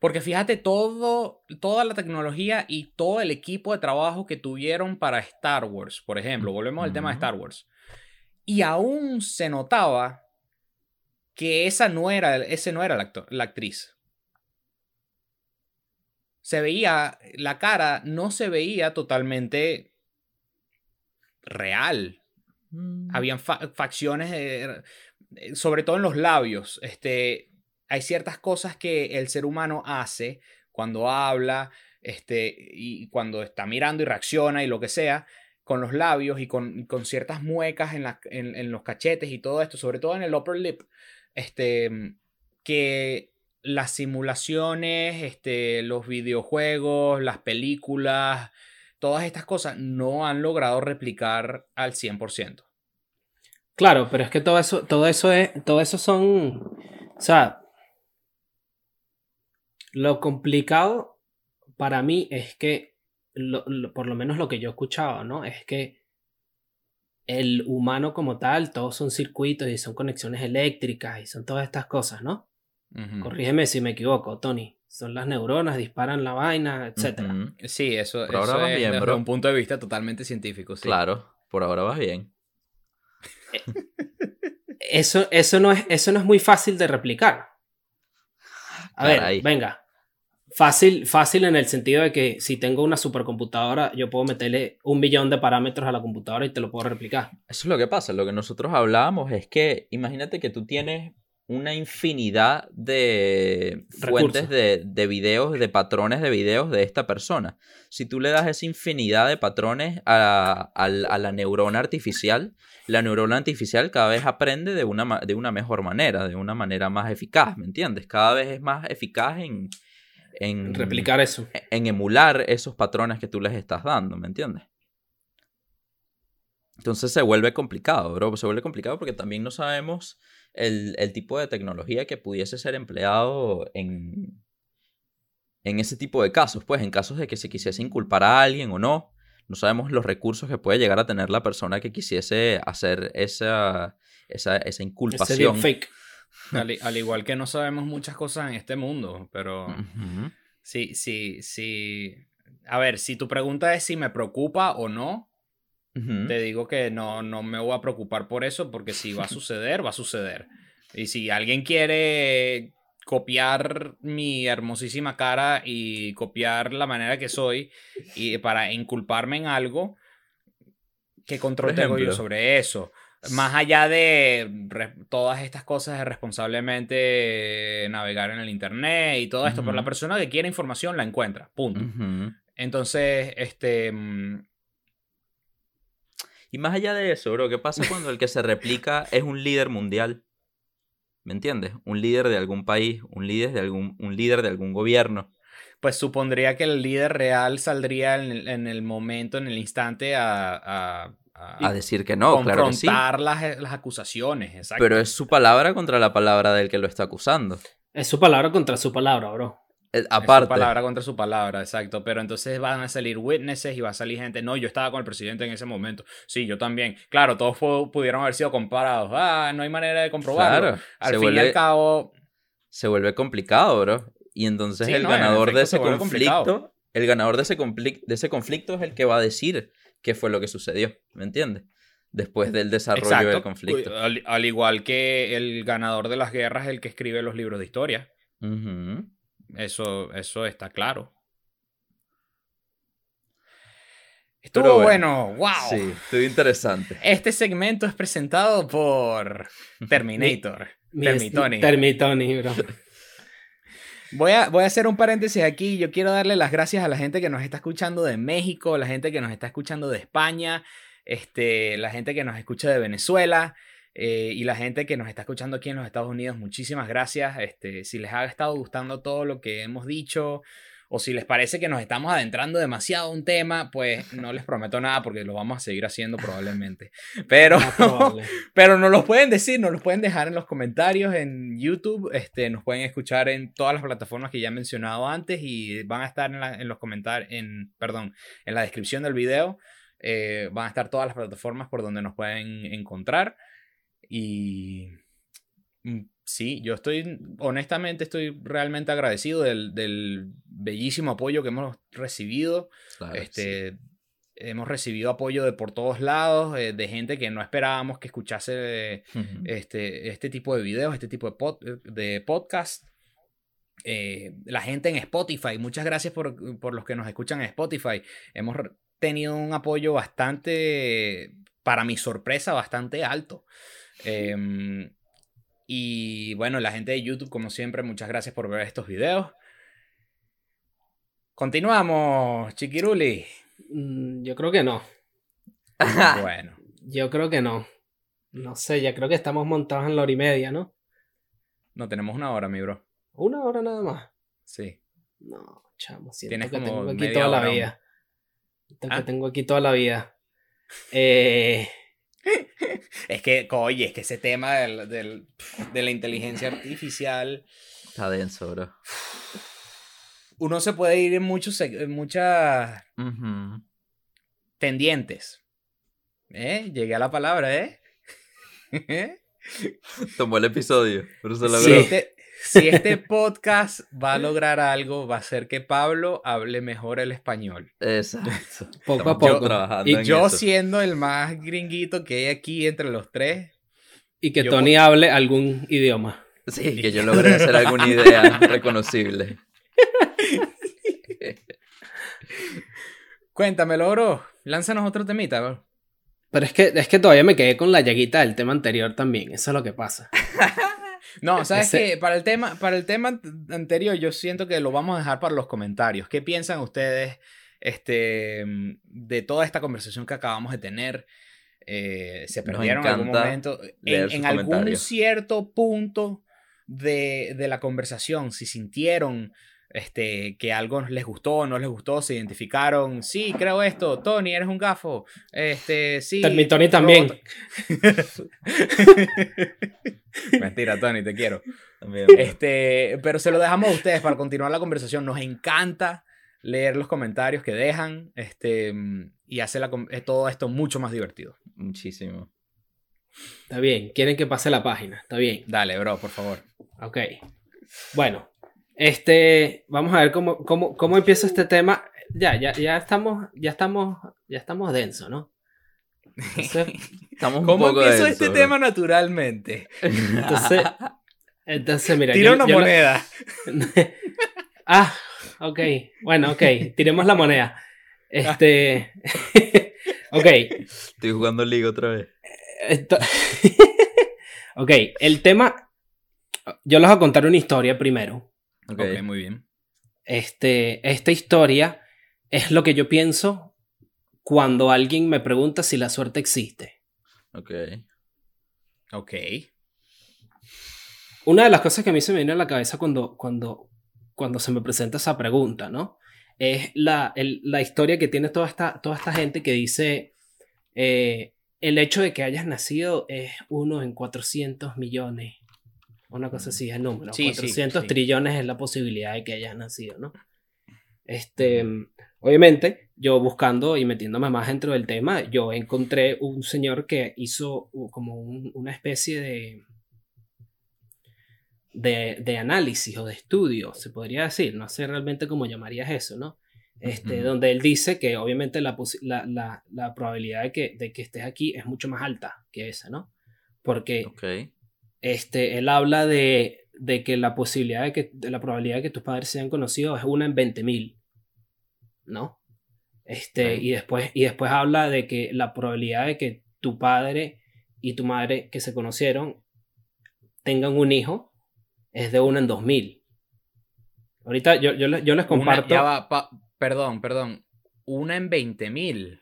Porque fíjate todo, toda la tecnología y todo el equipo de trabajo que tuvieron para Star Wars, por ejemplo. Volvemos al tema de. Star Wars. Y aún se notaba que esa no era, ese no era la, actriz. Se veía, la cara no se veía totalmente real. Mm. Habían fa- facciones, de- eh, sobre todo en los labios. Este, hay ciertas cosas que el ser humano hace cuando habla este, y cuando está mirando y reacciona y lo que sea, con los labios y con, con ciertas muecas en, en- en los cachetes y todo esto, sobre todo en el upper lip, este, que las simulaciones, este, los videojuegos, las películas, todas estas cosas no han logrado replicar al 100%. Claro, pero es que todo eso, todo eso es, todo eso son, o sea, lo complicado para mí es que, por lo menos lo que yo he escuchado, ¿no? Es que el humano como tal, todos son circuitos y son conexiones eléctricas y son todas estas cosas, ¿no? Corrígeme si me equivoco, Tony. Son las neuronas, disparan la vaina, etcétera. Ujú. Sí, eso, Por ahora eso vas es bien, desde bro. un punto de vista totalmente científico. Sí. Claro, por ahora vas bien. (laughs) Eso, eso, no es, eso no es muy fácil de replicar. A Caray. ver, venga. Fácil, fácil en el sentido de que si tengo una supercomputadora, yo puedo meterle un millón de parámetros a la computadora y te lo puedo replicar. Eso es lo que pasa. Lo que nosotros hablábamos es que imagínate que tú tienes una infinidad de fuentes de, de videos, de patrones de videos de esta persona. Si tú le das esa infinidad de patrones a, a la- a la neurona artificial, la neurona artificial cada vez aprende de una, de una mejor manera, de una manera más eficaz, ¿me entiendes? Cada vez es más eficaz en, en Replicar eso. en emular esos patrones que tú les estás dando, ¿me entiendes? Entonces se vuelve complicado, bro. Se vuelve complicado porque también no sabemos el, el tipo de tecnología que pudiese ser empleado en, en ese tipo de casos. Pues en casos de que se quisiese inculpar a alguien o no. No sabemos los recursos que puede llegar a tener la persona que quisiese hacer esa, esa, esa Ese inculpación. (laughs) Al, igual que no sabemos muchas cosas en este mundo, pero sí, sí, sí. A ver, si tu pregunta es si me preocupa o no, te digo que no, no me voy a preocupar por eso, porque si va a (laughs) suceder, va a suceder. Y si alguien quiere copiar mi hermosísima cara y copiar la manera que soy y para inculparme en algo, ¿qué control tengo yo sobre eso? Más allá de todas estas cosas de responsablemente navegar en el internet y todo esto, pero la persona que quiere información la encuentra, punto. Entonces, este, mm, Y más allá de eso, bro, ¿qué pasa cuando el que se replica (laughs) es un líder mundial? ¿Me entiendes? Un líder de algún país, un líder de algún, un líder de algún gobierno. pues supondría que el líder real saldría en el, en el momento, en el instante, a, a- a A decir que no, claro que sí. confrontar las, las acusaciones. Exacto. Pero es su palabra contra la palabra del que lo está acusando. Es su palabra contra su palabra, bro. Eh, Es Aparte, su palabra contra su palabra, exacto. Pero entonces van a salir witnesses y va a salir gente. No, yo estaba con el presidente en ese momento. Sí, yo también. Claro, todos pudieron haber sido comparados. Ah, no hay manera de comprobarlo. claro, Al se fin y vuelve, al cabo, se vuelve complicado, bro. Y entonces Sí, el no, en ganador de ese complicado. conflicto, el ganador de ese, conflic- de ese conflicto es el que va a decir qué fue lo que sucedió, ¿me entiendes? Después del desarrollo del conflicto. Al, al igual que el ganador de las guerras es el que escribe los libros de historia. Eso, eso está claro. Estuvo Pero bueno, wow. Sí, estuvo interesante. Este segmento es presentado por (laughs) Terminator. Mi- Termitoni. Termitoni, bro. Voy a, voy a hacer un paréntesis aquí. Yo quiero darle las gracias a la gente que nos está escuchando de México, la gente que nos está escuchando de España, este, la gente que nos escucha de Venezuela eh, y la gente que nos está escuchando aquí en los Estados Unidos. Muchísimas gracias. Este, si les ha estado gustando todo lo que hemos dicho o si les parece que nos estamos adentrando demasiado a un tema, pues no les prometo nada porque lo vamos a seguir haciendo probablemente. (laughs) Pero... (laughs) Pero nos los pueden decir, nos los pueden dejar en los comentarios en YouTube, este, nos pueden escuchar en todas las plataformas que ya he mencionado antes y van a estar en, la- en los comentarios, en, perdón, en la descripción del video. eh, van a estar todas las plataformas por donde nos pueden encontrar. Y mm, sí, yo estoy, honestamente, estoy realmente agradecido del, del bellísimo apoyo que hemos recibido. Claro que sí. Este, Hemos recibido apoyo de por todos lados, eh, de gente que no esperábamos que escuchase eh, este, este tipo de videos, este tipo de, pod- de podcast. Eh, la gente en Spotify, muchas gracias por, por los que nos escuchan en Spotify. Hemos tenido un apoyo bastante, para mi sorpresa, bastante alto. Em, y bueno, la gente de YouTube, como siempre, muchas gracias por ver estos videos. Continuamos, Chiquiruli. Mm, Yo creo que no. (laughs) Bueno, Yo creo que no. No sé, ya creo que estamos montados en la hora y media, ¿no? no tenemos una hora, mi bro. Una hora nada más. Sí. No, chamo, siento Tienes que como tengo aquí toda la vida. Siento que ¿Ah? tengo aquí toda la vida. Eh, Es que, oye, es que ese tema del, del- de la inteligencia artificial, Está denso, bro. uno se puede ir en, muchos, en muchas Ujú. tendientes. ¿Eh? Llegué a la palabra, ¿eh? (laughs) Tomó el episodio, pero se Si logró. este, si (laughs) este podcast va a lograr algo, va a ser que Pablo hable mejor el español. Exacto. Poco a poco. trabajando Y en yo eso. siendo el más gringuito que hay aquí entre los tres, y que Yo- Tony hable algún idioma. Sí, que yo logré hacer alguna idea (laughs) reconocible. (laughs) cuéntamelo, bro. Lánzanos otro temita, bro. Pero es que, es que todavía me quedé con la llaguita del tema anterior también. Eso es lo que pasa. No, (laughs) ¿sabes Ese- qué? Para el, tema, para el tema anterior yo siento que lo vamos a dejar para los comentarios. ¿Qué piensan ustedes este, de toda esta conversación que acabamos de tener? Eh, ¿Se perdieron en algún momento? En, en algún cierto punto de, de la conversación, si sintieron este, que algo les gustó, no les gustó, se identificaron. Sí, creo esto. Tony, eres un gafo. Este, sí. Termitoni yo- también. (laughs) Mentira, Tony, te quiero. También. Este, pero se lo dejamos a ustedes para continuar la conversación. Nos encanta leer los comentarios que dejan este, y hacer la eh, todo esto mucho más divertido. Muchísimo. Está bien. Quieren que pase la página. Está bien. Dale, bro, por favor. Ok. Bueno. Este. Vamos a ver cómo, cómo, cómo empieza este tema. Ya, ya, ya estamos. Ya estamos. Ya estamos denso, ¿no? Entonces, (laughs) Estamos un ¿Cómo poco empiezo denso, este bro. tema naturalmente? (laughs) entonces, entonces mira. Tira yo- una yo la- moneda. (laughs) ah, ok. Bueno, ok. Tiremos la moneda. Este. ok. Estoy jugando Liga otra vez. Esto- ok, el tema. Yo les voy a contar una historia primero. Ok. Ok, muy bien. Este, esta historia es lo que yo pienso cuando alguien me pregunta si la suerte existe. Ok. Ok. Una de las cosas que a mí se me viene a la cabeza cuando, cuando, cuando se me presenta esa pregunta, ¿no? Es la, el- la historia que tiene toda esta, toda esta gente que dice, eh, el hecho de que hayas nacido es uno en 400 millones. Una cosa así es el número. Sí, sí, 400 sí. trillones es la posibilidad de que hayas nacido, ¿no? Este, obviamente, yo buscando y metiéndome más dentro del tema, yo encontré un señor que hizo como un- una especie de de, de análisis o de estudio, se podría decir, no sé realmente cómo llamarías eso, ¿no? Este. Donde él dice que obviamente la, la, la- la probabilidad de que, de que estés aquí es mucho más alta que esa, ¿no? Porque Ok. Este, él habla de, de que la posibilidad de que de la probabilidad de que tus padres sean conocidos es una en 20.000, ¿no? Este, y, después, y después habla de que la probabilidad de que tu padre y tu madre que se conocieron tengan un hijo es de una en 2.000. Ahorita yo, yo, les- yo les Una- comparto. ya va, pa- perdón, perdón. Una en 20 mil.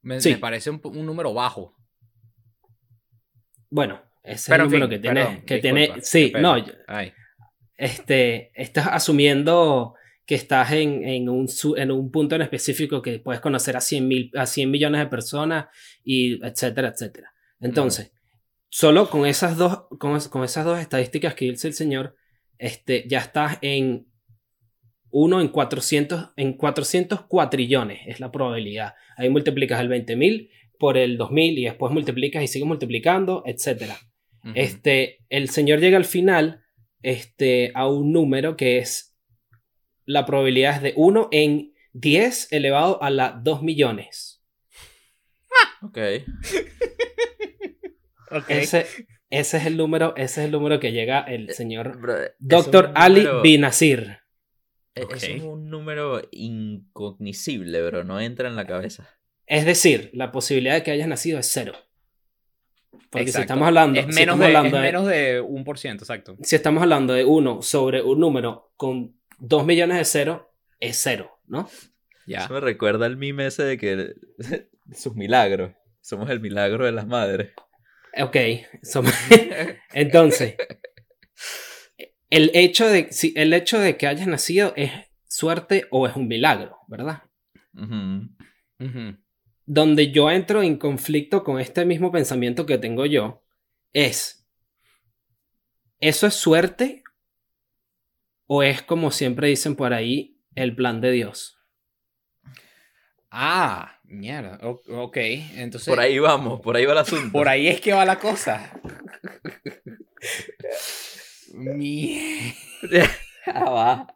Me, Sí. me parece un, un número bajo. Bueno, ese es Pero el en número fin, que tiene. perdón, que disculpa, tiene sí, no, Ay. este, estás asumiendo que estás en, en un, en un punto en específico que puedes conocer a 100, mil, a 100 millones de personas, y etcétera, etcétera. Entonces, solo con esas, dos, con, es- con esas dos estadísticas que dice el señor, este, ya estás en 1 en 400, en 400 cuatrillones es la probabilidad. Ahí multiplicas el 20.000 por el 2000 y después multiplicas y sigues multiplicando, etcétera. Este, el señor llega al final este, a un número que es la probabilidad es de 1 en 10 elevado a la 2 millones. Ok. (laughs) Ok. Ese, ese es el número, ese es el número que llega el señor Bro, Dr. Ali número- Binazir. e- Ok. Eso es un número incognoscible, bro. No entra en la cabeza. Es decir, la posibilidad de que hayas nacido es cero. Porque si estamos hablando, Es si menos, estamos de, hablando es de- menos de un por ciento, exacto. si estamos hablando de 1 sobre un número con 2 millones de cero, es cero, ¿no? Ya. Eso me recuerda al meme ese de que (laughs) sus milagros. Somos el milagro de las madres. Ok, somos- (laughs) entonces, el hecho, de, si, el hecho de que hayas nacido es suerte o es un milagro, ¿verdad? Ujú. Ujú. Donde yo entro en conflicto con este mismo pensamiento que tengo yo es, ¿eso es suerte o es como siempre dicen por ahí, el plan de Dios? Ah, mierda. O- ok, entonces. Por ahí vamos, por ahí va el asunto. Por ahí es que va la cosa. (laughs) Mi- Ah, va.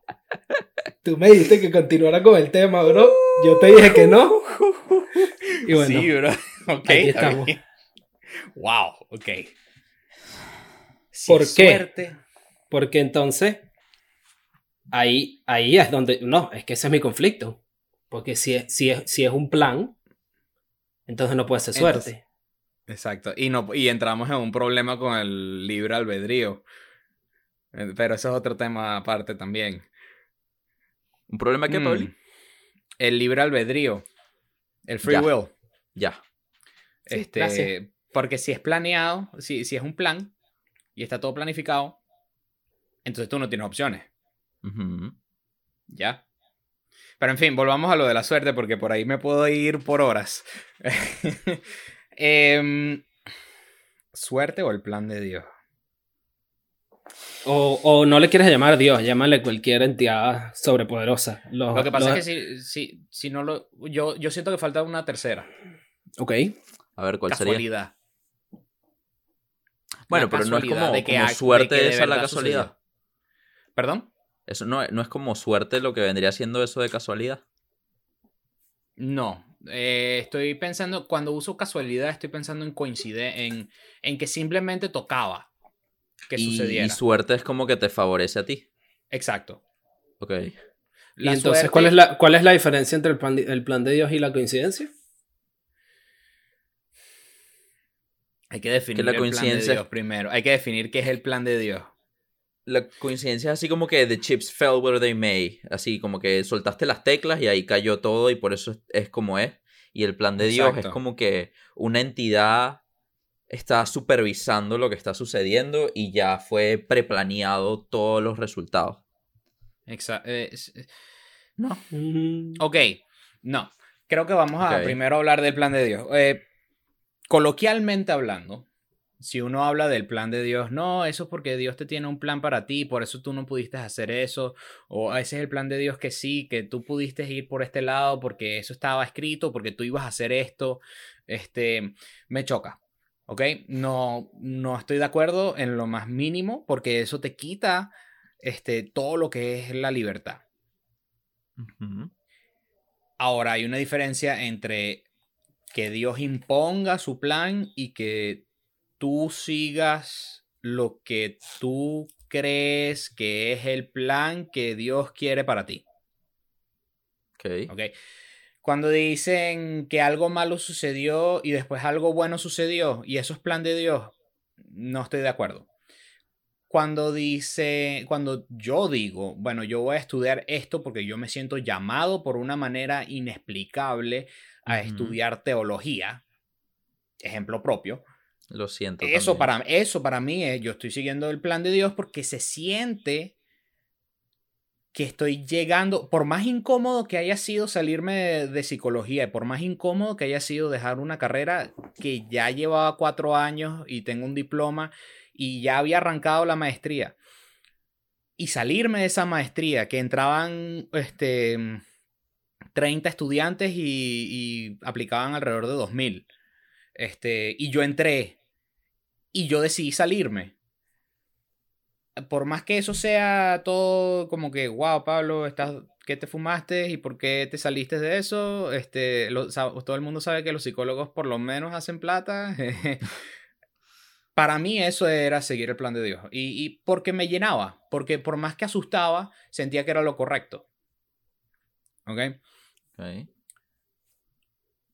Tú me dijiste que continuara con el tema, bro. Yo te dije que no. Y bueno, Sí, bro. (laughs) Ok. aquí estamos. bien. Wow, ok. ¿Por es qué? suerte- porque entonces ahí, ahí es donde. No, es que ese es mi conflicto. Porque si es, si es, si es un plan, entonces no puede ser suerte. Entonces- Exacto. Y, no, y entramos en un problema con el libre albedrío. Eh, Pero eso es otro tema aparte también. ¿Un problema que, Mm. Pauli? El libre albedrío. El free Ya. will. Ya. Este, gracias. porque si es planeado, si, si es un plan y está todo planificado, entonces tú no tienes opciones. ¿Ya? Pero en fin, volvamos a lo de la suerte porque por ahí me puedo ir por horas. (laughs) Em, ¿Suerte o el plan de Dios? O, o no le quieres llamar Dios, llámale cualquier entidad sobrepoderosa. Los- Lo que pasa los- es que si, si, si no lo... Yo, yo siento que falta una tercera. Ok. A ver, ¿cuál sería? casualidad. Bueno, La pero no es como, de que como de suerte que de esa la casualidad. sucedió. ¿Perdón? Eso no, no es como suerte lo que vendría siendo eso de casualidad. No. Eh, estoy pensando, cuando uso casualidad, estoy pensando en coincidir, en, en que simplemente tocaba que y, sucediera. y suerte es como que te favorece a ti. Exacto. Ok. Y entonces, suerte- ¿cuál, es la, ¿cuál es la diferencia entre el plan, de- el plan de Dios y la coincidencia? Hay que definir la el plan de coincidencia- Dios primero. Hay que definir qué es el plan de Dios. La coincidencia es así como que the chips fell where they may. Así como que soltaste las teclas y ahí cayó todo y por eso es, es como es. Y el plan de Dios es como que una entidad está supervisando lo que está sucediendo y ya fue preplaneado todos los resultados. Exa- eh, es- no. Mm, Ok. No. Creo que vamos a primero hablar del plan de Dios. Eh, coloquialmente hablando, si uno habla del plan de Dios, no, eso es porque Dios te tiene un plan para ti, por eso tú no pudiste hacer eso, o ese es el plan de Dios que sí, que tú pudiste ir por este lado porque eso estaba escrito, porque tú ibas a hacer esto, este, me choca, ¿Ok? No, no estoy de acuerdo en lo más mínimo porque eso te quita este, todo lo que es la libertad. Ahora, hay una diferencia entre que Dios imponga su plan y que tú sigas lo que tú crees que es el plan que Dios quiere para ti. Ok. ¿ok? Cuando dicen que algo malo sucedió y después algo bueno sucedió y eso es plan de Dios, no estoy de acuerdo. Cuando dice, cuando yo digo, bueno, yo voy a estudiar esto porque yo me siento llamado por una manera inexplicable a estudiar teología, ejemplo propio, Lo siento. eso también. para, eso para mí es, yo estoy siguiendo el plan de Dios porque se siente que estoy llegando, por más incómodo que haya sido salirme de, psicología, y por más incómodo que haya sido dejar una carrera que ya llevaba cuatro años y tengo un diploma y ya había arrancado la maestría, y salirme de esa maestría, que entraban este, 30 estudiantes y, y aplicaban alrededor de 2000, este, y yo entré y yo decidí salirme. Por más que eso sea todo como que, wow, Pablo, estás, ¿qué te fumaste y por qué te saliste de eso? Este, lo- todo el mundo sabe que los psicólogos por lo menos hacen plata. (laughs) Para mí eso era seguir el plan de Dios. Y, y porque me llenaba, porque por más que asustaba, sentía que era lo correcto. ¿Ok? Ok.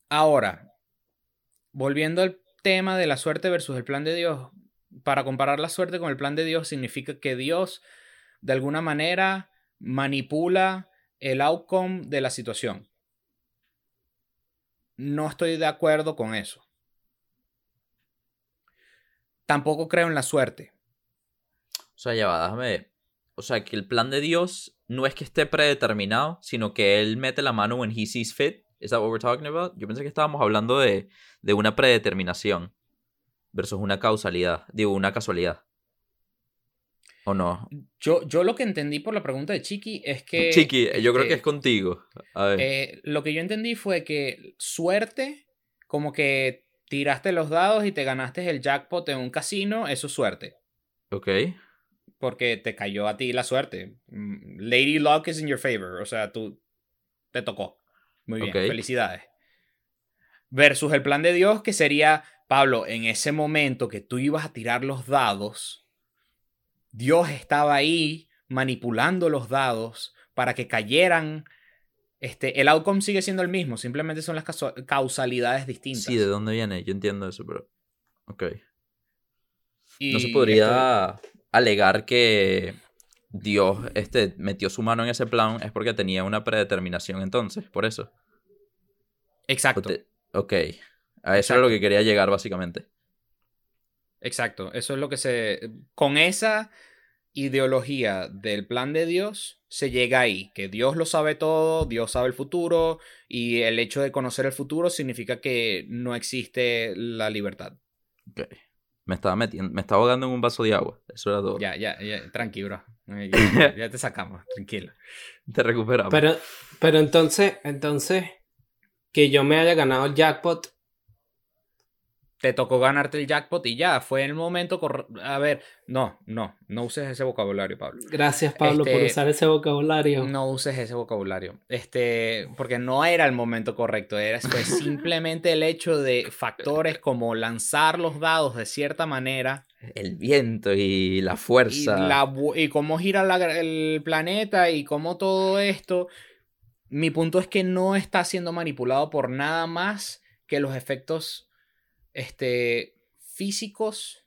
Ahora, volviendo al tema de la suerte versus el plan de Dios, para comparar la suerte con el plan de Dios significa que Dios de alguna manera manipula el outcome de la situación. No estoy de acuerdo con eso. Tampoco creo en la suerte. O sea, ya va, déjame. O sea, que el plan de Dios no es que esté predeterminado, sino que Él mete la mano when He sees fit. ¿Is that what we're talking about? Yo pensé que estábamos hablando de, de una predeterminación versus una causalidad. Digo, una casualidad. ¿O no? Yo, yo lo que entendí por la pregunta de Chiqui es que... Chiqui, yo creo que es contigo. A ver. Eh, lo que yo entendí fue que suerte, como que tiraste los dados y te ganaste el jackpot en un casino, eso es suerte. ok. Porque te cayó a ti la suerte. Mm, Lady Luck is in your favor. O sea, tú te tocó. Muy bien, felicidades. Versus el plan de Dios, que sería, Pablo, en ese momento que tú ibas a tirar los dados, Dios estaba ahí manipulando los dados para que cayeran. Este, el outcome sigue siendo el mismo, simplemente son las causalidades distintas. Sí, ¿de dónde viene? Yo entiendo eso, pero. Ok. Y No se esto- podría alegar que Dios este, metió su mano en ese plan es porque tenía una predeterminación entonces, por eso. Exacto. te- Ok. A eso era lo que quería llegar básicamente. Exacto, eso es lo que se... Con esa ideología del plan de Dios se llega ahí, que Dios lo sabe todo, Dios sabe el futuro y el hecho de conocer el futuro significa que no existe la libertad. Ok. Me estaba metiendo, me estaba ahogando en un vaso de agua. Eso era todo. Ya, ya, ya, tranquilo, bro. Ya, (laughs) ya te sacamos, tranquilo. Te recuperamos. Pero, pero entonces, entonces, que yo me haya ganado el jackpot, Te tocó ganarte el jackpot y ya, fue el momento correcto. A ver, no, no, no uses ese vocabulario, Pablo. gracias Pablo por Este, usar ese vocabulario. No uses ese vocabulario. Este, porque no era el momento correcto. Era fue (laughs) simplemente el hecho de factores como lanzar los dados de cierta manera El viento y la y, fuerza. la bu- y cómo gira la- el planeta y cómo todo esto. Mi punto es que no está siendo manipulado por nada más que los efectos este, físicos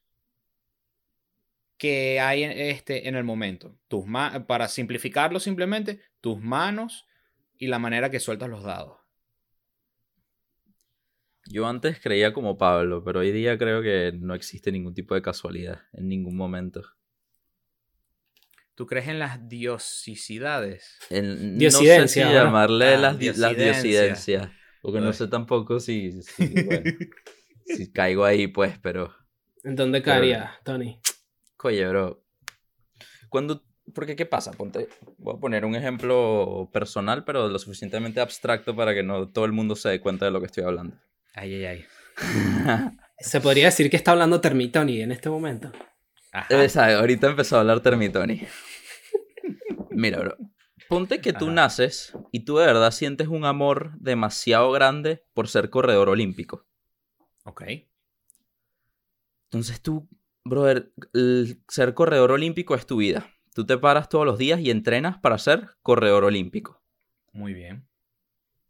que hay en, este, en el momento. Tus para simplificarlo simplemente, tus manos y la manera que sueltas los dados. Yo antes creía como Pablo, pero hoy día creo que no existe ningún tipo de casualidad en ningún momento. ¿Tú crees en las diosicidades? En- Diosidencia, no sé si llamarle Ah, las, diosidencia. diosidencias. Porque no sé tampoco si, si, bueno, (laughs) si caigo ahí, pues, pero. ¿En dónde caería, Tony? Oye, bro. Cuando. Porque, ¿qué pasa? Ponte. Voy a poner un ejemplo personal, pero lo suficientemente abstracto para que no todo el mundo se dé cuenta de lo que estoy hablando. Ay, ay, ay. Se podría decir que está hablando Termitoni en este momento. Ajá. Eh, ahorita empezó a hablar Termitoni. Mira, bro. Ponte que tú naces y tú de verdad sientes un amor demasiado grande por ser corredor olímpico. Ok. Entonces tú, brother, ser corredor olímpico es tu vida. Tú te paras todos los días y entrenas para ser corredor olímpico. Muy bien.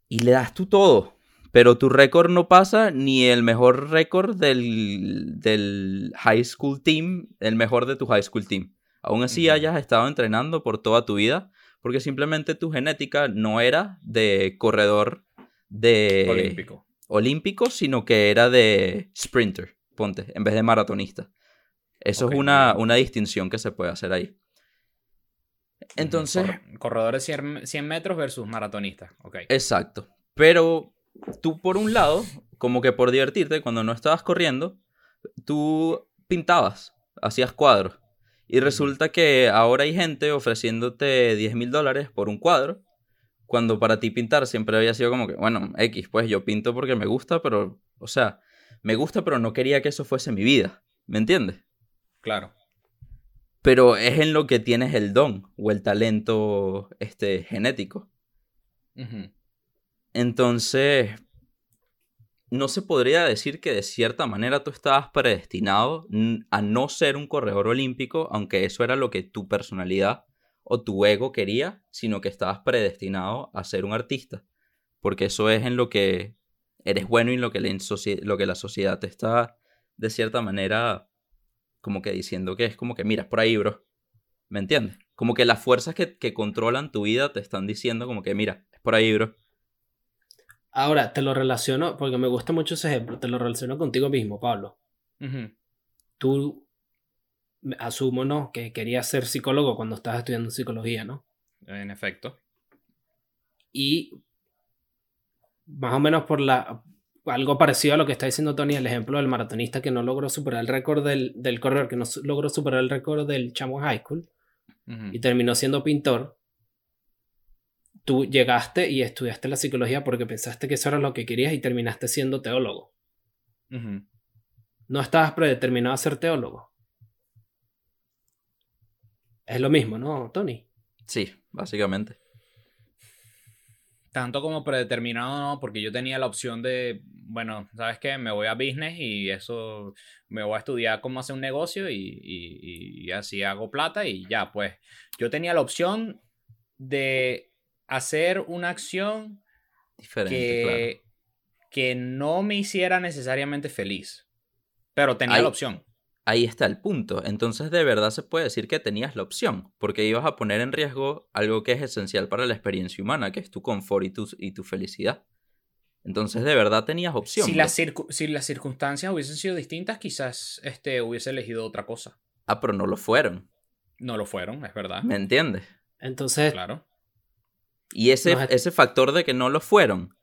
Y le das tú todo. Pero tu récord no pasa ni el mejor récord del, del, high school team, el mejor de tu high school team. Aún así hayas estado entrenando por toda tu vida, porque simplemente tu genética no era de corredor de olímpico, olímpico sino que era de sprinter, ponte, en vez de maratonista. Eso es una, una, distinción que se puede hacer ahí. Entonces... corredores 100, 100 metros versus maratonistas. Exacto. Pero tú por un lado, como que por divertirte, cuando no estabas corriendo, tú pintabas, hacías cuadros. Y resulta que ahora hay gente ofreciéndote 10 mil dólares por un cuadro, cuando para ti pintar siempre había sido como que, bueno, X, pues yo pinto porque me gusta, pero, o sea, me gusta, pero no quería que eso fuese mi vida, ¿me entiendes? Claro. Pero es en lo que tienes el don o el talento este, genético. Entonces, no se podría decir que de cierta manera tú estabas predestinado a no ser un corredor olímpico, aunque eso era lo que tu personalidad o tu ego quería, sino que estabas predestinado a ser un artista, porque eso es en lo que eres bueno y lo que, lo que la sociedad te está, de cierta manera, como que diciendo que es como que, miras por ahí, bro. ¿Me entiendes? Como que las fuerzas que, que controlan tu vida te están diciendo como que, mira, es por ahí, bro. Ahora, te lo relaciono, porque me gusta mucho ese ejemplo, te lo relaciono contigo mismo, Pablo. Tú, asumo, ¿no? Que querías ser psicólogo cuando estabas estudiando psicología, ¿no? En efecto. Y más o menos por la... Algo parecido a lo que está diciendo Tony, el ejemplo del maratonista que no logró superar el récord del, del corredor, que no logró superar el récord del chamo high school y terminó siendo pintor tú llegaste y estudiaste la psicología porque pensaste que eso era lo que querías y terminaste siendo teólogo. No estabas predeterminado a ser teólogo. Es lo mismo, ¿no, Tony? Sí, básicamente. Tanto como predeterminado, no, porque yo tenía la opción de, bueno, ¿sabes qué? Me voy a business y eso, me voy a estudiar cómo hacer un negocio y, y así hago plata y ya, pues yo tenía la opción de hacer una acción Diferente, que, no me hiciera necesariamente feliz. Pero tenía la opción. Ahí está el punto. Entonces de verdad se puede decir que tenías la opción, porque ibas a poner en riesgo algo que es esencial para la experiencia humana, que es tu confort y tu, y tu felicidad. Entonces de verdad tenías opción. Si, las, si las circunstancias hubiesen sido distintas, quizás este, hubiese elegido otra cosa. Ah, pero no lo fueron. No lo fueron, es verdad. ¿Me entiendes? Entonces, claro. Y ese, ese factor de que no lo fueron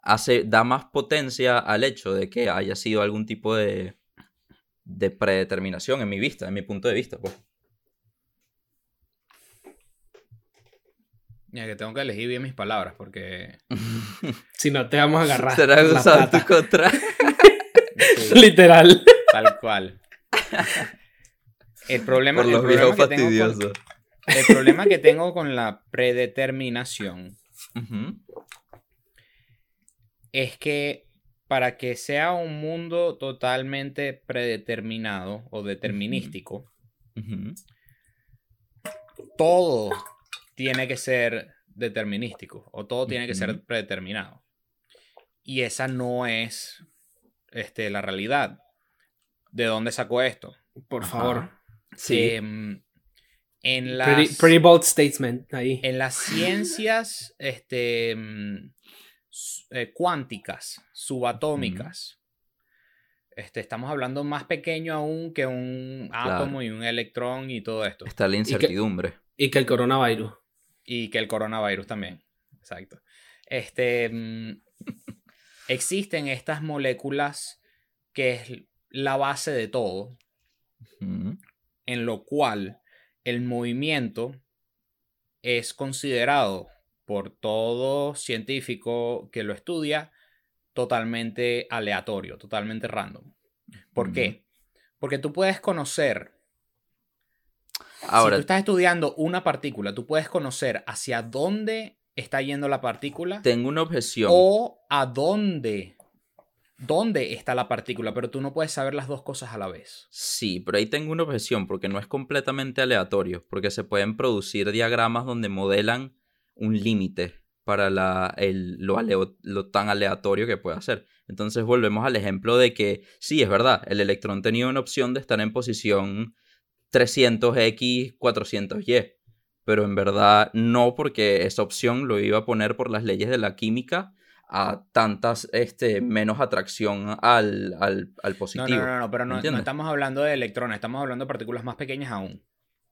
hace, da más potencia al hecho de que haya sido algún tipo de, de predeterminación en mi vista, en mi punto de vista. Pues. Ya que tengo que elegir bien mis palabras porque... (laughs) si no te vamos a agarrar. Será usado tu contra. Literal. Tal cual. El problema, Por los viejos fastidiosos. El problema que tengo con la predeterminación es que para que sea un mundo totalmente predeterminado o determinístico, todo tiene que ser determinístico o todo tiene que ser predeterminado. Y esa no es este, la realidad. ¿De dónde sacó esto? Por favor. Sí. Em, en las, pretty, bold statement ahí. En las ciencias este, mm, eh, cuánticas, subatómicas, este, estamos hablando más pequeño aún que un átomo y un electrón y todo esto. Está la incertidumbre. Y que, el coronavirus. Y que el coronavirus también. Exacto. Este, mm, (laughs) existen estas moléculas que es la base de todo, en lo cual el movimiento es considerado por todo científico que lo estudia totalmente aleatorio, totalmente random. ¿Por qué? Porque tú puedes conocer. Ahora, si tú estás estudiando una partícula, tú puedes conocer hacia dónde está yendo la partícula tengo una objeción. o a dónde, dónde está la partícula, pero tú no puedes saber las dos cosas a la vez. Sí, pero ahí tengo una objeción porque no es completamente aleatorio, porque se pueden producir diagramas donde modelan un límite para la, el- lo, aleo- lo tan aleatorio que puede ser. Entonces volvemos al ejemplo de que sí, es verdad, el electrón tenía una opción de estar en posición 300x, 400y, pero en verdad no porque esa opción lo iba a poner por las leyes de la química a tantas, este, menos atracción al, al, al No, positivo. no, no, no, pero no, no estamos hablando de electrones, estamos hablando de partículas más pequeñas aún.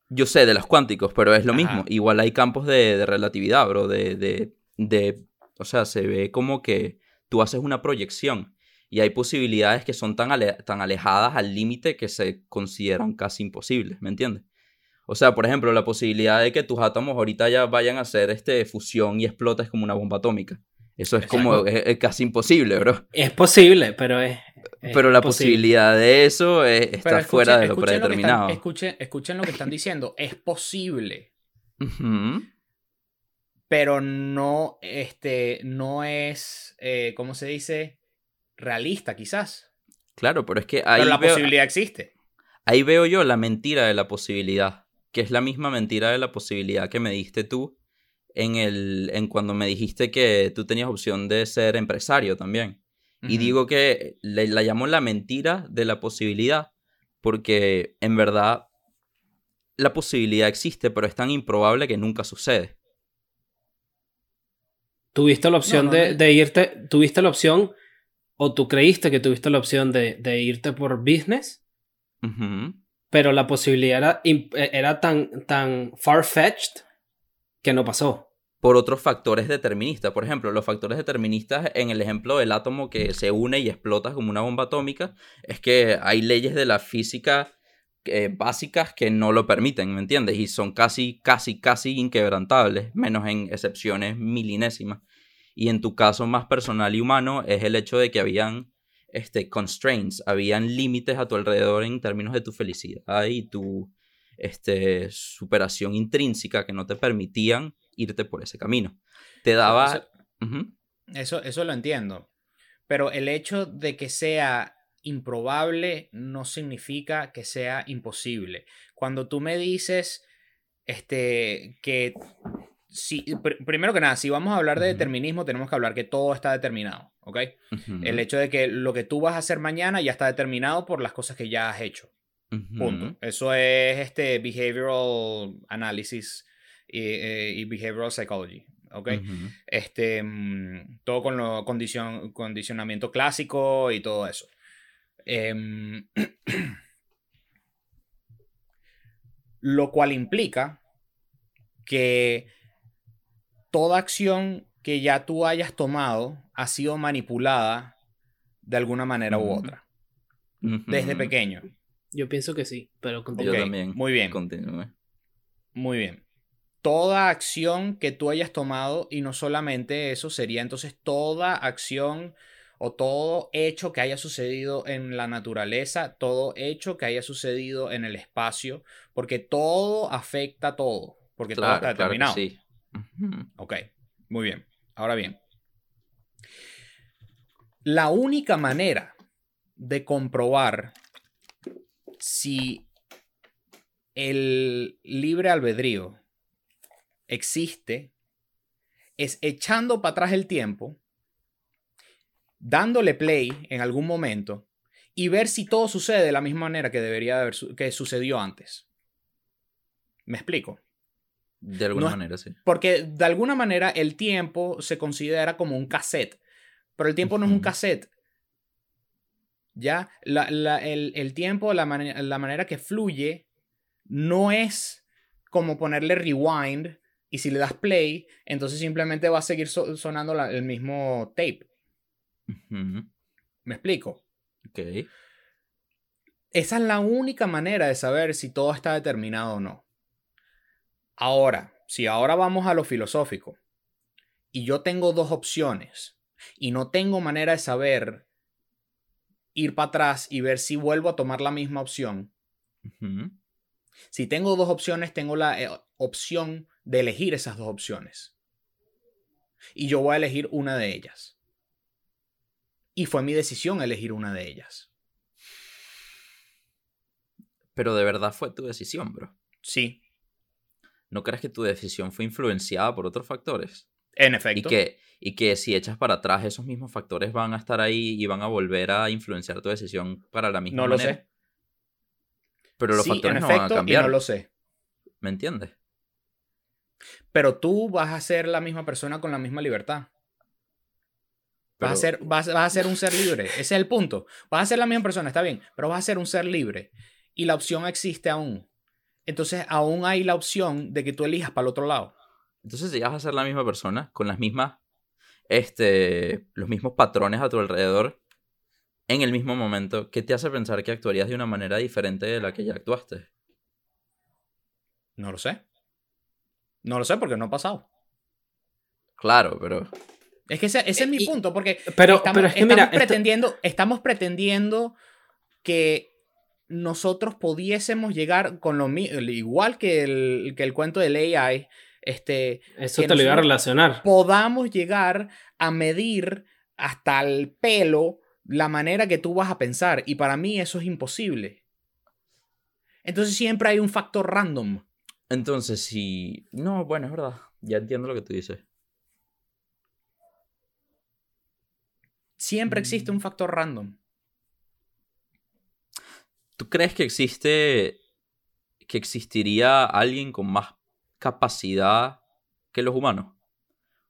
Yo sé de los cuánticos, pero es lo Ajá. mismo. Igual hay campos de, de relatividad, bro. De, de, de, o sea, se ve como que tú haces una proyección y hay posibilidades que son tan, ale- tan alejadas al límite que se consideran casi imposibles, ¿me entiendes? O sea, por ejemplo, la posibilidad de que tus átomos ahorita ya vayan a hacer este, fusión y explotes como una bomba atómica. Eso es como es casi imposible, bro. Es posible, pero es. Pero la posible. posibilidad de eso es- está escuchen- fuera de lo están- predeterminado. escuchen, escuchen lo que están diciendo. Es posible, pero no, este, no es, eh, ¿cómo se dice? Realista, quizás. Claro, pero es que ahí pero la veo- posibilidad existe. Ahí veo yo la mentira de la posibilidad, que es la misma mentira de la posibilidad que me diste tú en, el, en cuando me dijiste que tú tenías opción de ser empresario también. Y digo que le- la llamo la mentira de la posibilidad, porque en verdad la posibilidad existe, pero es tan improbable que nunca sucede. Tuviste la opción No, no, de, no. de irte. Tuviste la opción. O tú creíste que tuviste la opción de, de irte por business. Pero la posibilidad era, imp- era tan, tan far-fetched que no pasó. Por otros factores deterministas. Por ejemplo, los factores deterministas en el ejemplo del átomo que se une y explota como una bomba atómica, es que hay leyes de la física eh, básicas que no lo permiten, ¿me entiendes? Y son casi, casi, casi inquebrantables, menos en excepciones milinésimas. Y en tu caso más personal y humano es el hecho de que habían este, constraints, habían límites a tu alrededor en términos de tu felicidad y tu este, superación intrínseca que no te permitían irte por ese camino. Te daba... Eso-. Eso, eso lo entiendo. Pero el hecho de que sea improbable no significa que sea imposible. Cuando tú me dices este, que si, pr- primero que nada, si vamos a hablar de determinismo, tenemos que hablar que todo está determinado, ¿ok? El hecho de que lo que tú vas a hacer mañana ya está determinado por las cosas que ya has hecho. Punto. Eso es este behavioral analysis y, eh, y behavioral psychology, ¿ok? Este, mm, todo con lo condicion- condicionamiento clásico y todo eso. Em, (clears throat) lo cual implica que toda acción que ya tú hayas tomado ha sido manipulada de alguna manera u otra, desde pequeño. Yo pienso que sí, pero también. muy bien. Continúe. Muy bien. Toda acción que tú hayas tomado, y no solamente eso, sería entonces toda acción o todo hecho que haya sucedido en la naturaleza, todo hecho que haya sucedido en el espacio, porque todo afecta a todo, porque todo está claro determinado. sí. Ok, muy bien. Ahora bien, la única manera de comprobar si el libre albedrío existe es echando para atrás el tiempo, dándole play en algún momento y ver si todo sucede de la misma manera que debería de haber su- que sucedió antes. ¿Me explico? De alguna No es- manera, sí. Porque de alguna manera el tiempo se considera como un cassette, pero el tiempo no es un cassette. Ya, la- la- el, el tiempo, la, la manera que fluye, no es como ponerle rewind y si le das play, entonces simplemente va a seguir so- sonando la- el mismo tape. ¿Me explico? Ok. Esa es la única manera de saber si todo está determinado o no. Ahora, si ahora vamos a lo filosófico y yo tengo dos opciones y no tengo manera de saber ir para atrás y ver si vuelvo a tomar la misma opción. Si tengo dos opciones, tengo la eh, opción de elegir esas dos opciones. Y yo voy a elegir una de ellas. Y fue mi decisión elegir una de ellas. Pero de verdad fue tu decisión, bro. Sí, ¿No crees que tu decisión fue influenciada por otros factores? en Y efecto. que, y que si echas para atrás, esos mismos factores van a estar ahí y van a volver a influenciar tu decisión para la misma No lo manera. sé. Pero los sí, en factores no van a efecto, y cambiar. no lo sé. ¿Me entiendes? Pero tú vas a ser la misma persona con la misma libertad. Vas, a ser, vas, vas a ser un ser libre. Ese es el punto. Vas a ser la misma persona, está bien, pero vas a ser un ser libre. Y la opción existe aún. Entonces, aún hay la opción de que tú elijas para el otro lado. Entonces, si vas a ser la misma persona, con las mismas, este, los mismos patrones a tu alrededor, en el mismo momento, ¿qué te hace pensar que actuarías de una manera diferente de la que ya actuaste? No lo sé. No lo sé porque no ha pasado. Claro, pero Es que ese, ese es mi Y- punto, porque Pero, estamos, pero es que estamos mira, esto- pretendiendo, estamos pretendiendo que nosotros pudiésemos llegar con lo mi- igual que el, que el cuento del AI, este, eso te lo iba a relacionar. podamos llegar a medir hasta el pelo la manera que tú vas a pensar. Y para mí eso es imposible. Entonces siempre hay un factor random. Entonces si... No, bueno, es verdad. Ya entiendo lo que tú dices. Siempre existe Mm. un factor random. ¿Tú crees que existe... que existiría alguien con más capacidad que los humanos?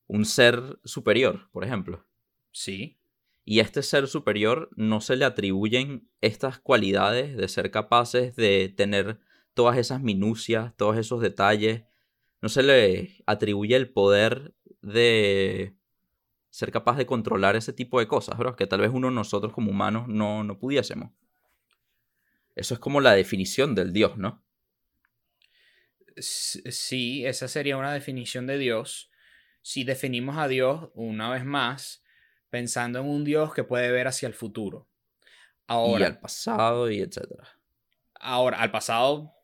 Un ser superior, por ejemplo. Sí. Y a este ser superior no se le atribuyen estas cualidades de ser capaces de tener todas esas minucias, todos esos detalles. No se le atribuye el poder de ser capaz de controlar ese tipo de cosas, bro, que tal vez uno nosotros como humanos no, no pudiésemos. Eso es como la definición del Dios, ¿no? Sí, esa sería una definición de Dios. Si definimos a Dios, una vez más, pensando en un Dios que puede ver hacia el futuro. y Ahora, al pasado y etcétera. ahora al pasado,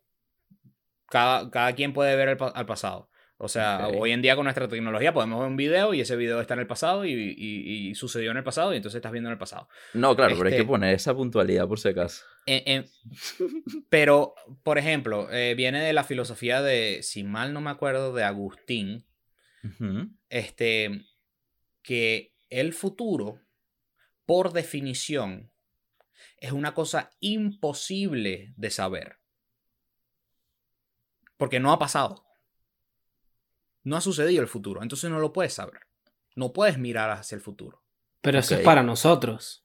cada, cada quien puede ver el al pasado. O sea, hoy en día con nuestra tecnología podemos ver un video y ese video está en el pasado y, y- y sucedió en el pasado y entonces estás viendo en el pasado. No, claro, pero hay que Este- poner esa puntualidad por si acaso. Pero, por ejemplo, eh, viene de la filosofía de, si mal no me acuerdo, de Agustín, este, que el futuro, por definición, es una cosa imposible de saber. Porque no ha pasado. No ha sucedido el futuro, entonces no lo puedes saber. No puedes mirar hacia el futuro. Pero eso es para nosotros.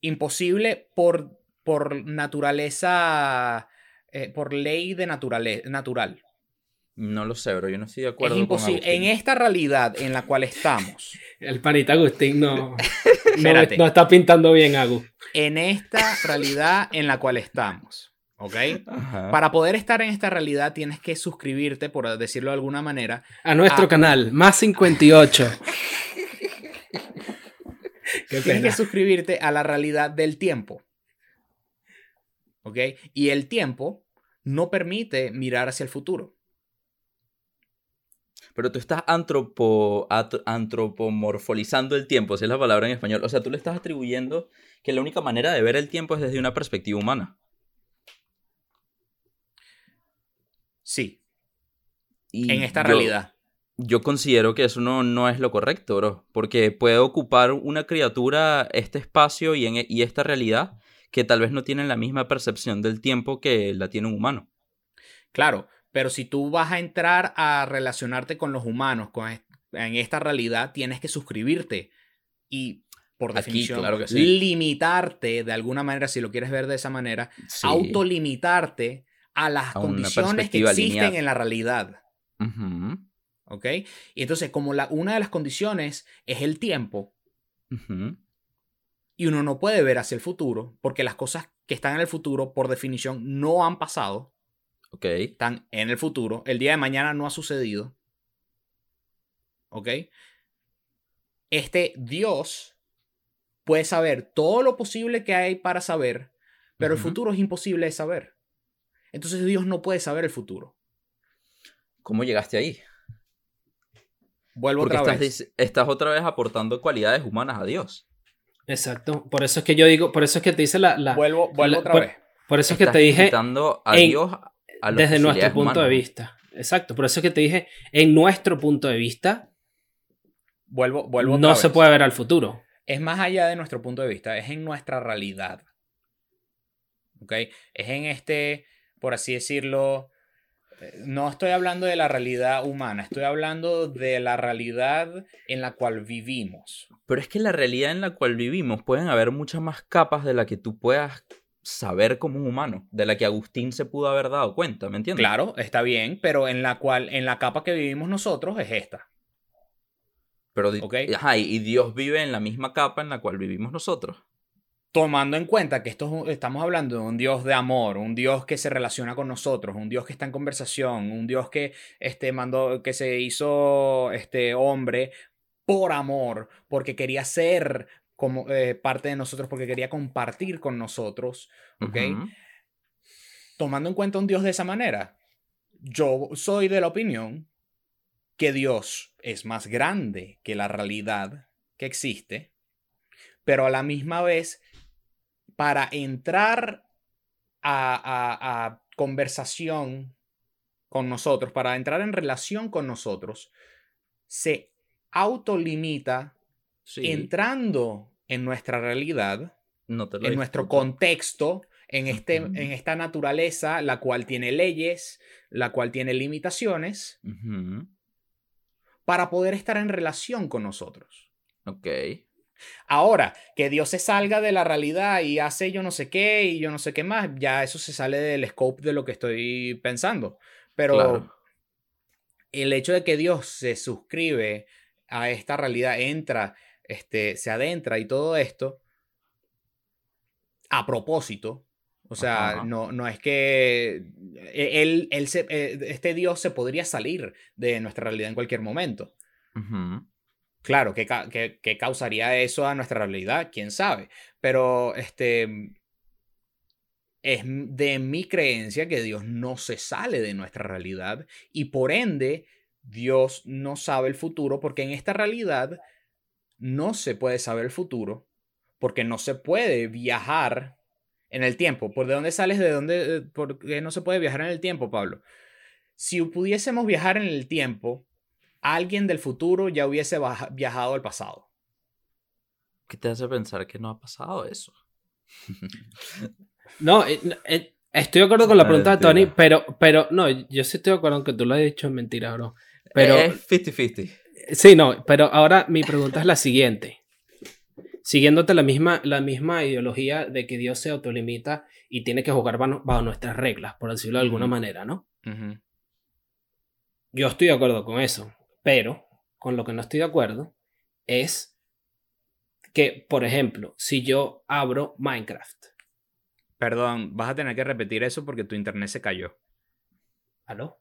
Imposible por, por naturaleza, eh, por ley de naturale- natural. No lo sé, bro. Yo no estoy de Es acuerdo con imposible. En esta realidad en la cual estamos, (laughs) El panita Agustín no, (laughs) no está pintando bien, Agus. en esta realidad en la cual estamos, ¿ok? Ajá. Para poder estar en esta realidad tienes que suscribirte, por decirlo de alguna manera. A nuestro canal, más 58. (laughs) Qué Tienes que suscribirte a la realidad del tiempo. ¿Ok? Y el tiempo no permite mirar hacia el futuro. Pero tú estás antropo, at- antropomorfolizando el tiempo, si es la palabra en español. O sea, tú le estás atribuyendo que la única manera de ver el tiempo es desde una perspectiva humana. Sí, Y en esta yo- realidad. Yo considero que eso no, no es lo correcto, bro. Porque puede ocupar una criatura este espacio y, en, e- y esta realidad que tal vez no tienen la misma percepción del tiempo que la tiene un humano. Claro, pero si tú vas a entrar a relacionarte con los humanos con en esta realidad, tienes que suscribirte y, por Aquí, definición, claro que sí. limitarte de alguna manera, si lo quieres ver de esa manera, Sí. autolimitarte a las A condiciones que existen en la realidad. ¿Ok? Y entonces, como la, una de las condiciones es el tiempo, y uno no puede ver hacia el futuro, porque las cosas que están en el futuro, por definición, no han pasado, Ok. están en el futuro, el día de mañana no ha sucedido. ¿Ok? Este Dios puede saber todo lo posible que hay para saber, pero el futuro es imposible de saber. Entonces Dios no puede saber el futuro. ¿Cómo llegaste ahí? Vuelvo Porque otra estás, vez. estás otra vez aportando cualidades humanas a Dios. Exacto. Por eso es que yo digo, por eso es que te dice la. la- Vuelvo, vuelvo la- otra por- vez. por eso es que te dije a en- Dios a las desde nuestro punto de vista. Exacto. Por eso es que te dije, en nuestro punto de vista, Vuelvo, vuelvo no otra se vez. puede ver al futuro. es más allá de nuestro punto de vista, es en nuestra realidad. ¿Ok? Es en este, por así decirlo, eh, no estoy hablando de la realidad humana, estoy hablando de la realidad en la cual vivimos. Pero es que la realidad en la cual vivimos pueden haber muchas más capas de la que tú puedas saber como un humano, de la que Agustín se pudo haber dado cuenta, ¿me entiendes? Claro, está bien, pero en la cual, en la capa que vivimos nosotros es esta. Pero, ajá, y Dios vive en la misma capa en la cual vivimos nosotros. Tomando en cuenta que esto estamos hablando de un Dios de amor, un Dios que se relaciona con nosotros, un Dios que está en conversación, un Dios que, este, mandó, que se hizo este, hombre por amor, porque quería ser como, eh, parte de nosotros, porque quería compartir con nosotros, ¿ok? Tomando en cuenta un Dios de esa manera, yo soy de la opinión que Dios es más grande que la realidad que existe, pero a la misma vez, para entrar a, a- a conversación con nosotros, para entrar en relación con nosotros, se autolimita Sí, entrando en nuestra realidad no te lo en nuestro contexto, en, este, en esta naturaleza, la cual tiene leyes, la cual tiene limitaciones, para poder estar en relación con nosotros. Ok. Ahora, que Dios se salga de la realidad y hace yo no sé qué y yo no sé qué más, ya eso se sale del scope de lo que estoy pensando. Pero Claro. el hecho de que Dios se suscribe a esta realidad, entra, este, se adentra y todo esto, a propósito, o sea, Ajá. no, no es que e, él, él se- eh, este Dios se podría salir de nuestra realidad en cualquier momento. Claro, ¿qué, qué- causaría eso a nuestra realidad? ¿Quién sabe? Pero este es de mi creencia que Dios no se sale de nuestra realidad y por ende Dios no sabe el futuro porque en esta realidad no se puede saber el futuro porque no se puede viajar en el tiempo. ¿Por de dónde sales? ¿De dónde? eh, ¿Por qué no se puede viajar en el tiempo, Pablo? Si pudiésemos viajar en el tiempo, alguien del futuro ya hubiese viajado al pasado. ¿Qué te hace pensar que no ha pasado eso? (laughs) No, eh, eh, estoy de acuerdo con la Ah, pregunta de Tony, pero, pero no, yo sí estoy de acuerdo en que tú lo has dicho, es mentira, bro. Pero Es 50-50. sí, no, pero ahora mi pregunta es la siguiente. Siguiéndote la misma, la misma ideología de que Dios se autolimita y tiene que jugar bajo, bajo nuestras reglas, por decirlo de alguna manera, ¿no? Yo estoy de acuerdo con eso, pero con lo que no estoy de acuerdo es que, por ejemplo, si yo abro Minecraft, Perdón, vas a tener que repetir eso porque tu internet se cayó. ¿aló?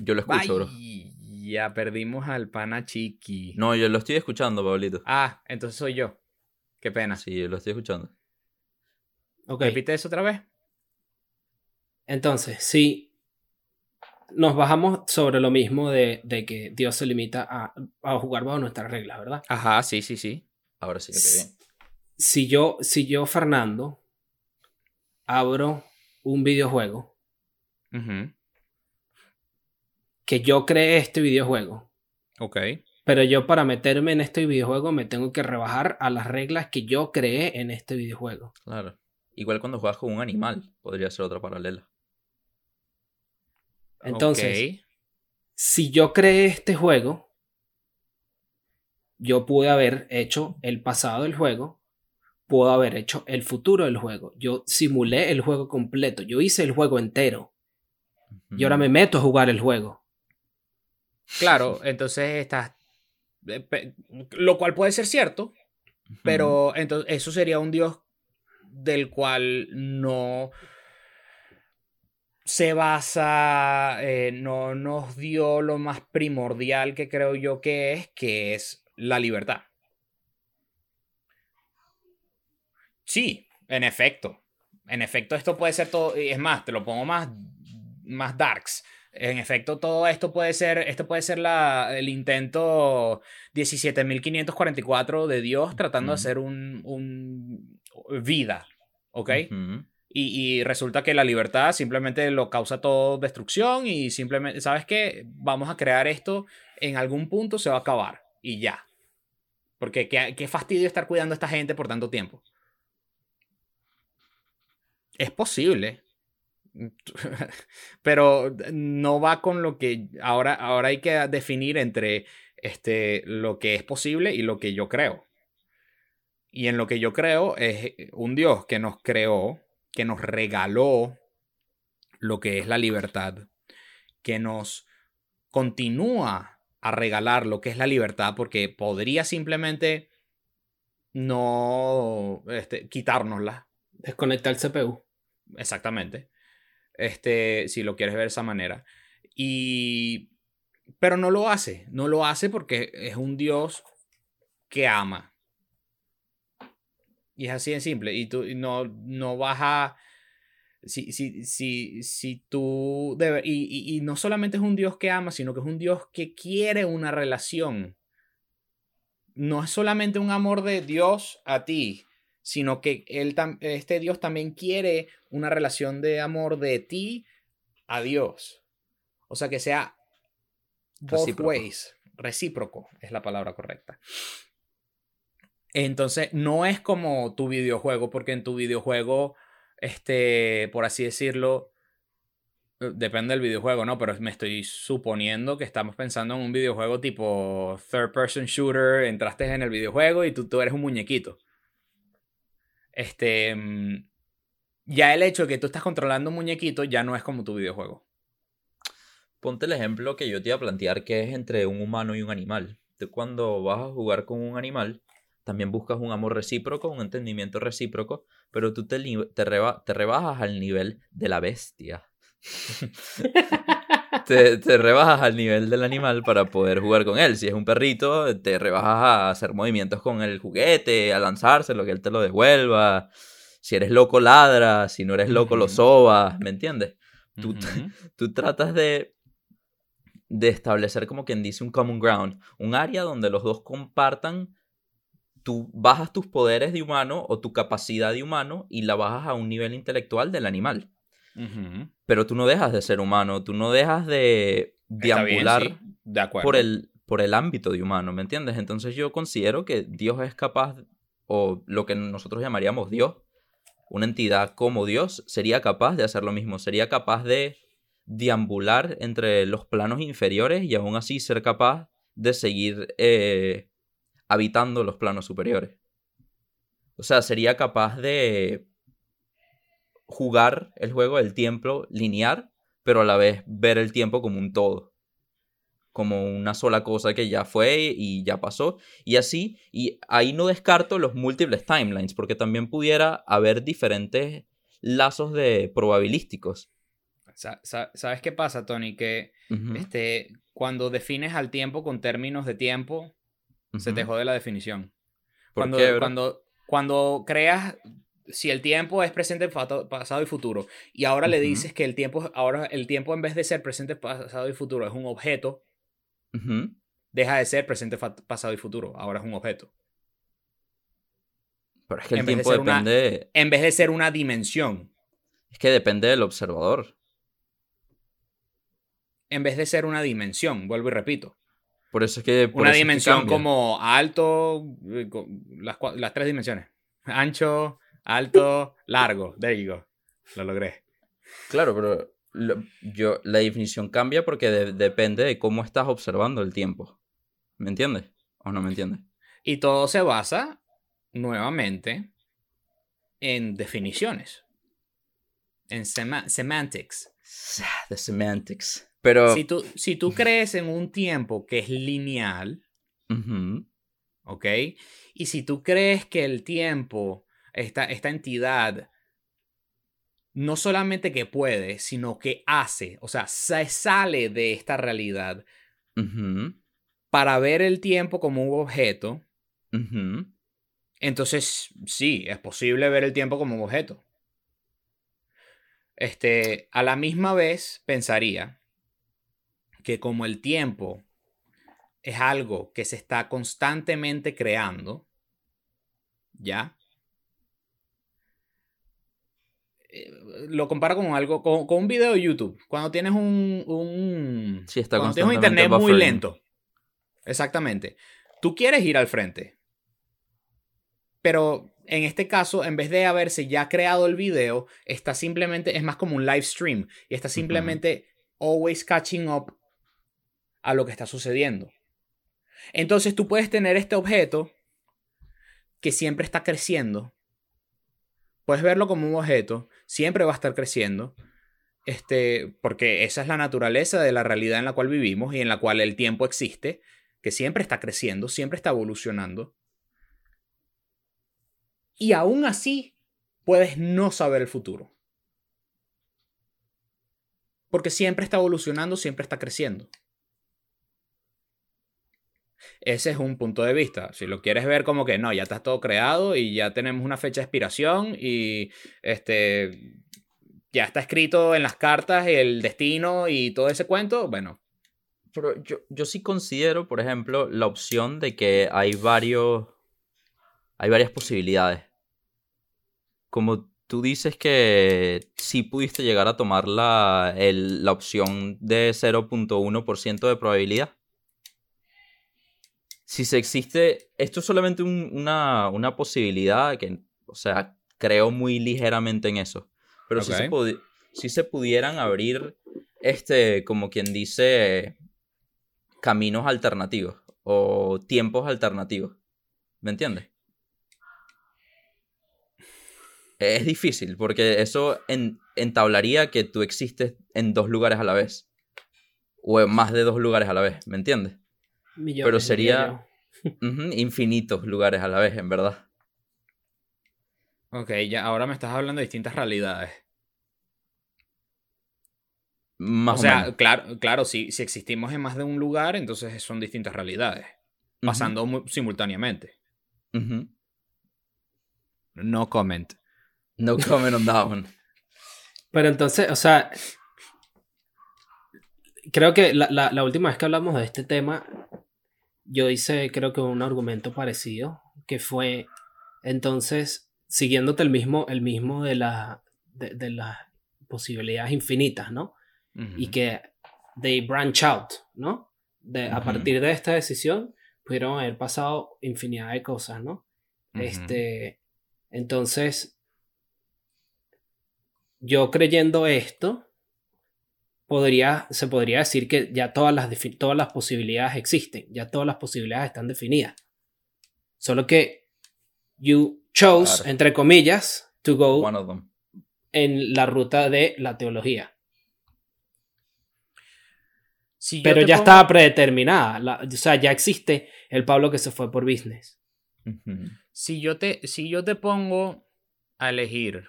Yo lo escucho, bro. Ay, ya perdimos al pana chiqui. No, yo lo estoy escuchando, Pablito. Ah, entonces soy yo. Qué pena. Sí, yo lo estoy escuchando. Ok. Repite eso otra vez. Entonces, si nos bajamos sobre lo mismo de, de que Dios se limita a, a jugar bajo nuestras reglas, ¿verdad? Ajá, sí, sí, sí. Ahora sí que te bien. Si yo, si yo, Fernando, abro un videojuego, que yo creé este videojuego, Ok. pero yo para meterme en este videojuego me tengo que rebajar a las reglas que yo creé en este videojuego. Claro. Igual cuando juegas con un animal, podría ser otra paralela. Entonces, si yo creé este juego, yo pude haber hecho el pasado del juego, puedo haber hecho el futuro del juego. Yo simulé el juego completo, yo hice el juego entero y ahora me meto a jugar el juego. Claro, entonces estás. eh, Lo cual puede ser cierto, pero entonces eso sería un Dios del cual no se basa, eh, no nos dio lo más primordial que creo yo que es, que es la libertad. Sí, en efecto. En efecto, esto puede ser todo. y Es más, te lo pongo más, más darks. En efecto, todo esto puede ser. Esto puede ser la, el intento 17.544 de Dios tratando de hacer un, un vida. ¿Ok? Y, resulta que la libertad simplemente lo causa todo destrucción y simplemente, ¿sabes qué? Vamos a crear esto, en algún punto se va a acabar y ya. Porque qué, qué fastidio estar cuidando a esta gente por tanto tiempo. Es posible. (laughs) Pero no va con lo que ahora, ahora hay que definir entre este, lo que es posible y lo que yo creo. Y en lo que yo creo es un Dios que nos creó, que nos regaló lo que es la libertad, que nos continúa a regalar lo que es la libertad, porque podría simplemente no este, quitárnosla. Desconectar el CPU. Exactamente. Este, si lo quieres ver de esa manera. Y. Pero no lo hace. No lo hace porque es un Dios que ama. Y es así de simple. Y tú no, no vas a. Si, si, si, si tú. debe- y, y- y no solamente es un Dios que ama, sino que es un Dios que quiere una relación. No es solamente un amor de Dios a ti, sino que él, este Dios también quiere una relación de amor de ti a Dios. O sea, que sea both Recíproco. ways. Recíproco es la palabra correcta. Entonces, no es como tu videojuego, porque en tu videojuego, este, por así decirlo, eh, depende del videojuego, ¿no? Pero me estoy suponiendo que estamos pensando en un videojuego tipo third person shooter, entraste en el videojuego y tú, tú eres un muñequito. Este, mm, ya el hecho de que tú estás controlando un muñequito ya no es como tu videojuego. Ponte el ejemplo que yo te iba a plantear que es entre un humano y un animal. Tú cuando vas a jugar con un animal, también buscas un amor recíproco, un entendimiento recíproco, pero tú te, te, reba- te rebajas al nivel de la bestia. (laughs) te, te rebajas al nivel del animal para poder jugar con él. Si es un perrito, te rebajas a hacer movimientos con el juguete, a lanzárselo, que él te lo devuelva. Si eres loco, ladra. Si no eres loco, lo sobas. ¿Me entiendes? Tú, tú tratas de, de establecer como quien dice un common ground, un área donde los dos compartan, tú bajas tus poderes de humano o tu capacidad de humano y la bajas a un nivel intelectual del animal. Pero tú no dejas de ser humano, tú no dejas de bien, deambular sí, de acuerdo. por, el, por el ámbito de humano, ¿me entiendes? Entonces yo considero que Dios es capaz, o lo que nosotros llamaríamos Dios, una entidad como Dios, sería capaz de hacer lo mismo, sería capaz de deambular entre los planos inferiores y aún así ser capaz de seguir eh, habitando los planos superiores. O sea, sería capaz de jugar el juego del tiempo lineal, pero a la vez ver el tiempo como un todo. Como una sola cosa que ya fue y ya pasó. Y así, y ahí no descarto los múltiples timelines, porque también pudiera haber diferentes lazos de probabilísticos. Sa- sa- ¿Sabes qué pasa, Tony? Que este, cuando defines al tiempo con términos de tiempo, se te jode la definición. ¿Por Cuando, qué, bro? cuando, cuando creas, si el tiempo es presente, pasado y futuro, y ahora le dices que el tiempo, ahora el tiempo en vez de ser presente, pasado y futuro es un objeto, deja de ser presente, pasado y futuro, ahora es un objeto. Pero es que el En vez de tiempo ser una- depende. En vez de ser una dimensión, Es que depende del observador. en vez de ser una dimensión, vuelvo y repito. Por eso es que. por Una eso es que dimensión como alto, eh, las, las tres dimensiones. Ancho, alto, (laughs) largo. There you go. Lo logré. Claro, pero lo- yo, la definición cambia porque de- depende de cómo estás observando el tiempo. ¿Me entiendes? ¿O no me entiendes? Y todo se basa, nuevamente, en definiciones. En sema- semantics. The semantics. Pero. Si tú, si tú crees en un tiempo que es lineal, ¿ok? Y si tú crees que el tiempo, esta, esta entidad, no solamente que puede, sino que hace, o sea, se sale de esta realidad para ver el tiempo como un objeto. Entonces, sí, es posible ver el tiempo como un objeto. Este, a la misma vez, pensaría que como el tiempo es algo que se está constantemente creando, ¿ya? Eh, lo comparo con algo, con, un video de YouTube. Cuando tienes un, un sí, está cuando tienes un internet muy lento. Exactamente. Tú quieres ir al frente. Pero en este caso, en vez de haberse ya creado el video, está simplemente, es más como un live stream. Y está simplemente always catching up a lo que está sucediendo. Entonces tú puedes tener este objeto que siempre está creciendo. Puedes verlo como un objeto, siempre va a estar creciendo. Este, porque esa es la naturaleza de la realidad en la cual vivimos y en la cual el tiempo existe, que siempre está creciendo, siempre está evolucionando. Y aún así, puedes no saber el futuro. Porque siempre está evolucionando, siempre está creciendo. Ese es un punto de vista. Si lo quieres ver como que no, ya está todo creado y ya tenemos una fecha de expiración y este ya está escrito en las cartas el destino y todo ese cuento, bueno. Pero yo, yo sí considero, por ejemplo, la opción de que hay varios. Hay varias posibilidades. Como tú dices que sí pudiste llegar a tomar la, la opción de 0.1% de probabilidad si se existe, esto es solamente una, una, posibilidad que, o sea, creo muy ligeramente en eso. Pero si, se si se pudieran abrir, este, como quien dice, caminos alternativos o tiempos alternativos. ¿Me entiendes? Es difícil porque eso entablaría que tú existes en dos lugares a la vez. O en más de dos lugares a la vez, ¿me entiendes? Pero sería (laughs) infinitos lugares a la vez, en verdad. Ok, ya ahora me estás hablando de distintas realidades. o sea, claro, claro si, si existimos en más de un lugar, entonces son distintas realidades. Pasando simultáneamente. No comment. No (laughs) comment on that one. Pero entonces, o sea, creo que la, la, última vez que hablamos de este tema, yo hice creo que un argumento parecido, que fue entonces, siguiéndote el mismo, el mismo de, la, de, las posibilidades infinitas, ¿no? Y que they branch out, ¿no? De, A partir de esta decisión pudieron haber pasado infinidad de cosas, ¿no? Este, entonces, yo creyendo esto, podría, se podría decir que ya todas las, todas las posibilidades existen, ya todas las posibilidades están definidas. Solo que you chose, entre comillas, to go en la ruta de la teología. Pero ya estaba predeterminada. o sea, ya existe el Pablo que se fue por business. si, yo te, si yo te pongo a elegir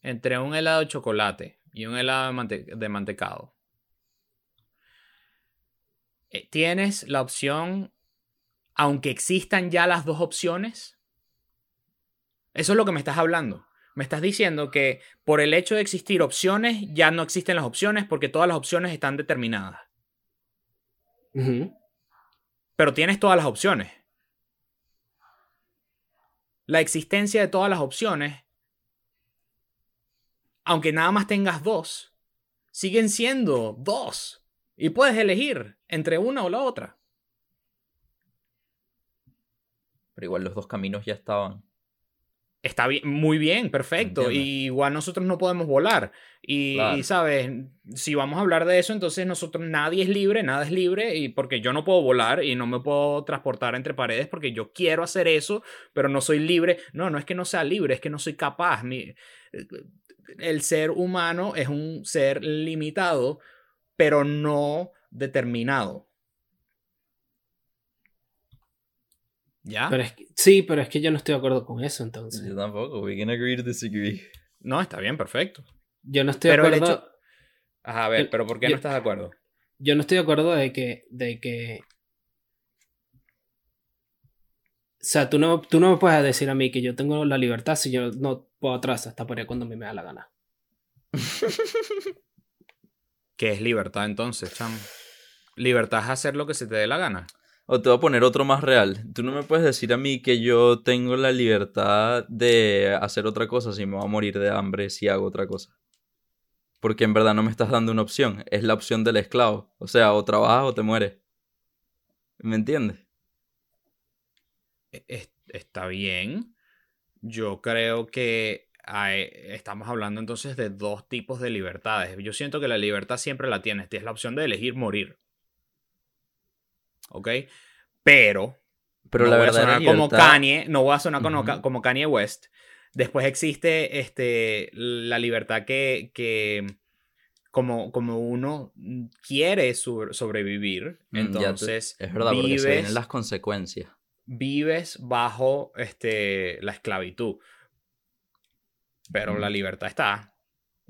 entre un helado de chocolate y un helado de, mantecado. Eh, tienes la opción, aunque existan ya las dos opciones. Eso es lo que me estás hablando. Me estás diciendo que por el hecho de existir opciones, ya no existen las opciones porque todas las opciones están determinadas. Pero tienes todas las opciones. La existencia de todas las opciones aunque nada más tengas dos, siguen siendo dos. Y puedes elegir entre una o la otra. Pero igual los dos caminos ya estaban. Está bien, muy bien, perfecto. Y igual nosotros no podemos volar. Y, sabes, si vamos a hablar de eso, entonces nosotros nadie es libre, nada es libre. Y porque yo no puedo volar y no me puedo transportar entre paredes porque yo quiero hacer eso, pero no soy libre. No, no es que no sea libre, es que no soy capaz. Mi, el ser humano es un ser limitado, pero no determinado. ¿Ya? sí, pero es que yo no estoy de acuerdo con eso entonces. Yo tampoco, we can agree to disagree. No, está bien, perfecto. Yo no estoy de acuerdo. a ver, pero ¿por qué no estás de acuerdo? Yo no estoy de acuerdo de que, de que sea, tú no, tú no me puedes decir a mí que yo tengo la libertad si yo no puedo atrás hasta por ahí cuando a mí me da la gana. (laughs) ¿Qué es libertad entonces, chamo? Libertad es hacer lo que se te dé la gana. O te voy a poner otro más real. Tú no me puedes decir a mí que yo tengo la libertad de hacer otra cosa si me voy a morir de hambre si hago otra cosa. Porque en verdad no me estás dando una opción. Es la opción del esclavo. O sea, o trabajas o te mueres. ¿Me entiendes? E- es- Está bien. Yo creo que hay- estamos hablando entonces de dos tipos de libertades. Yo siento que la libertad siempre la tienes. Tienes la opción de elegir morir. ¿Ok? Pero Pero no la voy a como Kanye, no voy a sonar como, Kanye West. Después existe este, la libertad que, que como, como uno quiere sobre- sobrevivir, Mm, ya entonces Es verdad, porque se vienen las consecuencias. Vives bajo este, la esclavitud. Pero Mm. la libertad está.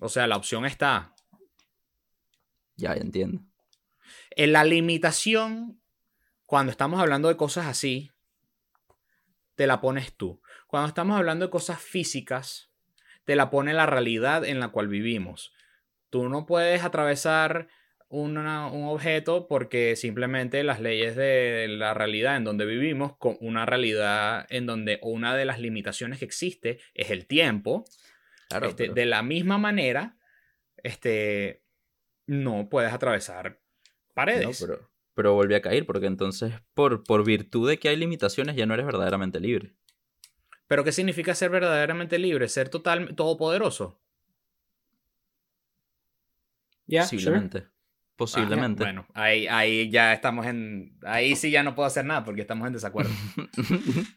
O sea, la opción está. Ya, ya entiendo. En la limitación, cuando estamos hablando de cosas así, te la pones tú. Cuando estamos hablando de cosas físicas, te la pone la realidad en la cual vivimos. Tú no puedes atravesar una- un objeto porque simplemente las leyes de la realidad en donde vivimos, con una realidad en donde una de las limitaciones que existe es el tiempo, Claro, este, pero- de la misma manera, este, no puedes atravesar no, paredes. pero, pero volví a caer, porque entonces, por, por virtud de que hay limitaciones, ya no eres verdaderamente libre. Pero ¿qué significa ser verdaderamente libre? Ser total, todopoderoso. Ya, sure. Posiblemente. Posiblemente. Ah, bueno, ahí, ahí ya estamos en. Ahí sí ya no puedo hacer nada porque estamos en desacuerdo. (laughs)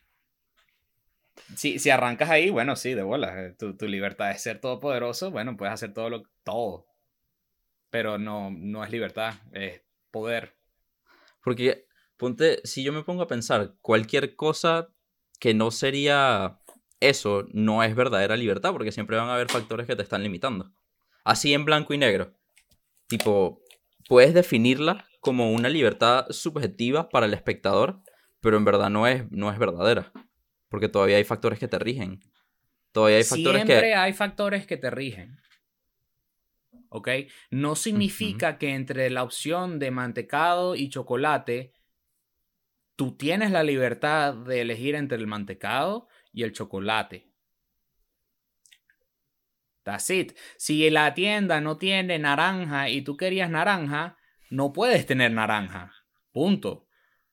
Si, si arrancas ahí, bueno, sí, de bola. eh, Tu, tu libertad es ser todopoderoso, bueno, puedes hacer todo lo todo. Pero no, no es libertad, es poder. Porque, ponte, si yo me pongo a pensar, cualquier cosa que no sería eso, no es verdadera libertad, porque siempre van a haber factores que te están limitando. Así en blanco y negro. Tipo, puedes definirla como una libertad subjetiva para el espectador, pero en verdad no es, no es verdadera. Porque todavía hay factores que te rigen. Todavía hay factores Siempre que... hay factores que te rigen. ¿Ok? No significa que entre la opción de mantecado y chocolate, tú tienes la libertad de elegir entre el mantecado y el chocolate. That's it. Si la tienda no tiene naranja y tú querías naranja, no puedes tener naranja. Punto.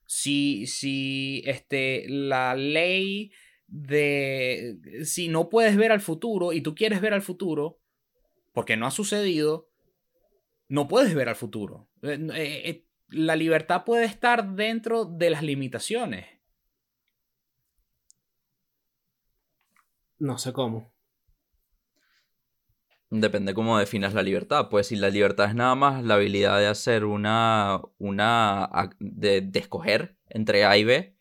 Si, si este, la ley de si no puedes ver al futuro y tú quieres ver al futuro, porque no ha sucedido, no puedes ver al futuro. Eh, eh, eh, la libertad puede estar dentro de las limitaciones. No sé cómo. Depende cómo definas la libertad. Pues si la libertad es nada más la habilidad de hacer una. una. de, de escoger entre A y B,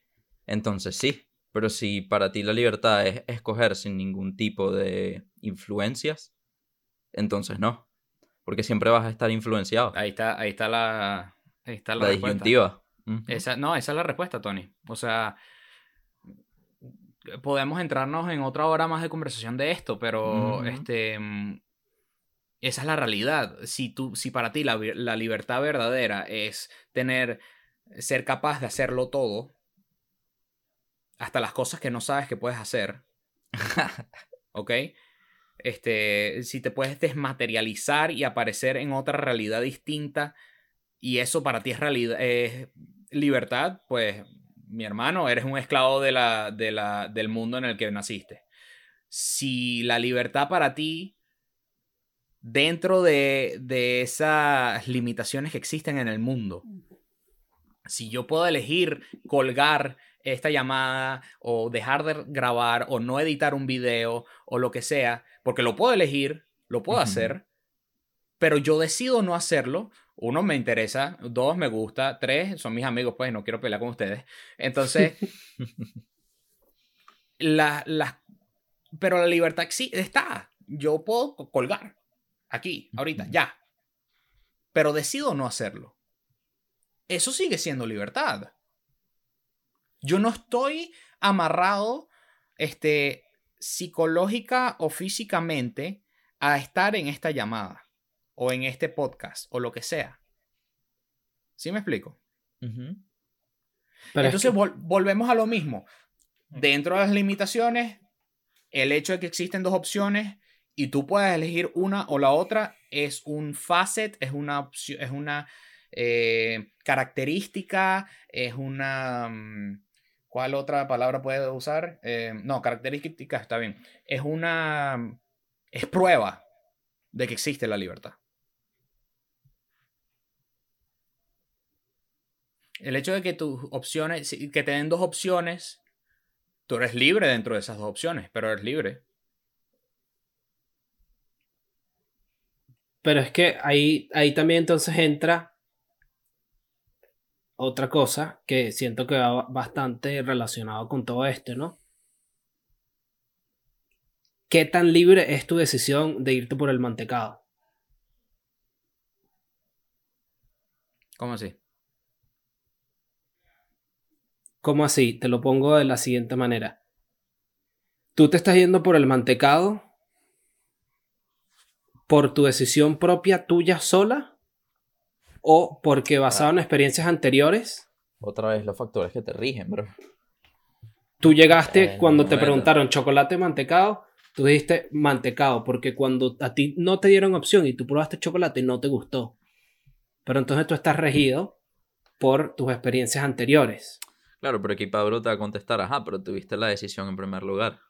entonces sí. Pero si para ti la libertad es escoger sin ningún tipo de influencias, entonces no. Porque siempre vas a estar influenciado. Ahí está, ahí está la, ahí está la, La disyuntiva. Esa, no, esa es la respuesta, Tony. O sea, podemos entrarnos en otra hora más de conversación de esto, pero este, mm, esa es la realidad. Si, tú, si para ti la, la libertad verdadera es tener, ser capaz de hacerlo todo, hasta las cosas que no sabes que puedes hacer, (laughs) ¿ok? Este, si te puedes desmaterializar y aparecer en otra realidad distinta y eso para ti es realidad, libertad, pues mi hermano, eres un esclavo de la, de la, del mundo en el que naciste. Si la libertad para ti, dentro de, de esas limitaciones que existen en el mundo, si yo puedo elegir colgar esta llamada o dejar de grabar o no editar un video o lo que sea, porque lo puedo elegir, lo puedo hacer, pero yo decido no hacerlo. Uno, me interesa, dos, me gusta, tres, son mis amigos, pues no quiero pelear con ustedes. Entonces, (laughs) la, la- pero la libertad sí está. Yo puedo co- colgar aquí, ahorita, ya. Pero decido no hacerlo. Eso sigue siendo libertad. Yo no estoy amarrado este, psicológica o físicamente a estar en esta llamada o en este podcast o lo que sea. ¿Sí me explico? Entonces volvemos a lo mismo. Dentro de las limitaciones, el hecho de que existen dos opciones y tú puedes elegir una o la otra es un facet, es una opción, es una eh, característica, es una... Mm, ¿Cuál otra palabra puedo usar? Eh, no, característica está bien. Es una... Es prueba de que existe la libertad. El hecho de que tus opciones, que te den dos opciones, tú eres libre dentro de esas dos opciones, pero eres libre. Pero es que ahí, ahí también entonces entra otra cosa que siento que va bastante relacionado con todo esto, ¿no? ¿Qué tan libre es tu decisión de irte por el mantecado? ¿Cómo así? ¿Cómo así? Te lo pongo de la siguiente manera. Tú te estás yendo por el mantecado por tu decisión propia tuya sola o porque basado en experiencias anteriores. Otra vez los factores que te rigen, bro. Tú llegaste cuando te preguntaron chocolate mantecado, tú dijiste mantecado porque cuando a ti no te dieron opción y tú probaste chocolate y no te gustó. Pero entonces tú estás regido por tus experiencias anteriores. Claro, pero aquí Pablo te va a contestar, ajá, pero tuviste la decisión en primer lugar.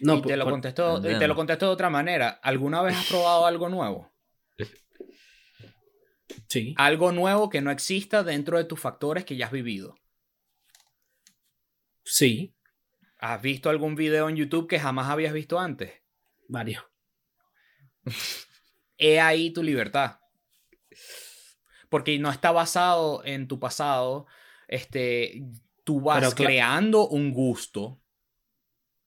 No, y te, lo contesto, te lo de otra manera. ¿Alguna vez has probado algo nuevo? Sí. Algo nuevo que no exista dentro de tus factores que ya has vivido. Sí. ¿Has visto algún video en YouTube que jamás habías visto antes? Varios. He ahí tu libertad porque no está basado en tu pasado, este, tú vas creando un gusto,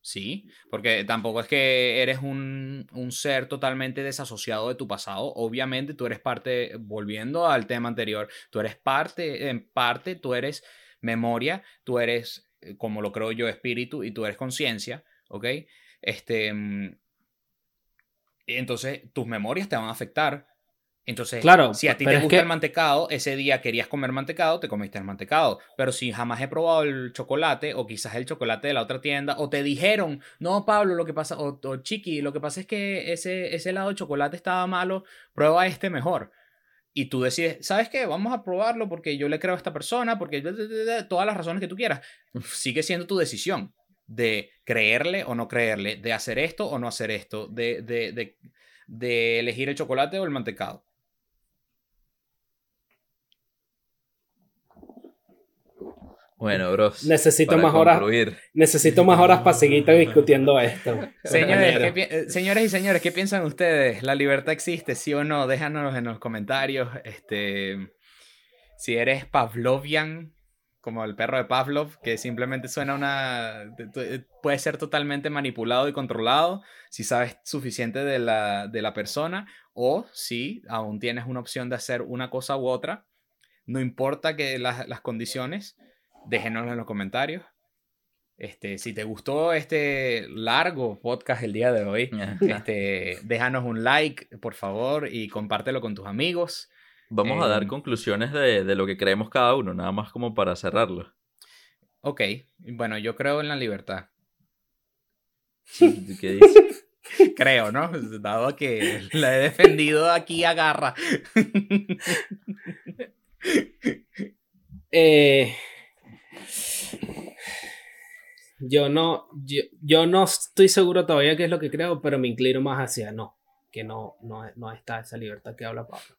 ¿sí? Porque tampoco es que eres un, un, ser totalmente desasociado de tu pasado, obviamente tú eres parte, volviendo al tema anterior, tú eres parte, en parte tú eres memoria, tú eres, eh, como lo creo yo, espíritu y tú eres conciencia, ¿ok? Este, mm, entonces tus memorias te van a afectar, entonces, claro, si a ti te gusta el mantecado, ese día querías comer mantecado, te comiste el mantecado. Pero si jamás he probado el chocolate, o quizás el chocolate de la otra tienda, o te dijeron, no, Pablo, lo que pasa, o, Chiqui, lo que pasa es que ese, ese helado de chocolate estaba malo, prueba este mejor. Y tú decides, ¿sabes qué? Vamos a probarlo porque yo le creo a esta persona, porque todas las razones que tú quieras. Sigue siendo tu decisión de creerle o no creerle, de hacer esto o no hacer esto, de, de, de elegir el chocolate o el mantecado. Bueno, bros. Necesito más horas. Necesito más horas para seguir discutiendo esto. Señores, eh, señores y señores, ¿qué piensan ustedes? ¿La libertad existe, sí o no? Déjanos en los comentarios. Este, si eres Pavlovian, como el perro de Pavlov, que simplemente suena una. puede ser totalmente manipulado y controlado si sabes suficiente de la, de la persona, o si aún tienes una opción de hacer una cosa u otra. No importa que las, las condiciones déjenoslo en los comentarios. Este, si te gustó este largo podcast el día de hoy, este, déjanos un like, por favor, y compártelo con tus amigos. Vamos a dar em, conclusiones de, lo que creemos cada uno, nada más como para cerrarlo. Ok, bueno, yo creo en la libertad. ¿Qué dices? (laughs) creo, ¿no? Dado que la he defendido aquí a garra. (laughs) eh, yo no, yo, no estoy seguro todavía qué es lo que creo, pero me inclino más hacia no, que no, no, está esa libertad que habla Pablo.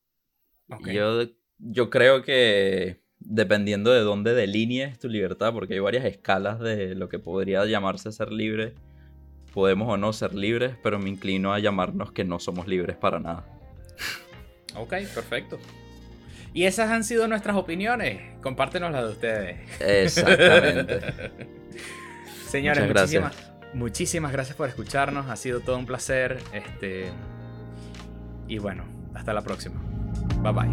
Yo, yo creo que dependiendo de dónde delinees tu libertad, porque hay varias escalas de lo que podría llamarse ser libre, podemos o no ser libres, pero me inclino a llamarnos que no somos libres para nada. Ok, perfecto. Y esas han sido nuestras opiniones. Compártenos las de ustedes. Exactamente. (laughs) Señores, muchísimas, muchísimas gracias por escucharnos. Ha sido todo un placer. Este, y bueno, hasta la próxima. Bye bye.